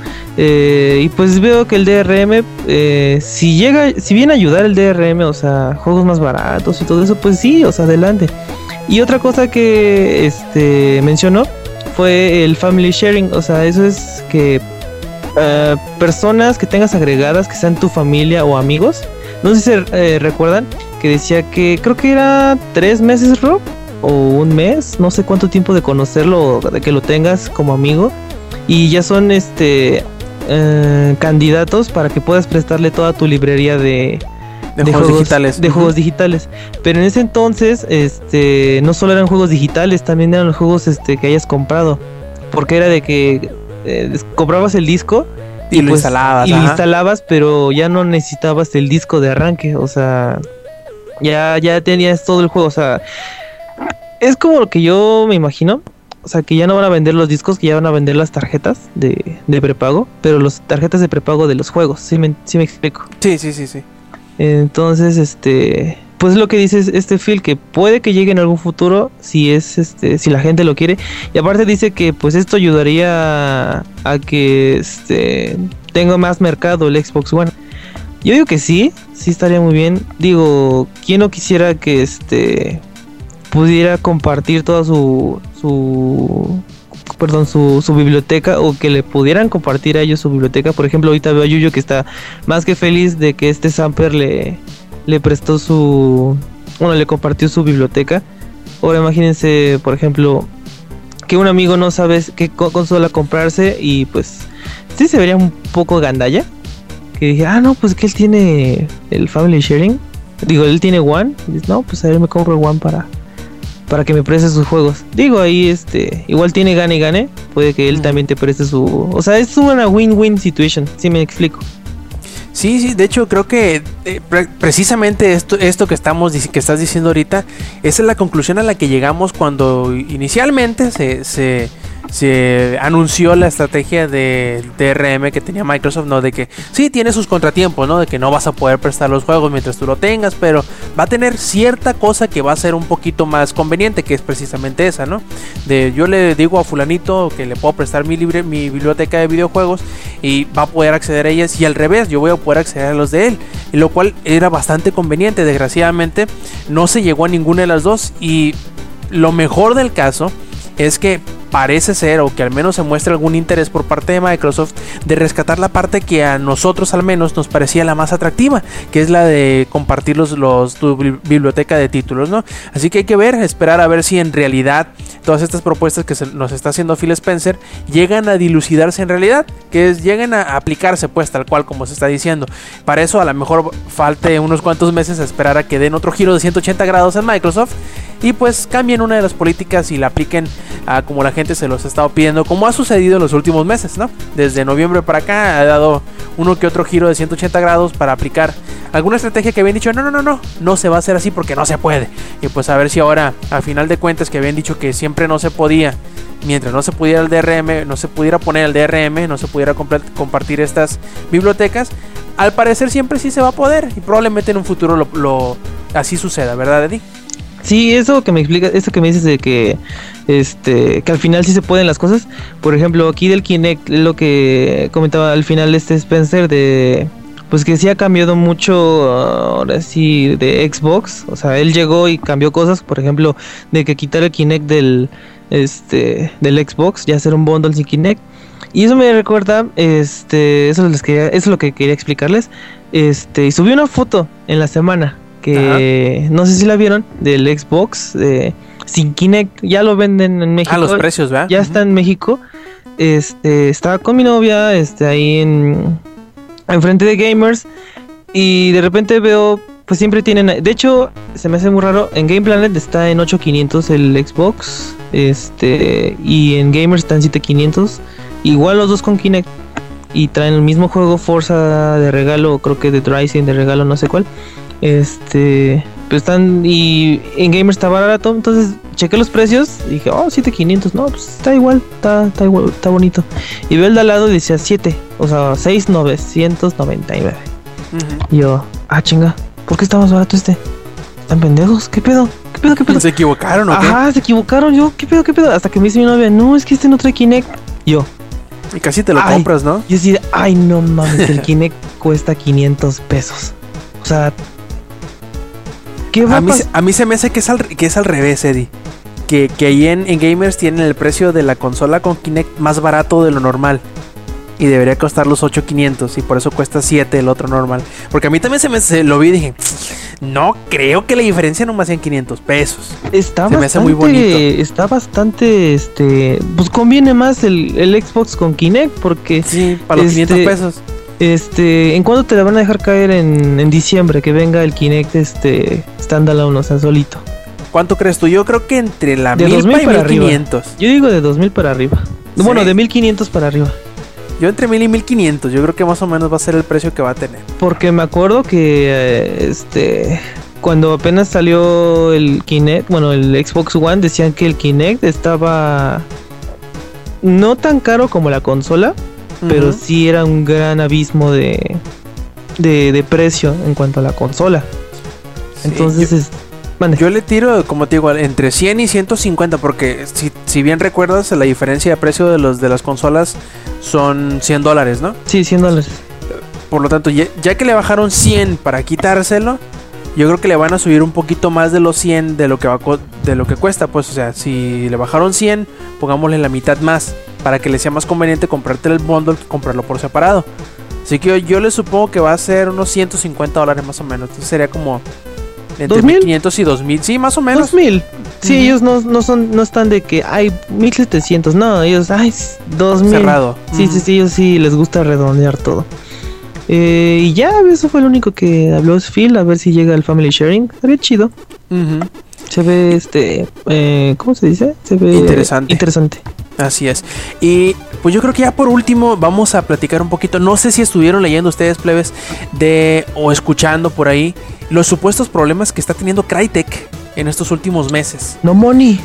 Eh, y pues veo que el DRM, eh, si llega, si viene a ayudar el DRM, o sea, juegos más baratos y todo eso, pues sí, o sea, adelante. Y otra cosa que este mencionó fue el family sharing, o sea, eso es que eh, personas que tengas agregadas que sean tu familia o amigos. No sé si se eh, recuerdan que decía que creo que era tres meses, Rob, o un mes, no sé cuánto tiempo de conocerlo, de que lo tengas como amigo. Y ya son este eh, candidatos para que puedas prestarle toda tu librería de, De, juegos, digitales. de juegos digitales. Pero en ese entonces, este, no solo eran juegos digitales, también eran los juegos este, que hayas comprado. Porque era de que eh, comprabas el disco Y lo pues, instalabas, Y lo instalabas, pero ya no necesitabas el disco de arranque. O sea, ya, ya tenías todo el juego. O sea, es como lo que yo me imagino. O sea, que ya no van a vender los discos, que ya van a vender las tarjetas de, de prepago. Pero las tarjetas de prepago de los juegos. ¿Sí me, sí me explico? Sí, sí, sí, sí. Entonces, este, pues lo que dice es este Phil que puede que llegue en algún futuro si es este si la gente lo quiere y aparte dice que pues esto ayudaría a, a que este tenga más mercado el Xbox One. Yo digo que sí, sí estaría muy bien. Digo, quién no quisiera que este pudiera compartir toda su su perdón, su, su biblioteca o que le pudieran compartir a ellos su biblioteca. Por ejemplo, ahorita veo a Yuyo que está más que feliz de que este Samper le, le prestó su. Bueno, le compartió su biblioteca. Ahora imagínense, por ejemplo, que un amigo no sabe qué co- consola comprarse y pues sí se vería un poco gandalla. Que dije, ah, no, pues que él tiene el Family Sharing. Digo, él tiene One. Y dices, no, pues a ver, me compro One para, para que me preste sus juegos. Digo, ahí este, igual tiene gane y gane. Puede que él también te preste su. O sea, es una win-win situation. Si me explico. Sí, sí, de hecho creo que eh, pre- precisamente esto, esto que estamos que estás diciendo ahorita, esa es la conclusión a la que llegamos cuando inicialmente se, se, se anunció la estrategia de DRM que tenía Microsoft, ¿no? De que sí tiene sus contratiempos, ¿no? De que no vas a poder prestar los juegos mientras tú lo tengas, pero va a tener cierta cosa que va a ser un poquito más conveniente, que es precisamente esa, ¿no? De yo le digo a fulanito que le puedo prestar mi libre, mi biblioteca de videojuegos y va a poder acceder a ellas y al revés, yo voy a poder acceder a los de él, lo cual era bastante conveniente. Desgraciadamente no se llegó a ninguna de las dos y lo mejor del caso es que parece ser o que al menos se muestra algún interés por parte de Microsoft de rescatar la parte que a nosotros al menos nos parecía la más atractiva, que es la de compartir los, tu bibli- biblioteca de títulos, ¿no? Así que hay que ver, esperar a ver si en realidad todas estas propuestas que se nos está haciendo Phil Spencer llegan a dilucidarse en realidad, que es, lleguen a aplicarse pues tal cual como se está diciendo. Para eso a lo mejor falte unos cuantos meses a esperar a que den otro giro de 180 grados en Microsoft y pues cambien una de las políticas y la apliquen a como la gente se los ha estado pidiendo, como ha sucedido en los últimos meses, ¿no? Desde noviembre para acá ha dado uno que otro giro de 180 grados para aplicar alguna estrategia que habían dicho, no, no, no, no, no se va a hacer así porque no se puede. Y pues a ver si ahora, a final de cuentas, que habían dicho que siempre no se podía, mientras no se pudiera el DRM, no se pudiera poner el DRM, no se pudiera compartir estas bibliotecas, al parecer siempre sí se va a poder y probablemente en un futuro lo- así suceda, ¿verdad, Eddie? Sí, eso que me explica, eso que me dices de que este que al final sí se pueden las cosas. Por ejemplo, aquí del Kinect lo que comentaba al final este Spencer de pues que sí ha cambiado mucho ahora sí de Xbox, o sea, él llegó y cambió cosas, por ejemplo, de que quitar el Kinect del este del Xbox, ya hacer un bundle sin Kinect. Y eso me recuerda, este, eso les quería, eso es lo que quería explicarles. Este, y subí una foto en la semana que no sé si la vieron del Xbox eh, sin Kinect, ya lo venden en México. Ah, los precios, ¿verdad? Ya está en México. Este, estaba con mi novia, este, ahí en enfrente de gamers y de repente veo, pues siempre tienen, de hecho, se me hace muy raro, en Game Planet está en 8500 el Xbox, este, y en Gamers está en 7500, igual los dos con Kinect y traen el mismo juego Forza de regalo, creo que de Rising de regalo, no sé cuál. Este, pues están y en Gamers está barato, entonces chequé los precios y dije, "Oh, 7500, no, pues está igual, está está igual, está bonito." Y veo el de al lado y decía 7, o sea, 6999. Ujú. Y yo, "Ah, chinga, ¿por qué está más barato este?" ¿Están pendejos? ¿Qué pedo? ¿Qué pedo? ¿Qué pedo? ¿Se equivocaron o qué? Ajá, se equivocaron. Yo, ¿qué pedo? ¿Qué pedo? Hasta que me dice mi novia, no, es que este no trae Kinect. Yo, Y casi te lo Ay. compras, ¿no? Yo sí, ay, no mames, el Kinect cuesta 500 pesos. O sea, ¿qué va A mí, se- pasar? a mí se me hace que es al, que es al revés, Eddie. Que, que ahí en, en Gamers tienen el precio de la consola con Kinect más barato de lo normal. Y debería costar los 8500 y por eso cuesta 7 el otro normal. Porque a mí también se me se lo vi y dije, no creo que la diferencia nomás sean 500 pesos. Está se me bastante, hace muy bonito. está bastante, este, pues conviene más el, el Xbox con Kinect porque, Sí, para los Este- 500 pesos. Este, ¿en cuándo te la van a dejar caer en, en diciembre que venga el Kinect, este, standalone, o sea, solito? ¿Cuánto crees tú? Yo creo que entre la De 1000 2000 y para arriba. 1500. Yo digo de 2000 para arriba. Sí. Bueno, de 1500 para arriba. Yo entre 1000 y 1500. Yo creo que más o menos va a ser el precio que va a tener. Porque me acuerdo que eh, este cuando apenas salió el Kinect, bueno, el Xbox One decían que el Kinect estaba no tan caro como la consola, pero sí era un gran abismo de, de, de precio en cuanto a la consola. Sí, Entonces, yo- es. Yo le tiro, como te digo, entre 100 y 150, porque si, si bien recuerdas, la diferencia de precio de, los, de las consolas son 100 dólares, ¿no? sí, 100 dólares. Por lo tanto, ya, ya que le bajaron 100 para quitárselo, yo creo que le van a subir un poquito más de los 100 de lo que, va, de lo que cuesta. Pues, o sea, si le bajaron 100, pongámosle la mitad más, para que le sea más conveniente comprarte el bundle que comprarlo por separado. Así que yo, yo le supongo que va a ser unos 150 dólares más o menos. Entonces sería como entre ¿Dos mil? 1500 y 2000. Sí, más o menos. 2000. Sí, ellos no, no son no están de que hay 1700, no, ellos ay, 2000. Cerrado. Sí, sí, sí, ellos sí les gusta redondear todo. Eh, y ya, eso fue lo único que habló Phil, a ver si llega el family sharing. Estaría chido. Se ve, este, eh, ¿cómo se dice? Se ve Interesante. Interesante. Así es. Y pues yo creo que ya por último vamos a platicar un poquito. No sé si estuvieron leyendo ustedes, plebes, de o escuchando por ahí los supuestos problemas que está teniendo Crytek en estos últimos meses. No money.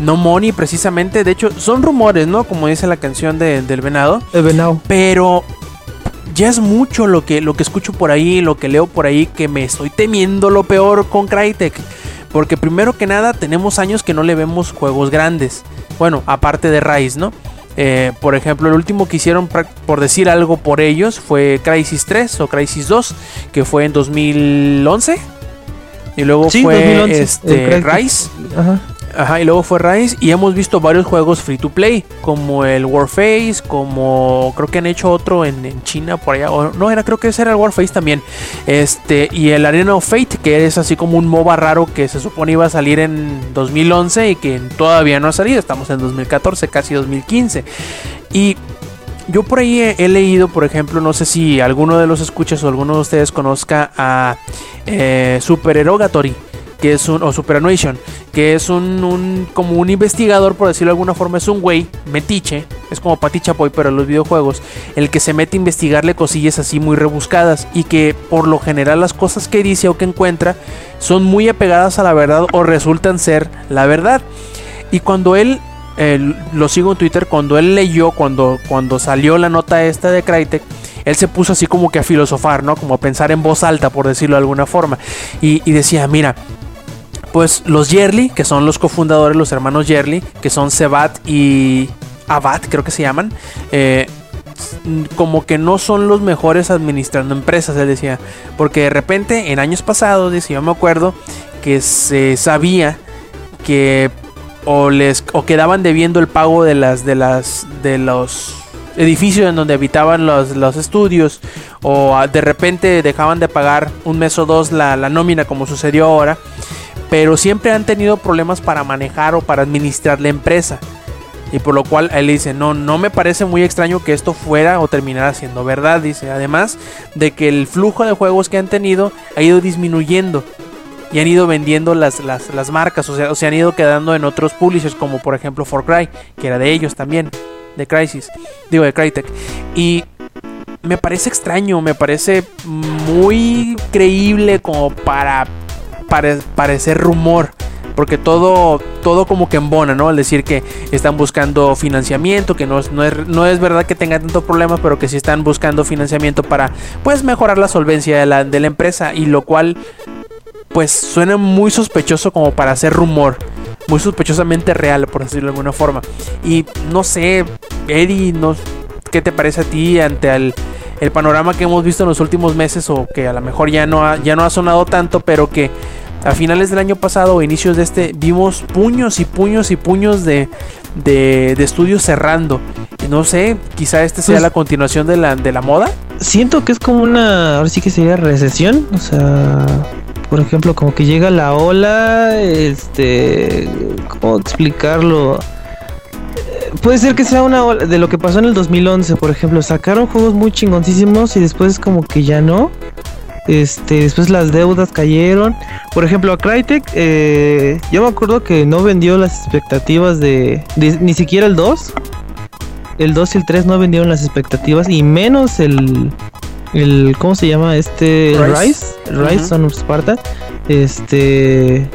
No Money, precisamente. De hecho, son rumores, ¿no? Como dice la canción de- del venado. El venado. Pero ya es mucho lo que, lo que escucho por ahí, lo que leo por ahí, que me estoy temiendo lo peor con Crytek. Porque primero que nada, tenemos años que no le vemos juegos grandes. Bueno, aparte de Rise, ¿no? Eh, por ejemplo, el último que hicieron, por decir algo por ellos, fue Crisis 3 o Crisis 2, que fue en 2011. Y luego Sí, fue 2011, este. Rise. Ajá. Ajá, y luego fue Rise y hemos visto varios juegos free to play, como el Warface, como creo que han hecho otro en, China por allá, o no, era creo que ese era el Warface también. Este, y el Arena of Fate, que es así como un MOBA raro que se supone iba a salir en 2011 y que todavía no ha salido, estamos en 2014, casi 2015. Y yo por ahí he, he leído, por ejemplo, no sé si alguno de los escuchas o alguno de ustedes conozca a eh, Super Erogatory, que es un, o Superannuation, que es un, un- como un investigador, por decirlo de alguna forma, es un güey, metiche, es como Pati Chapoy, pero en los videojuegos, el que se mete a investigarle cosillas así muy rebuscadas y que por lo general las cosas que dice o que encuentra son muy apegadas a la verdad o resultan ser la verdad. Y cuando él lo sigo en Twitter, cuando él leyó, cuando, cuando salió la nota esta de Crytek, él se puso así como que a filosofar, ¿no? Como a pensar en voz alta, por decirlo de alguna forma. Y decía, mira, pues los Yerli, que son los cofundadores, los hermanos Yerli, que son Sebat y Abad, creo que se llaman, eh, como que no son los mejores administrando empresas, él decía. Porque de repente, en años pasados, dice, yo me acuerdo que se sabía que o les o quedaban debiendo el pago de las de las de los edificios en donde habitaban los, los estudios o de repente dejaban de pagar un mes o dos la, la nómina como sucedió ahora pero siempre han tenido problemas para manejar o para administrar la empresa y por lo cual él dice no no me parece muy extraño que esto fuera o terminara siendo verdad dice además de que el flujo de juegos que han tenido ha ido disminuyendo y han ido vendiendo las, las, las marcas, o sea, se han ido quedando en otros publishers, como por ejemplo For Cry, que era de ellos también, de Crisis, digo de Crytek. Y me parece extraño, me parece muy creíble como para, parecer rumor. Porque todo, todo como que embona, ¿no? Al decir que están buscando financiamiento, que no es, no, es, no es verdad que tengan tantos problemas, pero que sí están buscando financiamiento para, pues, mejorar la solvencia de la, de la empresa. Y lo cual pues suena muy sospechoso como para hacer rumor. Muy sospechosamente real, por decirlo de alguna forma. Y no sé, Eddie, no, qué te parece a ti ante el, el panorama que hemos visto en los últimos meses o que a lo mejor ya no ha, ya no ha sonado tanto, pero que a finales del año pasado o inicios de este vimos puños y puños y puños de, de, de estudios cerrando. No sé, quizá este sea Pues- la continuación de la, de la moda. Siento que es como una, ahora sí que sería recesión, o sea, por ejemplo, como que llega la ola, este, ¿cómo explicarlo? Puede ser que sea una de lo que pasó en el 2011, por ejemplo, sacaron juegos muy chingoncísimos y después como que ya no. Este, después las deudas cayeron. Por ejemplo, a Crytek, eh, yo me acuerdo que no vendió las expectativas de, de- ni siquiera el 2. El 2 y el 3 no vendieron las expectativas y menos el el ¿cómo se llama? Este Rise. Rise, Rise. Son of Sparta. Este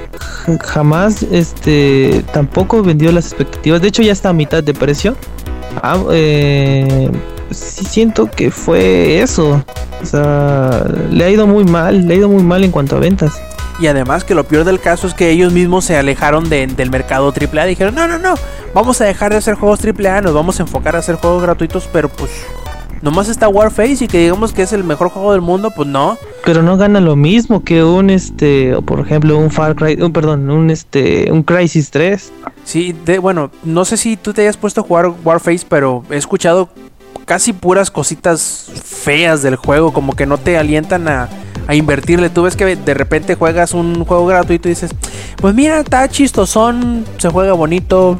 jamás este tampoco vendió las expectativas. De hecho ya está a mitad de precio. Ah, eh, sí siento que fue eso. Le ha ido muy mal, le ha ido muy mal en cuanto a ventas. Y además que lo peor del caso es que ellos mismos se alejaron de- del mercado AAA. Dijeron, no, no, no, vamos a dejar de hacer juegos AAA, nos vamos a enfocar a hacer juegos gratuitos, pero pues nomás está Warface y que digamos que es el mejor juego del mundo, pues no. Pero no gana lo mismo que un este, o por ejemplo, un Far Cry, un, perdón, un este, un Crisis 3. Sí, de, bueno, no sé si tú te hayas puesto a jugar Warface, pero he escuchado casi puras cositas feas del juego, como que no te alientan a, a invertirle. Tú ves que de repente juegas un juego gratuito y dices, pues mira, está chistosón, se juega bonito,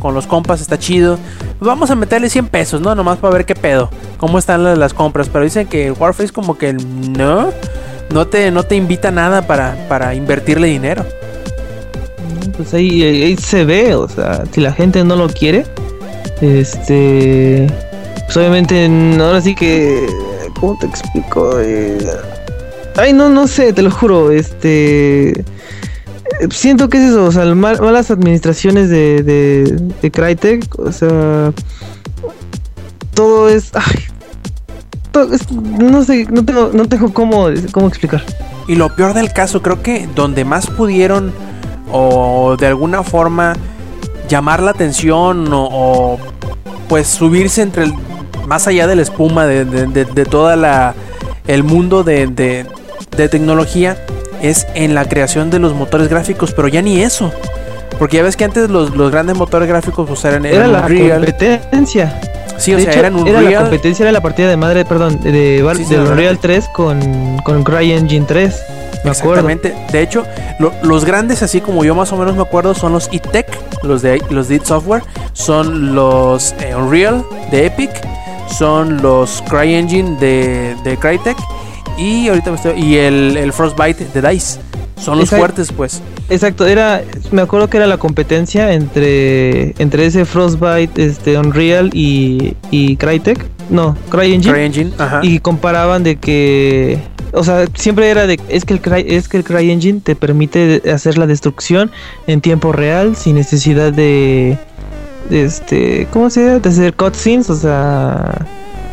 con los compas está chido. Vamos a meterle 100 pesos, ¿no? Nomás para ver qué pedo, cómo están las, las compras. Pero dicen que Warface como que no, no te, no te invita nada para, para invertirle dinero. Pues ahí, se ve, o sea, si la gente no lo quiere, este, pues obviamente ahora sí que, ¿cómo te explico? Eh, ay, no, no sé, te lo juro, este, siento que es eso, o sea, mal- malas administraciones de, de, Crytek, o sea, todo es, ay, no sé, no tengo, no tengo cómo, cómo explicar. Y lo peor del caso, creo que donde más pudieron o de alguna forma llamar la atención o, o, pues subirse entre el, más allá de la espuma de, de, de- de toda la el mundo de, de- de tecnología es en la creación de los motores gráficos, pero ya ni eso. Porque ya ves que antes los, los grandes motores gráficos pues, eran, Era la Unreal. competencia. Sí, o de sea, hecho, eran era la Unreal. competencia, era la partida de madre, perdón, de, de, Sí. Unreal 3 con, con CryEngine 3. Me acuerdo. Exactamente. De hecho, lo- los grandes, así como yo más o menos me acuerdo, son los E-Tech, los de los de Software, son los eh, Unreal de Epic, son los CryEngine de, de Crytek y ahorita me estoy y el, el Frostbite de Dice. Son los Exacto. fuertes, pues. Exacto, era, me acuerdo que era la competencia entre, entre ese Frostbite, este Unreal y, y Crytek. No, CryEngine. CryEngine, ajá. Y comparaban de que, o sea, siempre era de, es que el Cry, es que el CryEngine te permite hacer la destrucción en tiempo real sin necesidad de, de este, ¿cómo se llama? De hacer cutscenes, o sea,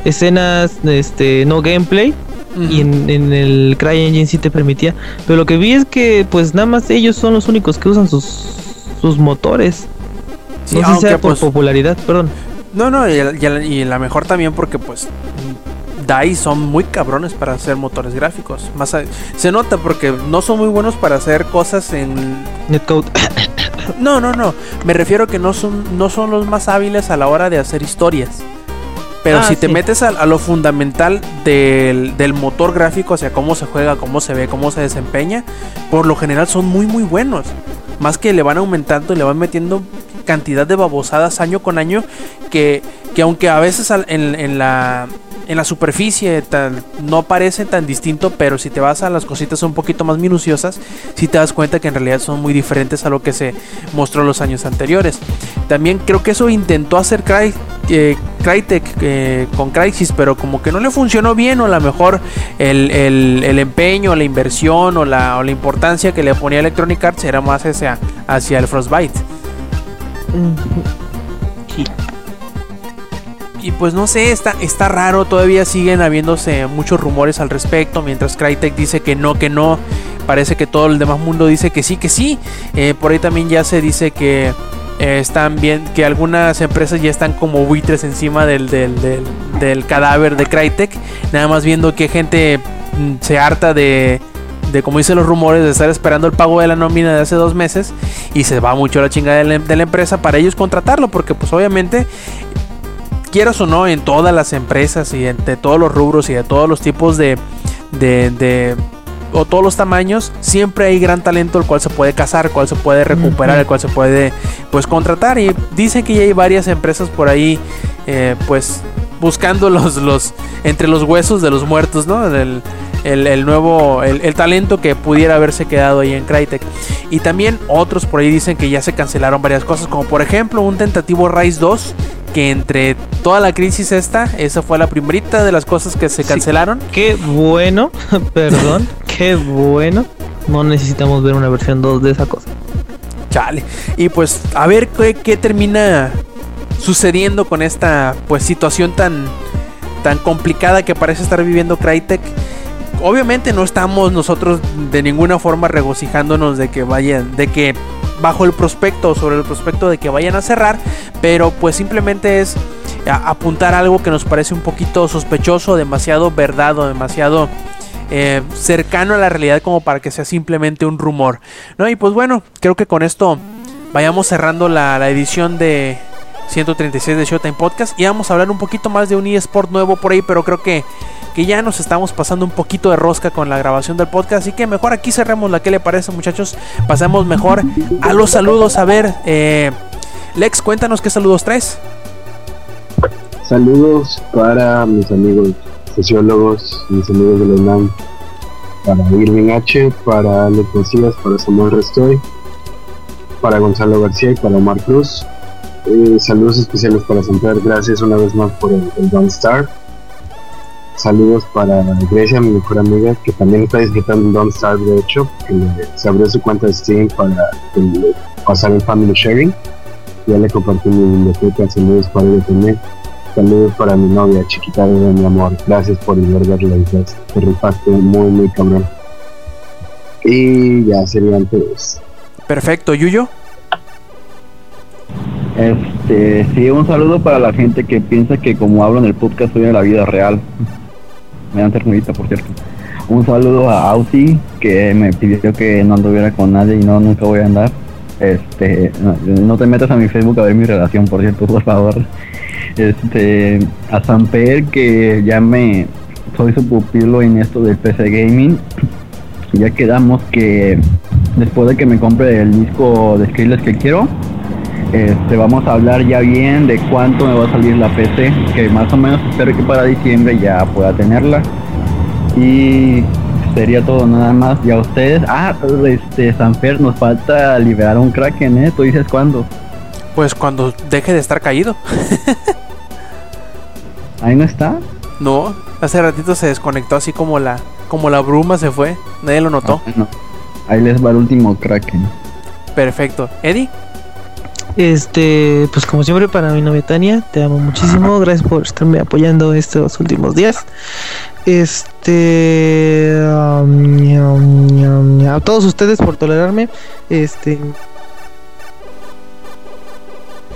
escenas, este, no gameplay. Y en, en el CryEngine sí te permitía. Pero lo que vi es que pues nada más ellos son los únicos que usan sus, sus motores. Sí, no sé si sea por pues, popularidad, perdón. No, no, y, y la- y la mejor también porque pues DICE son muy cabrones para hacer motores gráficos. Más a- se nota porque no son muy buenos para hacer cosas en Netcode. No, no, no. Me refiero que no son no son los más hábiles a la hora de hacer historias. Pero Ah, si te sí. metes a, a lo fundamental del, del motor gráfico, o sea, cómo se juega, cómo se ve, cómo se desempeña, por lo general son muy, muy buenos. Más que le van aumentando y le van metiendo cantidad de babosadas año con año que, que aunque a veces en, en la, en la superficie tan- no parecen tan distinto, pero si te vas a las cositas un poquito más minuciosas, si te das cuenta que en realidad son muy diferentes a lo que se mostró los años anteriores. También creo que eso intentó hacer Cry, eh, Crytek eh, con Crysis, pero como que no le funcionó bien, o a lo mejor el, el- el empeño, la inversión o la, o la importancia que le ponía Electronic Arts era más hacia, hacia el Frostbite. Y pues no sé, está, está raro, todavía siguen habiéndose muchos rumores al respecto, mientras Crytek dice que no, que no, parece que todo el demás mundo dice que sí, que sí. Eh, por ahí también ya se dice que eh, están bien, que algunas empresas ya están como buitres encima del, del, del, cadáver de Crytek, nada más viendo que gente mm, se harta de, de, como dicen los rumores, de estar esperando el pago de la nómina de hace dos meses. Y se va mucho la chingada de la, de la empresa para ellos contratarlo, porque pues obviamente quieras o no, en todas las empresas y entre todos los rubros y de todos los tipos de, de, de o todos los tamaños, siempre hay gran talento el cual se puede cazar, el cual se puede recuperar, el cual se puede pues contratar. Y dicen que ya hay varias empresas por ahí, eh, pues buscando los, los entre los huesos de los muertos, ¿no? El, el, el nuevo, el, el, talento que pudiera haberse quedado ahí en Crytek. Y también otros por ahí dicen que ya se cancelaron varias cosas, como por ejemplo un tentativo Rise 2 que entre toda la crisis esta, esa fue la primerita de las cosas que se cancelaron. Sí, qué bueno, perdón, qué bueno. No necesitamos ver una versión 2 de esa cosa. Chale. Y pues a ver qué, qué termina sucediendo con esta pues situación tan tan complicada que parece estar viviendo Crytek. Obviamente no estamos nosotros de ninguna forma regocijándonos de que vayan, de que bajo el prospecto, sobre el prospecto de que vayan a cerrar, pero pues simplemente es apuntar algo que nos parece un poquito sospechoso, demasiado verdad o demasiado eh, cercano a la realidad como para que sea simplemente un rumor. ¿no? Y pues bueno, creo que con esto vayamos cerrando la, la edición de 136 de Showtime Podcast y vamos a hablar un poquito más de un eSport nuevo por ahí, pero creo que que ya nos estamos pasando un poquito de rosca con la grabación del podcast. Así que mejor aquí cerremos la que le parece, muchachos. Pasamos mejor a los saludos. A ver, eh, Lex, cuéntanos qué saludos traes. Saludos para mis amigos sociólogos, mis amigos de la UNAM, para Irving H, para Alex Macías, para Samuel Restoy, para Gonzalo García y para Omar Cruz. Eh, saludos especiales para Santander, gracias una vez más por el, el Don't Star Saludos para Grecia, mi mejor amiga, que también está disfrutando Don't Starve, de hecho, que se abrió su cuenta de Steam para el, pasar el Family Sharing. Ya le compartí mi biblioteca, saludos para ella también. Saludos para mi novia, chiquita de mi amor. Gracias por envergarla, te rifaste muy, muy cabrón. Y ya serían todos. Perfecto, Yuyo. Este, sí, un saludo para la gente que piensa que como hablo en el podcast soy en la vida real me dan ternurita, por cierto. Un saludo a Ausi, que me pidió que no anduviera con nadie y no, nunca voy a andar. Este, no, te metas a mi Facebook a ver mi relación, por cierto, por favor. Este, a Samper, que ya me soy su pupilo en esto del PC Gaming. Ya quedamos que después de que me compre el disco de Skrillex que quiero, este, vamos a hablar ya bien de cuánto me va a salir la PC, que más o menos espero que para diciembre ya pueda tenerla. Y sería todo nada más. Y a ustedes, ah, este, Sanfer, nos falta liberar un Kraken, ¿eh? ¿Tú dices cuándo? Pues cuando deje de estar caído. ¿Ahí no está? No, hace ratito se desconectó así como la, como la bruma se fue. Nadie lo notó. Ah, bueno. Ahí les va el último Kraken. Perfecto. ¿Eddie? Este, pues como siempre para mi novia Tania, te amo muchísimo, gracias por estarme apoyando estos últimos días. Este, um, a todos ustedes por tolerarme. Este,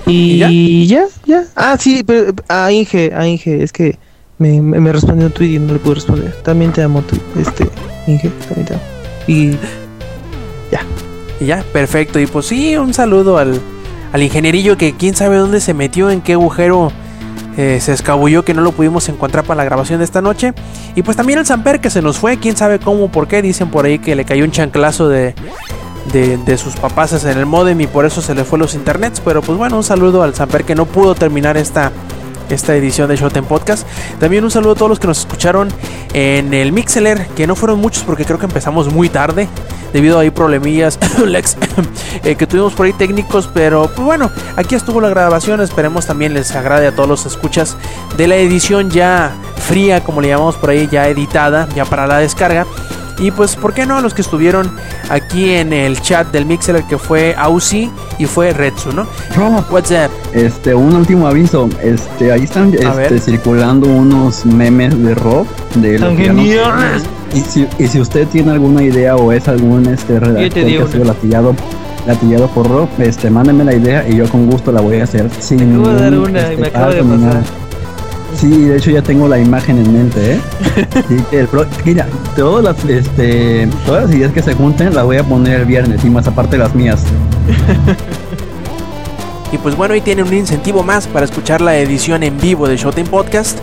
y, ya? ya, Ah, sí, pero a Inge, a Inge, es que me, me, me respondió un tweet y no le pude responder. También te amo, tú, este, Inge, también te amo. Y ya. Y ya, perfecto. Y pues sí, un saludo al, al ingenierillo que quién sabe dónde se metió, en qué agujero eh, se escabulló que no lo pudimos encontrar para la grabación de esta noche. Y pues también el Samper que se nos fue, quién sabe cómo, por qué. Dicen por ahí que le cayó un chanclazo de, de, de sus papás en el modem y por eso se le fue los internets. Pero pues bueno, un saludo al Samper que no pudo terminar esta, esta edición de Showtime Podcast. También un saludo a todos los que nos escucharon en el Mixeler, que no fueron muchos porque creo que empezamos muy tarde. Debido a ahí problemillas Lex, eh, que tuvimos por ahí técnicos, pero pues bueno, aquí estuvo la grabación. Esperemos también les agrade a todos los escuchas de la edición ya fría, como le llamamos por ahí, ya editada, ya para la descarga. Y pues, ¿por qué no? A los que estuvieron aquí en el chat del Mixer, que fue Ausi y fue Retsu, ¿no? What's up? Este, un último aviso. Este, ahí están este, circulando unos memes de Rob. De lo que y si, y si usted tiene alguna idea o es algún este redactor que ha sido latillado gatillado por Rob, este, mándenme la idea y yo con gusto la voy a hacer. Sin Me acabo de dar ningún, una y este, me acaba de ni pasar. nada. Sí, de hecho ya tengo la imagen en mente, ¿eh? El pro- mira, todas las, este, todas las ideas que se junten las voy a poner el viernes y más aparte las mías. Y pues bueno, ahí tienen un incentivo más para escuchar la edición en vivo de Showtime Podcast.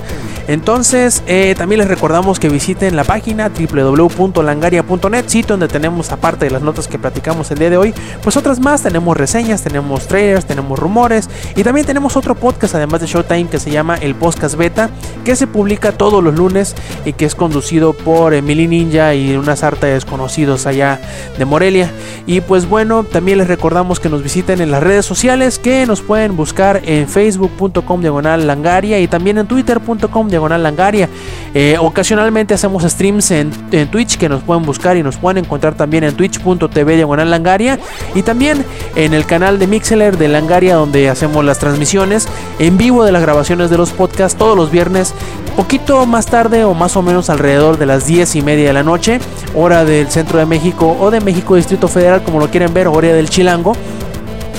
Entonces, eh, también les recordamos que visiten la página www.langaria.net, sitio donde tenemos, aparte de las notas que platicamos el día de hoy, pues otras más. Tenemos reseñas, tenemos trailers, tenemos rumores y también tenemos otro podcast, además de Showtime, que se llama El Podcast Beta, que se publica todos los lunes y que es conducido por Emily Ninja y unas artes desconocidos allá de Morelia. Y pues bueno, también les recordamos que nos visiten en las redes sociales, nos pueden buscar en facebook.com diagonal langaria y también en twitter.com diagonal langaria. Eh, ocasionalmente hacemos streams en, en Twitch que nos pueden buscar y nos pueden encontrar también en twitch.tv diagonal langaria y también en el canal de Mixeler de Langaria donde hacemos las transmisiones en vivo de las grabaciones de los podcasts todos los viernes poquito más tarde o más o menos alrededor de las 10 y media de la noche, hora del centro de México o de México Distrito Federal, como lo quieren ver, hora del Chilango.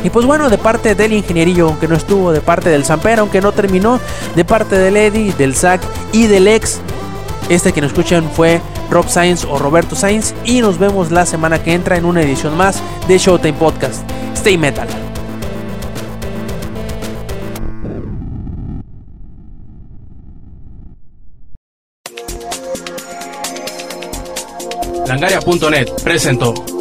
Y pues bueno, de parte del ingenierillo, aunque no estuvo, de parte del Samper, aunque no terminó, de parte del Eddie, del Zack y del ex, este que nos escuchan fue Rob Sainz o Roberto Sainz. Y nos vemos la semana que entra en una edición más de Showtime Podcast. Stay Metal. Langaria.net presentó